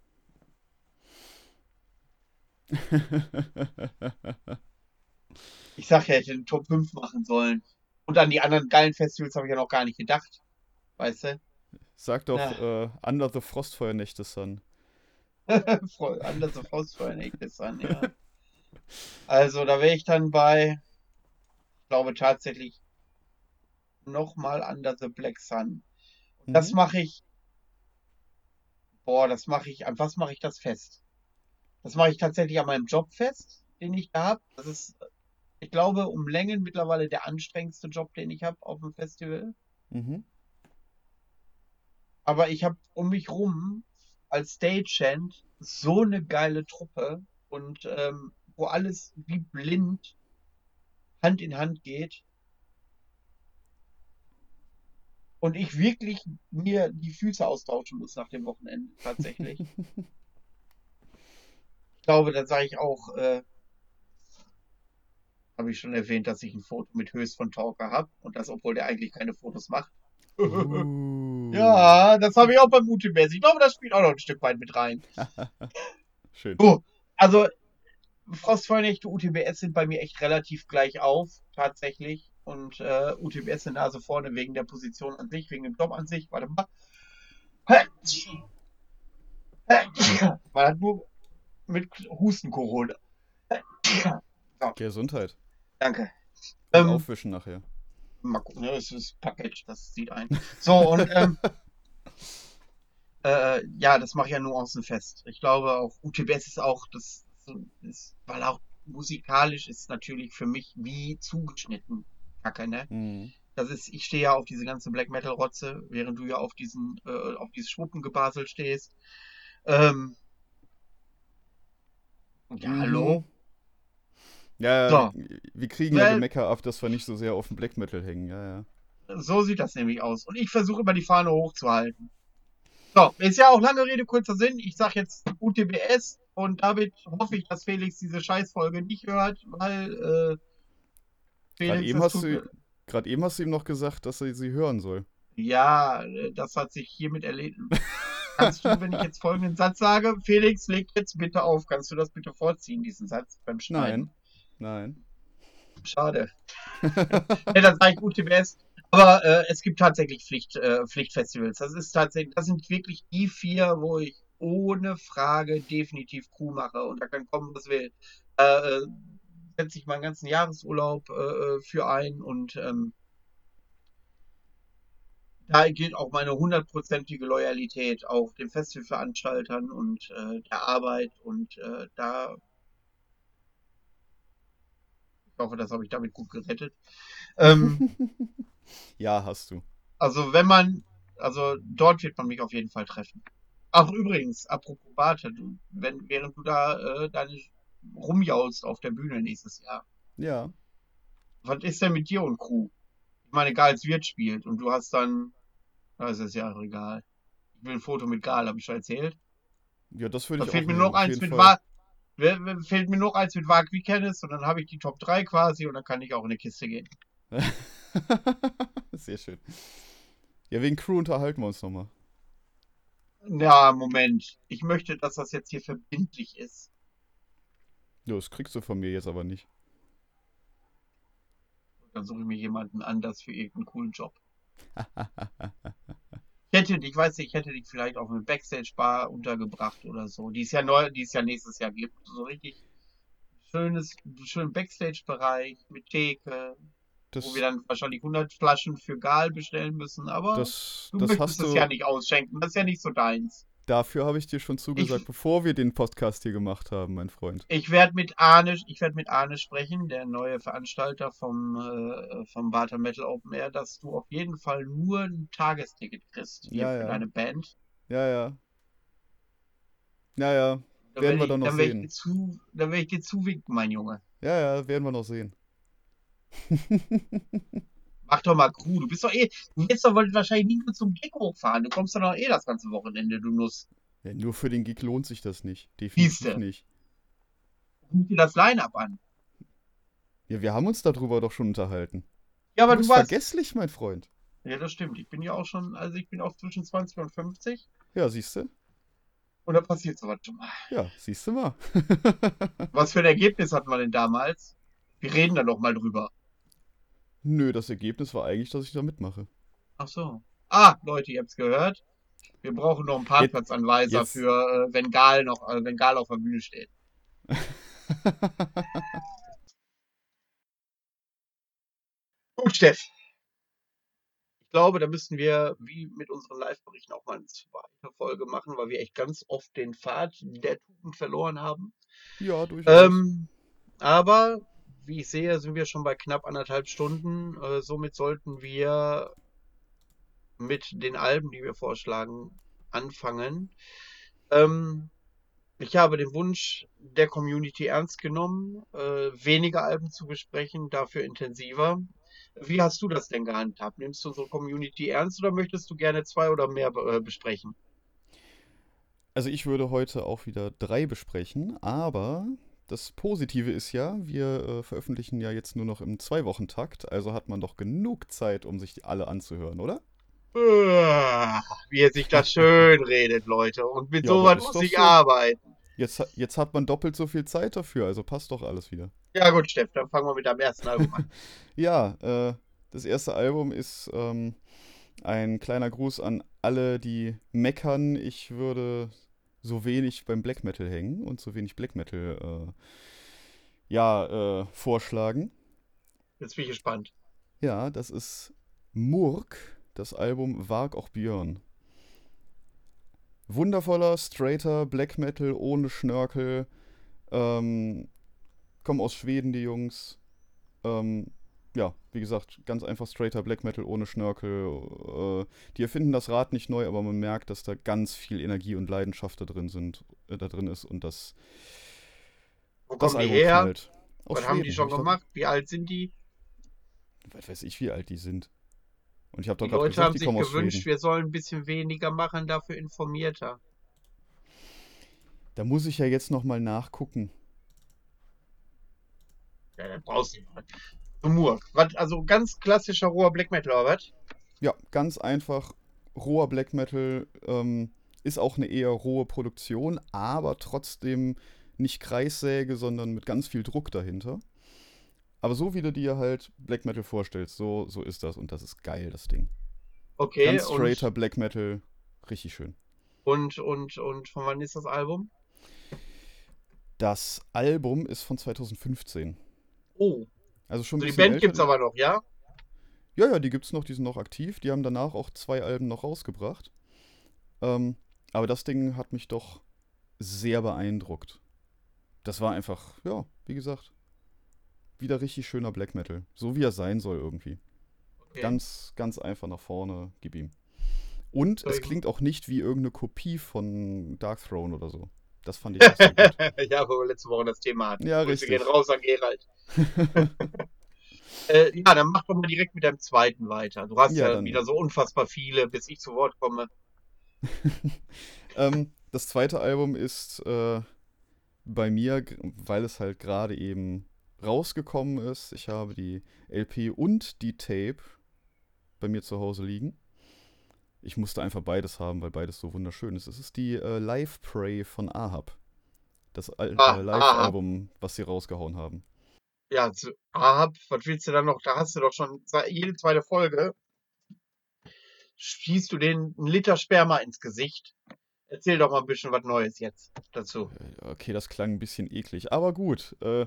<laughs> Ich sag ja, ich hätte den Top 5 machen sollen. Und an die anderen geilen Festivals habe ich ja noch gar nicht gedacht. Weißt du? Sag doch äh, Under the Frostfeuernächte, Sun. Voll <laughs> anders auf Hausfeuernächte an, ja. Also, da wäre ich dann bei, ich glaube tatsächlich, nochmal Under the Black Sun. Und das Mhm. mache ich, boah, das mache ich, an was mache ich das fest? Das mache ich tatsächlich an meinem Job fest, den ich da habe. Das ist, ich glaube, um Längen mittlerweile der anstrengendste Job, den ich habe auf dem Festival. Mhm. Aber ich habe um mich rum als Stagehand so eine geile Truppe und ähm, wo alles wie blind Hand in Hand geht. Und ich wirklich mir die Füße austauschen muss nach dem Wochenende, tatsächlich. <laughs> Ich glaube, da sage ich auch, äh, habe ich schon erwähnt, dass ich ein Foto mit Höchst von Talker habe und das, obwohl der eigentlich keine Fotos macht. Uh. <laughs> Ja, das habe ich auch beim UTBS. Ich glaube, das spielt auch noch ein Stück weit mit rein. <laughs> Schön. So, also Frostfeuernächte, UTBS sind bei mir echt relativ gleich auf, tatsächlich. Und äh, UTBS eine Nase vorne wegen der Position an sich, wegen dem Job an sich. Warte mal. Man hat nur mit Husten Corona. Gesundheit. Danke. Ähm, aufwischen nachher. Mal gucken? Das ist Package, das sieht ein. So, und ähm, <laughs> äh, ja, das mache ich ja nuancenfest. Ich glaube auch, UTBS ist auch, das ist, weil auch musikalisch ist natürlich für mich wie zugeschnitten. Kacke, ne? Mhm. Das ist, ich stehe ja auf diese ganze Black Metal Rotze, während du ja auf diesen, äh, auf dieses Schwuppengebasel stehst. Ähm, ja, Mhm. hallo? Ja, So. wir kriegen ja Weil- Gemecker ab, dass wir nicht so sehr auf dem Black Metal hängen. Ja, ja. So sieht das nämlich aus. Und ich versuche immer die Fahne hochzuhalten. So, ist ja auch lange Rede, kurzer Sinn. Ich sag jetzt UTBS und damit hoffe ich, dass Felix diese Scheißfolge nicht hört, weil äh, Gerade eben, hast du, gerade eben hast du ihm noch gesagt, dass er sie hören soll. Ja, äh, das hat sich hiermit erledigt. <laughs> Kannst du, wenn ich jetzt folgenden Satz sage, Felix, leg jetzt bitte auf, kannst du das bitte vorziehen, diesen Satz beim Schneiden? Nein. Nein. Schade. <laughs> ja, das sage ich UTBS. Aber äh, es gibt tatsächlich Pflicht, äh, Pflichtfestivals. Das ist tatsächlich, das sind wirklich die vier, wo ich ohne Frage definitiv Crew mache. Und da kann kommen, was will. Äh, äh, setze ich meinen ganzen Jahresurlaub äh, äh, für ein und ähm, da gilt auch meine hundertprozentige Loyalität auch den Festivalveranstaltern und äh, der Arbeit und äh, da ich hoffe, das habe ich damit gut gerettet. Ähm, <laughs> Ja, hast du. also wenn man, also dort wird man mich auf jeden Fall treffen. Ach übrigens, apropos Barte, du, wenn, während du da äh, deine rumjaulst auf der Bühne nächstes Jahr, Ja. was ist denn mit dir und Crew? Ich meine, Gals Wirt spielt und du hast dann, na, ist es ja auch egal. Ich will ein Foto mit Gal, habe ich schon erzählt. Ja, das würde Da ich auch fehlt mir nehmen, noch eins mit. Wa fehlt mir noch eins mit Wag wie Kennis und dann habe ich die Top 3 quasi und dann kann ich auch in eine Kiste gehen. <laughs> Sehr schön. Ja, wegen Crew unterhalten wir uns nochmal. Ja, Moment. Ich möchte, dass das jetzt hier verbindlich ist. Das kriegst du von mir jetzt aber nicht. Dann suche ich mir jemanden anders für irgendeinen coolen Job. <laughs> Ich hätte dich, ich weiß nicht, ich hätte dich vielleicht auf eine Backstage-Bar untergebracht oder so, die es ja neu, die es ja nächstes Jahr gibt. So richtig schönes, schönen Backstage-Bereich mit Theke, Das, wo wir dann wahrscheinlich 100 Flaschen für Gal bestellen müssen, aber das, du das möchtest es du. ja nicht ausschenken, das ist ja nicht so deins. Dafür habe ich dir schon zugesagt, Ich- bevor wir den Podcast hier gemacht haben, mein Freund. Ich werde mit Arne, ich werde mit Arne sprechen, der neue Veranstalter vom, äh, vom Barter Metal Open Air, dass du auf jeden Fall nur ein Tagesticket kriegst hier Ja, für ja. deine Band. Ja, ja. Ja, ja. Dann Werden wir dann ich, noch dann ich sehen. zu, dann werde ich dir zuwinken, mein Junge. Ja, ja, werden wir noch sehen. <laughs> Mach doch mal Crew. Du bist doch eh, du willst doch wahrscheinlich nie nur zum Gig hochfahren. Du kommst doch noch eh das ganze Wochenende, du Nuss. Ja, nur für den Gig lohnt sich das nicht. Definitiv Siehste. nicht. Guck dir das Line-Up an. Ja, wir haben uns darüber doch schon unterhalten. Ja, aber du du bist warst. vergesslich, mein Freund. Ja, das stimmt. Ich bin ja auch schon, also ich bin auch zwischen 20 und 50 Ja, siehst du? und da passiert sowas schon mal. Ja, siehst du mal. <laughs> Was für ein Ergebnis hatten wir denn damals? Wir reden da noch mal drüber. Nö, das Ergebnis war eigentlich, dass ich da mitmache. Ach so. Ah, Leute, ihr habt's gehört. Wir brauchen noch einen Parkplatzanweiser jetzt- für, äh, wenn Gal noch, äh, wenn Gal auf der Bühne steht. <laughs> Gut, Steff. Ich glaube, da müssen wir, wie mit unseren Live-Berichten, auch mal eine zweite Folge machen, weil wir echt ganz oft den Pfad der Tugend verloren haben. ja, durchaus. Ähm, aber, wie ich sehe, sind wir schon bei knapp anderthalb Stunden. Äh, somit sollten wir mit den Alben, die wir vorschlagen, anfangen. Ähm, ich habe den Wunsch der Community ernst genommen, äh, weniger Alben zu besprechen, dafür intensiver. Wie hast du das denn gehandhabt? Nimmst du unsere Community ernst oder möchtest du gerne zwei oder mehr äh, besprechen? Also ich würde heute auch wieder drei besprechen, aber das Positive ist ja, wir äh, veröffentlichen ja jetzt nur noch im Zwei-Wochen-Takt, also hat man doch genug Zeit, um sich die alle anzuhören, oder? Wie er sich das schön <laughs> redet, Leute. Und mit Ja, sowas muss ich so. arbeiten. Jetzt, jetzt hat man doppelt so viel Zeit dafür, also passt doch alles wieder. Ja gut, Steff, dann fangen wir mit deinem ersten Album an. <laughs> Ja, äh, das erste Album ist ähm, ein kleiner Gruß an alle, die meckern. Ich würde so wenig beim Black Metal hängen und so wenig Black Metal äh, ja, äh, vorschlagen. Jetzt bin ich gespannt. Ja, das ist Murk, das Album Wag auch Björn. Wundervoller, straighter Black Metal ohne Schnörkel. Ähm, kommen aus Schweden, die Jungs. Ähm, ja, wie gesagt, ganz einfach straighter Black Metal ohne Schnörkel. Äh, die erfinden das Rad nicht neu, aber man merkt, dass da ganz viel Energie und Leidenschaft da drin sind, äh, da drin ist und das, Wo das kommen die Album her? knallt. Aus Was haben die Schweden. schon gemacht? Wie alt sind die? Was weiß ich, wie alt die sind. Und ich habe doch Die gerade gesagt, haben die sich kommen aus gewünscht, Schweden. wir sollen ein bisschen weniger machen, dafür informierter. Da muss ich ja jetzt nochmal nachgucken. Ja, dann brauchst du nicht. Was, also ganz klassischer roher Black Metal, oder was? Ja, ganz einfach. Roher Black Metal ähm, ist auch eine eher rohe Produktion, aber trotzdem nicht Kreissäge, sondern mit ganz viel Druck dahinter. Aber so wie du dir halt Black Metal vorstellst, so, so ist das und das ist geil, das Ding. Okay, Ganz und, straighter Black Metal, richtig schön. und, und, und von wann ist das Album? Das Album ist von 2015. Oh, Also schon ein also die Band älter. gibt's aber noch, ja? Ja, ja, die gibt's noch, die sind noch aktiv. Die haben danach auch zwei Alben noch rausgebracht. Ähm, aber das Ding hat mich doch sehr beeindruckt. Das war einfach, ja, wie gesagt, wieder richtig schöner Black Metal. So wie er sein soll irgendwie. Okay. Ganz, ganz einfach nach vorne, gib ihm. Und es klingt auch nicht wie irgendeine Kopie von Dark Throne oder so. Das fand ich auch <laughs> sehr gut. ja, wo wir letzte Woche das Thema hatten. Ja, Grüße richtig. gehen raus an Gerald. <laughs> äh, ja, dann mach doch mal direkt mit deinem zweiten weiter. Du hast Ja, ja, wieder so unfassbar viele, bis ich zu Wort komme. <laughs> ähm, das zweite Album ist äh, bei mir, weil es halt gerade eben rausgekommen ist. Ich habe die LP und die Tape bei mir zu Hause liegen. Ich musste einfach beides haben, weil beides so wunderschön ist. Es ist die äh, Live Pray von Ahab. Das Al Ah, äh, Live-Album, was sie rausgehauen haben. Ja, zu Ahab, was willst du dann noch? Da hast du doch schon jede zweite Folge. Schießt du den einen Liter Sperma ins Gesicht. Erzähl doch mal ein bisschen was Neues jetzt dazu. Äh, Okay, das klang ein bisschen eklig, aber gut. Äh,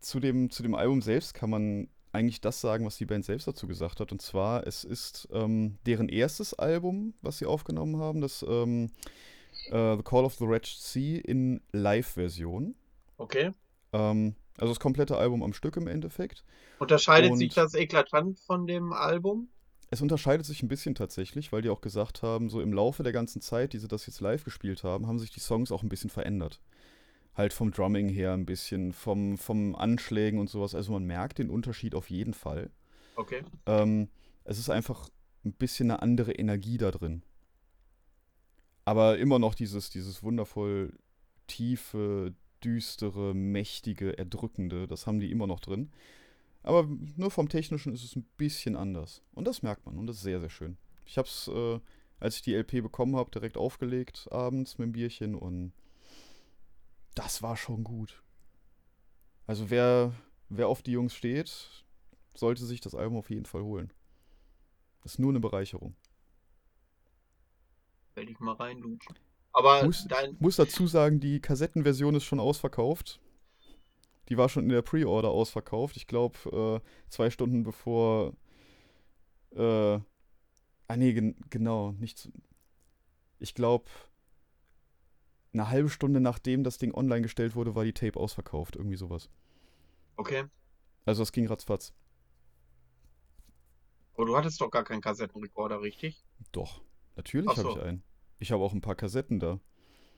zu, dem, zu dem Album selbst kann man eigentlich das sagen, was die Band selbst dazu gesagt hat. Und zwar, es ist ähm, deren erstes Album, was sie aufgenommen haben, das ähm, äh, The Call of the Red Sea in Live-Version. Okay. Ähm, also das komplette Album am Stück im Endeffekt. Unterscheidet sich Und- das eklatant von dem Album? Es unterscheidet sich ein bisschen tatsächlich, weil die auch gesagt haben, so im Laufe der ganzen Zeit, die sie das jetzt live gespielt haben, haben sich die Songs auch ein bisschen verändert. Halt vom Drumming her ein bisschen, vom, vom Anschlägen und sowas. Also man merkt den Unterschied auf jeden Fall. Okay. Ähm, es ist einfach ein bisschen eine andere Energie da drin. Aber immer noch dieses, dieses wundervoll tiefe, düstere, mächtige, erdrückende, das haben die immer noch drin. Aber nur vom Technischen ist es ein bisschen anders. Und das merkt man und das ist sehr, sehr schön. Ich habe es, äh, als ich die LP bekommen habe, direkt aufgelegt abends mit dem Bierchen und das war schon gut. Also wer, wer auf die Jungs steht, sollte sich das Album auf jeden Fall holen. Das ist nur eine Bereicherung. Werde ich mal reinlutschen. Aber Muss, dein, muss dazu sagen, die Kassettenversion ist schon ausverkauft. Die war schon in der Pre-Order ausverkauft. Ich glaube, äh, zwei Stunden bevor. Äh, ah, nee, gen genau, nicht. Ich glaube, eine halbe Stunde nachdem das Ding online gestellt wurde, war die Tape ausverkauft. Irgendwie sowas. okay. Also, es ging ratzfatz. Aber du hattest doch gar keinen Kassettenrekorder, richtig? Doch, natürlich habe so. ich einen. Ich habe auch ein paar Kassetten da.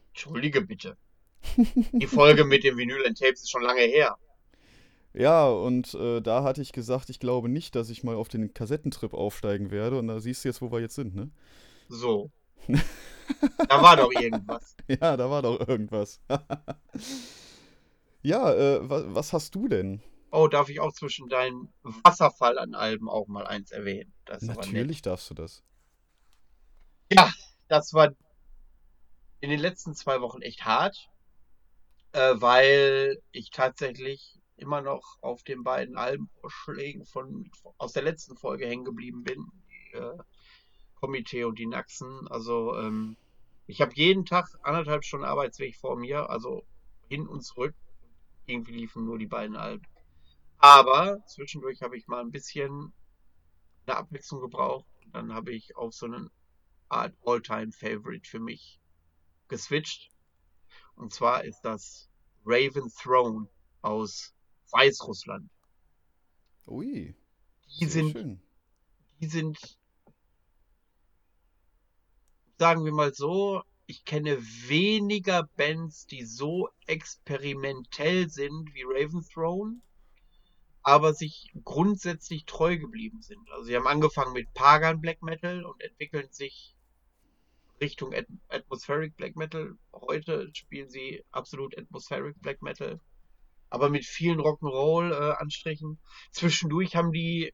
Entschuldige bitte. Die Folge mit dem Vinyl and Tapes ist schon lange her. Ja, und äh, da hatte ich gesagt, ich glaube nicht, dass ich mal auf den Kassettentrip aufsteigen werde. Und da siehst du jetzt, wo wir jetzt sind, ne? So. Da war doch irgendwas. <laughs> Ja, da war doch irgendwas. <laughs> ja, äh, wa was hast du denn? Oh, darf ich auch zwischen deinen Wasserfall an Alben auch mal eins erwähnen? Natürlich darfst du das. Das war in den letzten zwei Wochen echt hart, äh, weil ich tatsächlich immer noch auf den beiden Albenvorschlägen von aus der letzten Folge hängen geblieben bin. Die, äh, Komitee und die Naxen. Also ähm, ich habe jeden Tag anderthalb Stunden Arbeitsweg vor mir, also hin und zurück. Irgendwie liefen nur die beiden Alben. Aber zwischendurch habe ich mal ein bisschen eine Abwechslung gebraucht. Dann habe ich auf so einen Art All-Time-Favorite für mich geswitcht. Und zwar ist das Raven Throne aus Weißrussland. Ui, Die sind, schön. die sind, sagen wir mal so, ich kenne weniger Bands, die so experimentell sind wie Raven Throne, aber sich grundsätzlich treu geblieben sind. Also sie haben angefangen mit Pagan Black Metal und entwickeln sich Richtung At Atmospheric Black Metal. Heute spielen sie absolut Atmospheric Black Metal, aber mit vielen Rock'n'Roll-Anstrichen. Zwischendurch haben die,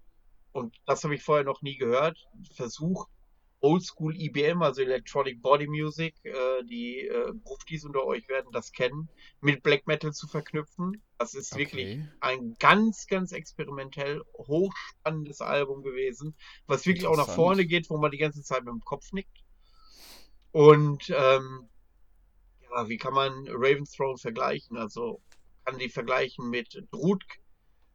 und das habe ich vorher noch nie gehört, versucht, Oldschool IBM, also Electronic Body Music, äh, die äh, Gruftis unter euch werden das kennen, mit Black Metal zu verknüpfen. Das ist wirklich Okay. ein ganz, ganz experimentell hochspannendes Album gewesen, was wirklich auch nach vorne geht, wo man die ganze Zeit mit dem Kopf nickt. Und ähm, ja, wie kann man Raven's Throne vergleichen? Also kann die vergleichen mit Drutk,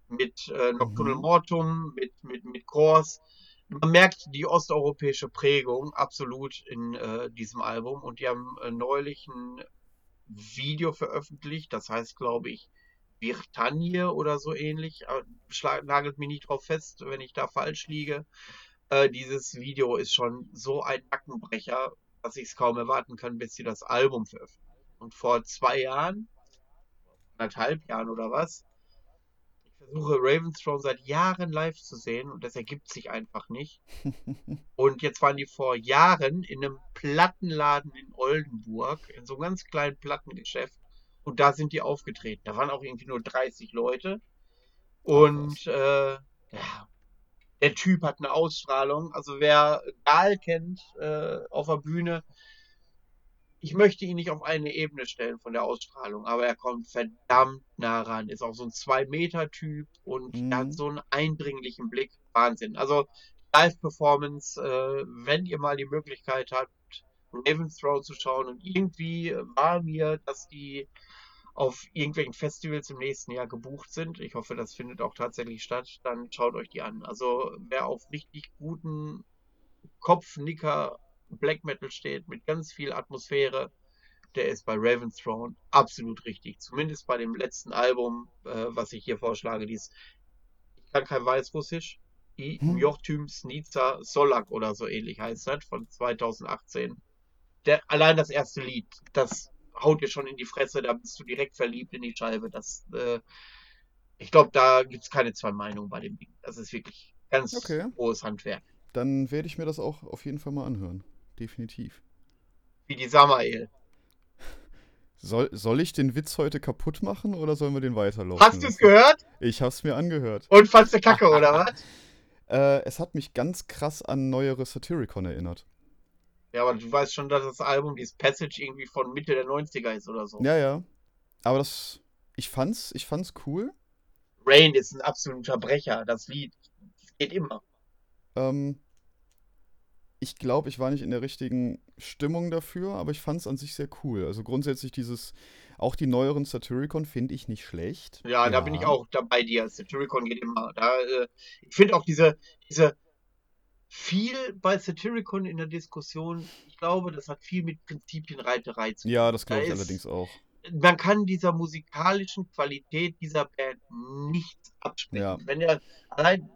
mit äh, Nocturnal Mhm. Mortum, mit, mit, mit Kors. Man merkt die osteuropäische Prägung absolut in äh, diesem Album und die haben äh, neulich ein Video veröffentlicht, das heißt, glaube ich, Virtanje oder so ähnlich. Aber schlag, nagelt mich nicht drauf fest, wenn ich da falsch liege. Äh, dieses Video ist schon so ein Nackenbrecher, dass ich es kaum erwarten kann, bis sie das Album veröffentlichen. Und vor zwei Jahren, anderthalb Jahren oder was, ich versuche Ravensthrown seit Jahren live zu sehen und das ergibt sich einfach nicht. <laughs> Und jetzt waren die vor Jahren in einem Plattenladen in Oldenburg, in so einem ganz kleinen Plattengeschäft. Und da sind die aufgetreten. Da waren auch irgendwie nur 30 Leute. Und äh, ja, der Typ hat eine Ausstrahlung. Also wer Gal kennt äh, auf der Bühne, ich möchte ihn nicht auf eine Ebene stellen von der Ausstrahlung, aber er kommt verdammt nah ran. Ist auch so ein 2-Meter-Typ und Mhm. hat so einen eindringlichen Blick. Wahnsinn. Also Live-Performance, äh, wenn ihr mal die Möglichkeit habt, Ravensthrow zu schauen und irgendwie war mir, dass die auf irgendwelchen Festivals im nächsten Jahr gebucht sind. Ich hoffe, das findet auch tatsächlich statt. Dann schaut euch die an. Also wer auf richtig guten Kopfnicker Black Metal steht, mit ganz viel Atmosphäre, der ist bei Ravensthrown absolut richtig. Zumindest bei dem letzten Album, äh, was ich hier vorschlage, dies, ich kann kein Weißrussisch, I Hm. Snica Solak oder so ähnlich heißt das, von 2018. Der, allein das erste Lied, das haut dir schon in die Fresse, da bist du direkt verliebt in die Scheibe. Das, äh, ich glaube, da gibt es keine zwei Meinungen bei dem Ding. Das ist wirklich ganz Okay. hohes Handwerk. Dann werde ich mir das auch auf jeden Fall mal anhören. Definitiv. Wie die Samael. Soll, soll ich den Witz heute kaputt machen oder sollen wir den weiterlaufen? Hast du es gehört? Ich hab's mir angehört. Und fandst du Kacke, oder was? <laughs> Äh, es hat mich ganz krass an neuere Satyricon erinnert. Ja, aber du weißt schon, dass das Album, dieses Passage, irgendwie von Mitte der 90er ist oder so. Ja, ja. Aber das. Ich fand's, ich fand's cool. Rain ist ein absoluter Brecher. Das Lied das geht immer. Ähm, ich glaube, ich war nicht in der richtigen Stimmung dafür, aber ich fand's an sich sehr cool. Also grundsätzlich dieses, auch die neueren Satyricon finde ich nicht schlecht. Ja, da bin ich auch da bei dir. Satyricon geht immer. Da, äh, ich finde auch diese, diese viel bei Satyricon in der Diskussion, ich glaube, das hat viel mit Prinzipienreiterei zu tun. Ja, das glaube Da ich ist- allerdings auch. man kann dieser musikalischen Qualität dieser Band nichts absprechen. Ja. Wenn er allein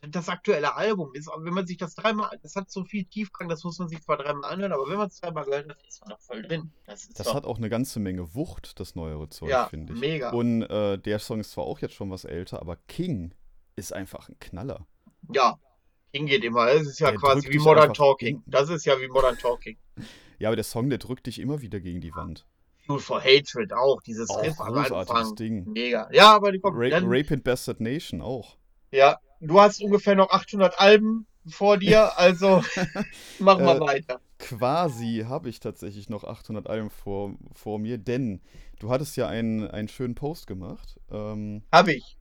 das aktuelle Album ist, wenn man sich das dreimal, das hat so viel Tiefgang, das muss man sich zwar dreimal anhören, aber wenn man es dreimal gehört hat, ist man doch voll drin. Das Das doch, hat auch eine ganze Menge Wucht, das neuere Zeug, ja, finde ich. mega. Und äh, der Song ist zwar auch jetzt schon was älter, aber King ist einfach ein Knaller. ja, King geht immer. Das ist ja Der quasi wie Modern Talking. in- Das ist ja wie Modern Talking. Ja, aber der Song, der drückt dich immer wieder gegen die Wand. Fuel for Hatred auch, dieses Auch Riff am Anfang. Ding. Mega. Ja, aber die kommen Ra dann, Rape and Bastard Nation auch. ja, du hast ungefähr noch 800 Alben vor dir, also <laughs> machen wir Äh, weiter. Quasi habe ich tatsächlich noch 800 Alben vor, vor mir, denn du hattest ja einen, einen schönen Post gemacht. Ähm, Hab ich.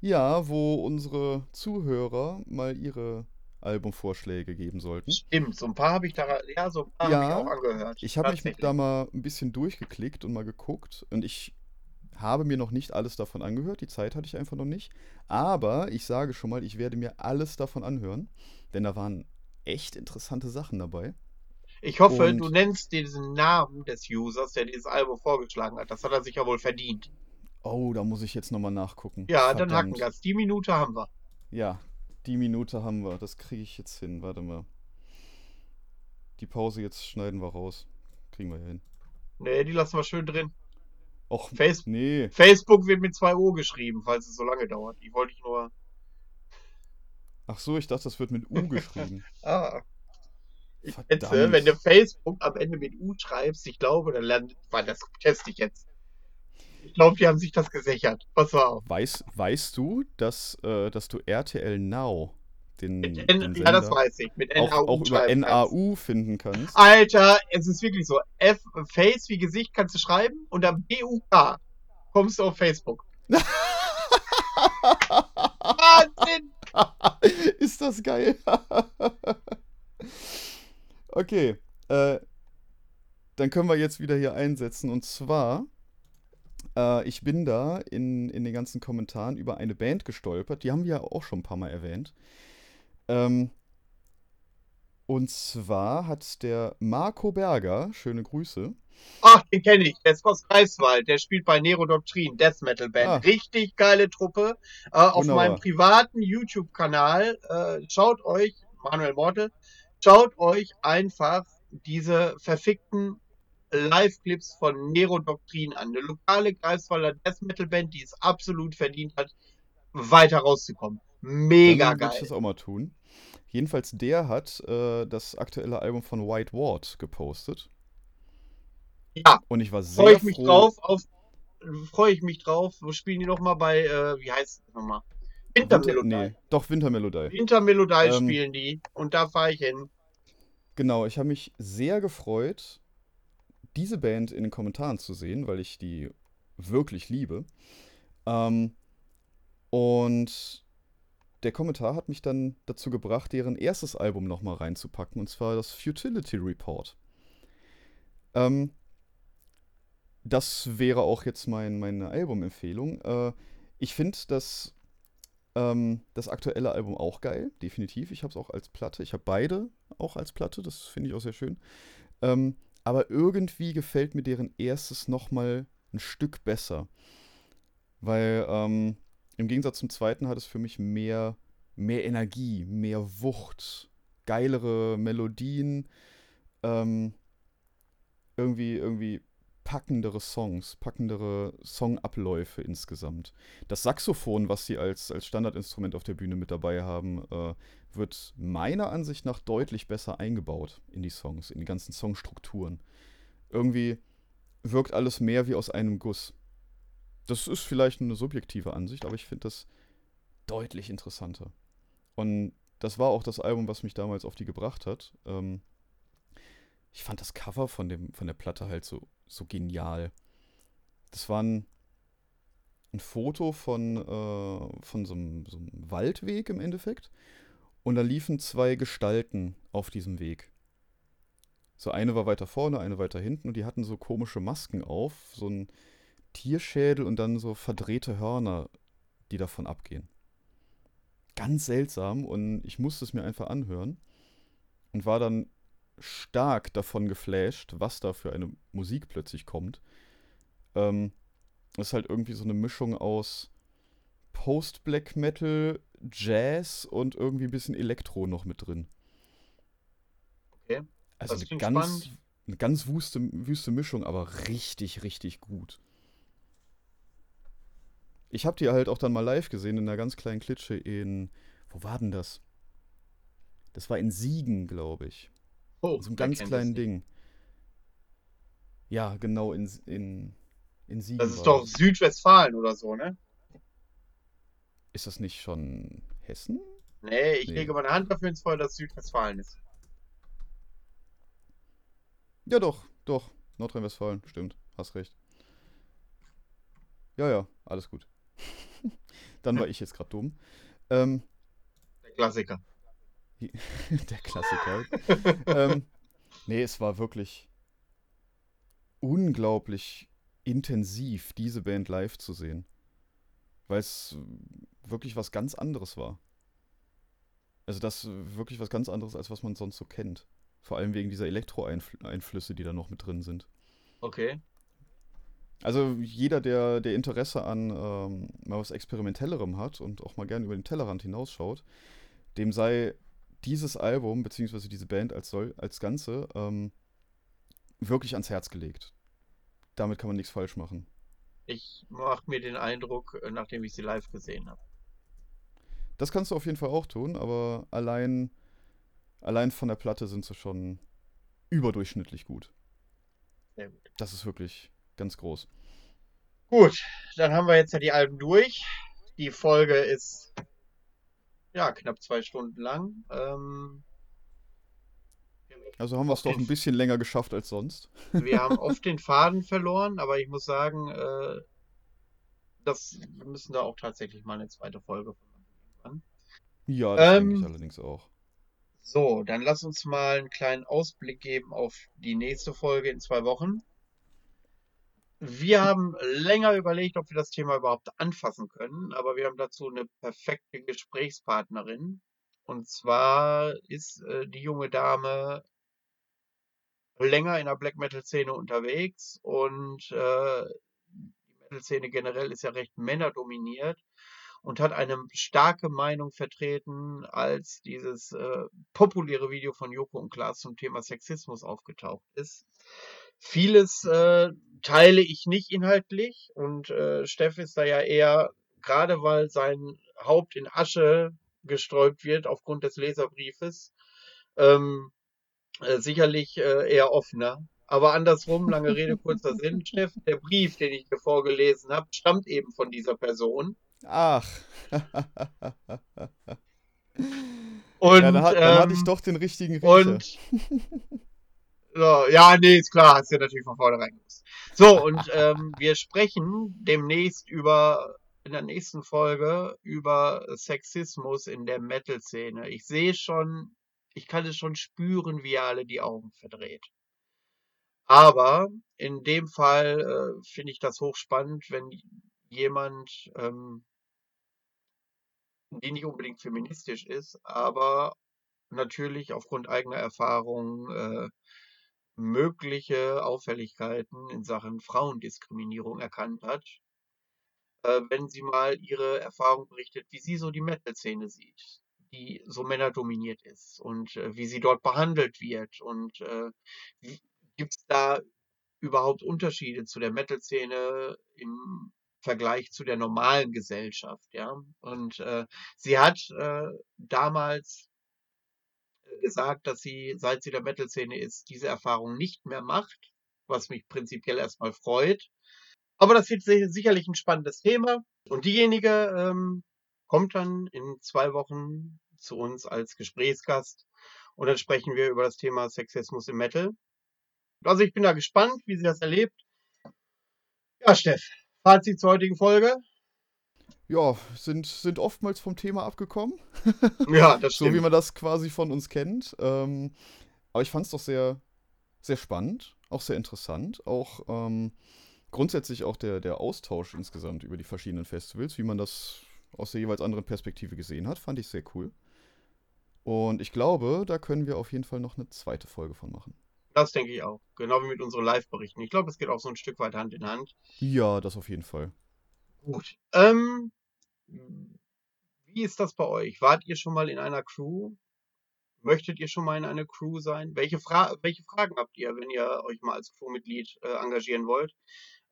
Ja, wo unsere Zuhörer mal ihre Albumvorschläge geben sollten. Stimmt, so ein paar habe ich da, ja, so ein paar Ja, habe ich auch angehört. Ich habe mich da mal ein bisschen durchgeklickt und mal geguckt und ich habe mir noch nicht alles davon angehört. Die Zeit hatte ich einfach noch nicht. Aber ich sage schon mal, ich werde mir alles davon anhören, denn da waren echt interessante Sachen dabei. Ich hoffe, und- du nennst diesen Namen des Users, der dieses Album vorgeschlagen hat. Das hat er sich ja wohl verdient. Oh, da muss ich jetzt nochmal nachgucken. Ja, dann Verdammt. Hackengas. Die Minute haben wir. Ja, die Minute haben wir. Das kriege ich jetzt hin. Warte mal. Die Pause jetzt schneiden wir raus. Kriegen wir ja hin. Nee, die lassen wir schön drin. Och, Face nee. Facebook wird mit zwei O geschrieben, falls es so lange dauert. Die wollte ich nur. Ach so, ich dachte, das wird mit U <laughs> geschrieben. Ah. Ich Verdammt. schätze, wenn du Facebook am Ende mit U schreibst, ich glaube, dann landet. Weil das teste ich jetzt. Ich glaube, die haben sich das gesichert. Pass auf. Weiß, weißt du, dass, äh, dass du RTL Now, den, Mit den N, ja, das weiß ich. Mit auch, NAU auch über schreiben kannst. NAU finden kannst? Alter, es ist wirklich so. F, Face wie Gesicht kannst du schreiben und dann B-U-K kommst du auf Facebook. Wahnsinn! <laughs> Ist das geil? <laughs> okay, äh, dann können wir jetzt wieder hier einsetzen. Und zwar, äh, ich bin da in, in den ganzen Kommentaren über eine Band gestolpert. Die haben wir ja auch schon ein paar Mal erwähnt. Ähm, und zwar hat der Marco Berger, schöne Grüße, Ach, den kenne ich. Der ist aus Greifswald. Der spielt bei Nero Doktrin, Death Metal Band. Ah. Richtig geile Truppe. Äh, auf meinem privaten YouTube-Kanal. Äh, schaut euch, Manuel Mortel, schaut euch einfach diese verfickten Live-Clips von Nero Doktrin an. Eine lokale Greifswalder Death Metal Band, die es absolut verdient hat, weiter rauszukommen. Mega Dann geil. ich das auch mal tun. Jedenfalls, der hat äh, das aktuelle Album von White Ward gepostet. Ja, Und ich war sehr freue ich mich froh. drauf. Auf, freue ich mich drauf. Wo spielen die nochmal bei, äh, wie heißt es nochmal? Wintermelodie. Nee, doch Wintermelodie. Wintermelodie Ähm, spielen die. Und da fahre ich hin. Genau, ich habe mich sehr gefreut, diese Band in den Kommentaren zu sehen, weil ich die wirklich liebe. Ähm, und der Kommentar hat mich dann dazu gebracht, deren erstes Album nochmal reinzupacken, und zwar das Futility Report. Ähm, das wäre auch jetzt mein, meine Albumempfehlung. Äh, ich finde das, ähm, das aktuelle Album auch geil, definitiv. Ich habe es auch als Platte. Ich habe beide auch als Platte, das finde ich auch sehr schön. Ähm, aber irgendwie gefällt mir deren erstes nochmal ein Stück besser. Weil ähm, im Gegensatz zum zweiten hat es für mich mehr, mehr Energie, mehr Wucht, geilere Melodien, ähm, irgendwie, irgendwie packendere Songs, packendere Songabläufe insgesamt. Das Saxophon, was sie als, als Standardinstrument auf der Bühne mit dabei haben, äh, wird meiner Ansicht nach deutlich besser eingebaut in die Songs, in die ganzen Songstrukturen. Irgendwie wirkt alles mehr wie aus einem Guss. Das ist vielleicht eine subjektive Ansicht, aber ich finde das deutlich interessanter. Und das war auch das Album, was mich damals auf die gebracht hat. Ähm, ich fand das Cover von, dem, von der Platte halt so, so genial. Das war ein, ein Foto von, äh, von so einem, so einem Waldweg im Endeffekt. Und da liefen zwei Gestalten auf diesem Weg. So eine war weiter vorne, eine weiter hinten und die hatten so komische Masken auf, so ein Tierschädel und dann so verdrehte Hörner, die davon abgehen. Ganz seltsam und ich musste es mir einfach anhören und war dann stark davon geflasht, was da für eine Musik plötzlich kommt. Ähm, das ist halt irgendwie so eine Mischung aus Post-Black Metal, Jazz und irgendwie ein bisschen Elektro noch mit drin. Okay. Also Das eine ganz, spannend. eine ganz wüste, wüste Mischung, aber richtig, richtig gut. Ich habe die halt auch dann mal live gesehen in einer ganz kleinen Klitsche in, wo war denn das? Das war in Siegen, glaube ich. Oh, so einem wer ganz kleinen nicht? Ding. Ja, genau, in, in, in Siegen Das ist doch das. Südwestfalen oder so, ne? Ist das nicht schon Hessen? Nee, ich Nee. lege meine Hand dafür ins Feuer, dass es Südwestfalen ist. Ja, doch, doch. Nordrhein-Westfalen, stimmt. Hast recht. Ja, ja, alles gut. <laughs> Dann war ich jetzt gerade dumm. Ähm, Der Klassiker. <laughs> der Klassiker. ähm, nee, es war wirklich unglaublich intensiv, diese Band live zu sehen. Weil es wirklich was ganz anderes war. Also das wirklich was ganz anderes, als was man sonst so kennt. Vor allem wegen dieser Elektro-Einflüsse, die da noch mit drin sind. Okay. Also jeder, der, der Interesse an ähm, mal was Experimentellerem hat und auch mal gerne über den Tellerrand hinausschaut, dem sei dieses Album, beziehungsweise diese Band als, soll, als Ganze, ähm, wirklich ans Herz gelegt. Damit kann man nichts falsch machen. Ich mache mir den Eindruck, äh, nachdem ich sie live gesehen habe. Das kannst du auf jeden Fall auch tun, aber allein, allein von der Platte sind sie schon überdurchschnittlich gut. Sehr gut. Das ist wirklich ganz groß. Gut, dann haben wir jetzt ja die Alben durch. Die Folge ist ja knapp zwei Stunden lang. Ähm, Also haben wir es doch ein bisschen länger geschafft als sonst. <laughs> wir haben oft den Faden verloren, aber ich muss sagen, äh, das, wir müssen da auch tatsächlich mal eine zweite Folge von machen. Ja, das denke ich Ähm, allerdings auch. So, dann lass uns mal einen kleinen Ausblick geben auf die nächste Folge in zwei Wochen. Wir haben länger überlegt, ob wir das Thema überhaupt anfassen können, aber wir haben dazu eine perfekte Gesprächspartnerin. Und zwar ist äh, die junge Dame länger in der Black Metal Szene unterwegs und äh, die Metal Szene generell ist ja recht männerdominiert und hat eine starke Meinung vertreten, als dieses äh, populäre Video von Joko und Klaas zum Thema Sexismus aufgetaucht ist. Vieles äh, teile ich nicht inhaltlich und äh, Steff ist da ja eher gerade weil sein Haupt in Asche gesträubt wird aufgrund des Leserbriefes, ähm, äh, sicherlich äh, eher offener. Aber andersrum, lange Rede, kurzer Sinn, <laughs> Chef, der Brief, den ich dir vorgelesen habe, stammt eben von dieser Person. Ach. Und, ja, dann, hat, dann hatte ich ähm, doch den richtigen Riecher. Und <laughs> so, ja, nee, ist klar, hast du ja natürlich von vornherein gewusst. So, und <laughs> ähm, wir sprechen demnächst über, in der nächsten Folge, über Sexismus in der Metal-Szene. Ich sehe schon, ich kann es schon spüren, wie ihr alle die Augen verdreht. Aber in dem Fall äh, finde ich das hochspannend, wenn jemand, ähm, die nicht unbedingt feministisch ist, aber natürlich aufgrund eigener Erfahrung äh, mögliche Auffälligkeiten in Sachen Frauendiskriminierung erkannt hat, äh, wenn sie mal ihre Erfahrung berichtet, wie sie so die Metal-Szene sieht, die so männerdominiert ist und äh, wie sie dort behandelt wird und äh, gibt es da überhaupt Unterschiede zu der Metal-Szene im Vergleich zu der normalen Gesellschaft, ja? Und äh, sie hat äh, damals gesagt, dass sie, seit sie der Metal-Szene ist, diese Erfahrung nicht mehr macht, was mich prinzipiell erstmal freut. Aber das wird si- sicherlich ein spannendes Thema. Und diejenige ähm, kommt dann in zwei Wochen zu uns als Gesprächsgast. Und dann sprechen wir über das Thema Sexismus im Metal. Also ich bin da gespannt, wie sie das erlebt. Ja, Steff, Fazit zur heutigen Folge. Ja, sind, sind oftmals vom Thema abgekommen. <laughs> Ja, das <laughs> So wie stimmt. man das quasi von uns kennt. Ähm, aber ich fand es doch sehr, sehr spannend, auch sehr interessant. Auch ähm, grundsätzlich auch der, der Austausch insgesamt über die verschiedenen Festivals, wie man das aus der jeweils anderen Perspektive gesehen hat, fand ich sehr cool. Und ich glaube, da können wir auf jeden Fall noch eine zweite Folge von machen. Das denke ich auch. Genau wie mit unseren Live-Berichten. Ich glaube, es geht auch so ein Stück weit Hand in Hand. Ja, das auf jeden Fall. Gut. Ähm, wie ist das bei euch? Wart ihr schon mal in einer Crew? Möchtet ihr schon mal in einer Crew sein? Welche, Fra welche Fragen habt ihr, wenn ihr euch mal als Crewmitglied äh, engagieren wollt?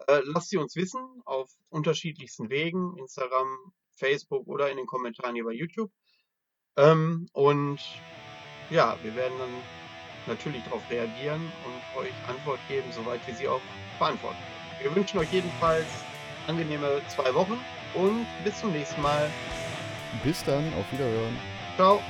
Äh, lasst sie uns wissen auf unterschiedlichsten Wegen, Instagram, Facebook oder in den Kommentaren hier bei YouTube. Ähm, und ja, wir werden dann natürlich darauf reagieren und euch Antwort geben, soweit wir sie auch beantworten. Wir wünschen euch jedenfalls angenehme zwei Wochen und bis zum nächsten Mal. Bis dann, auf Wiederhören. Ciao.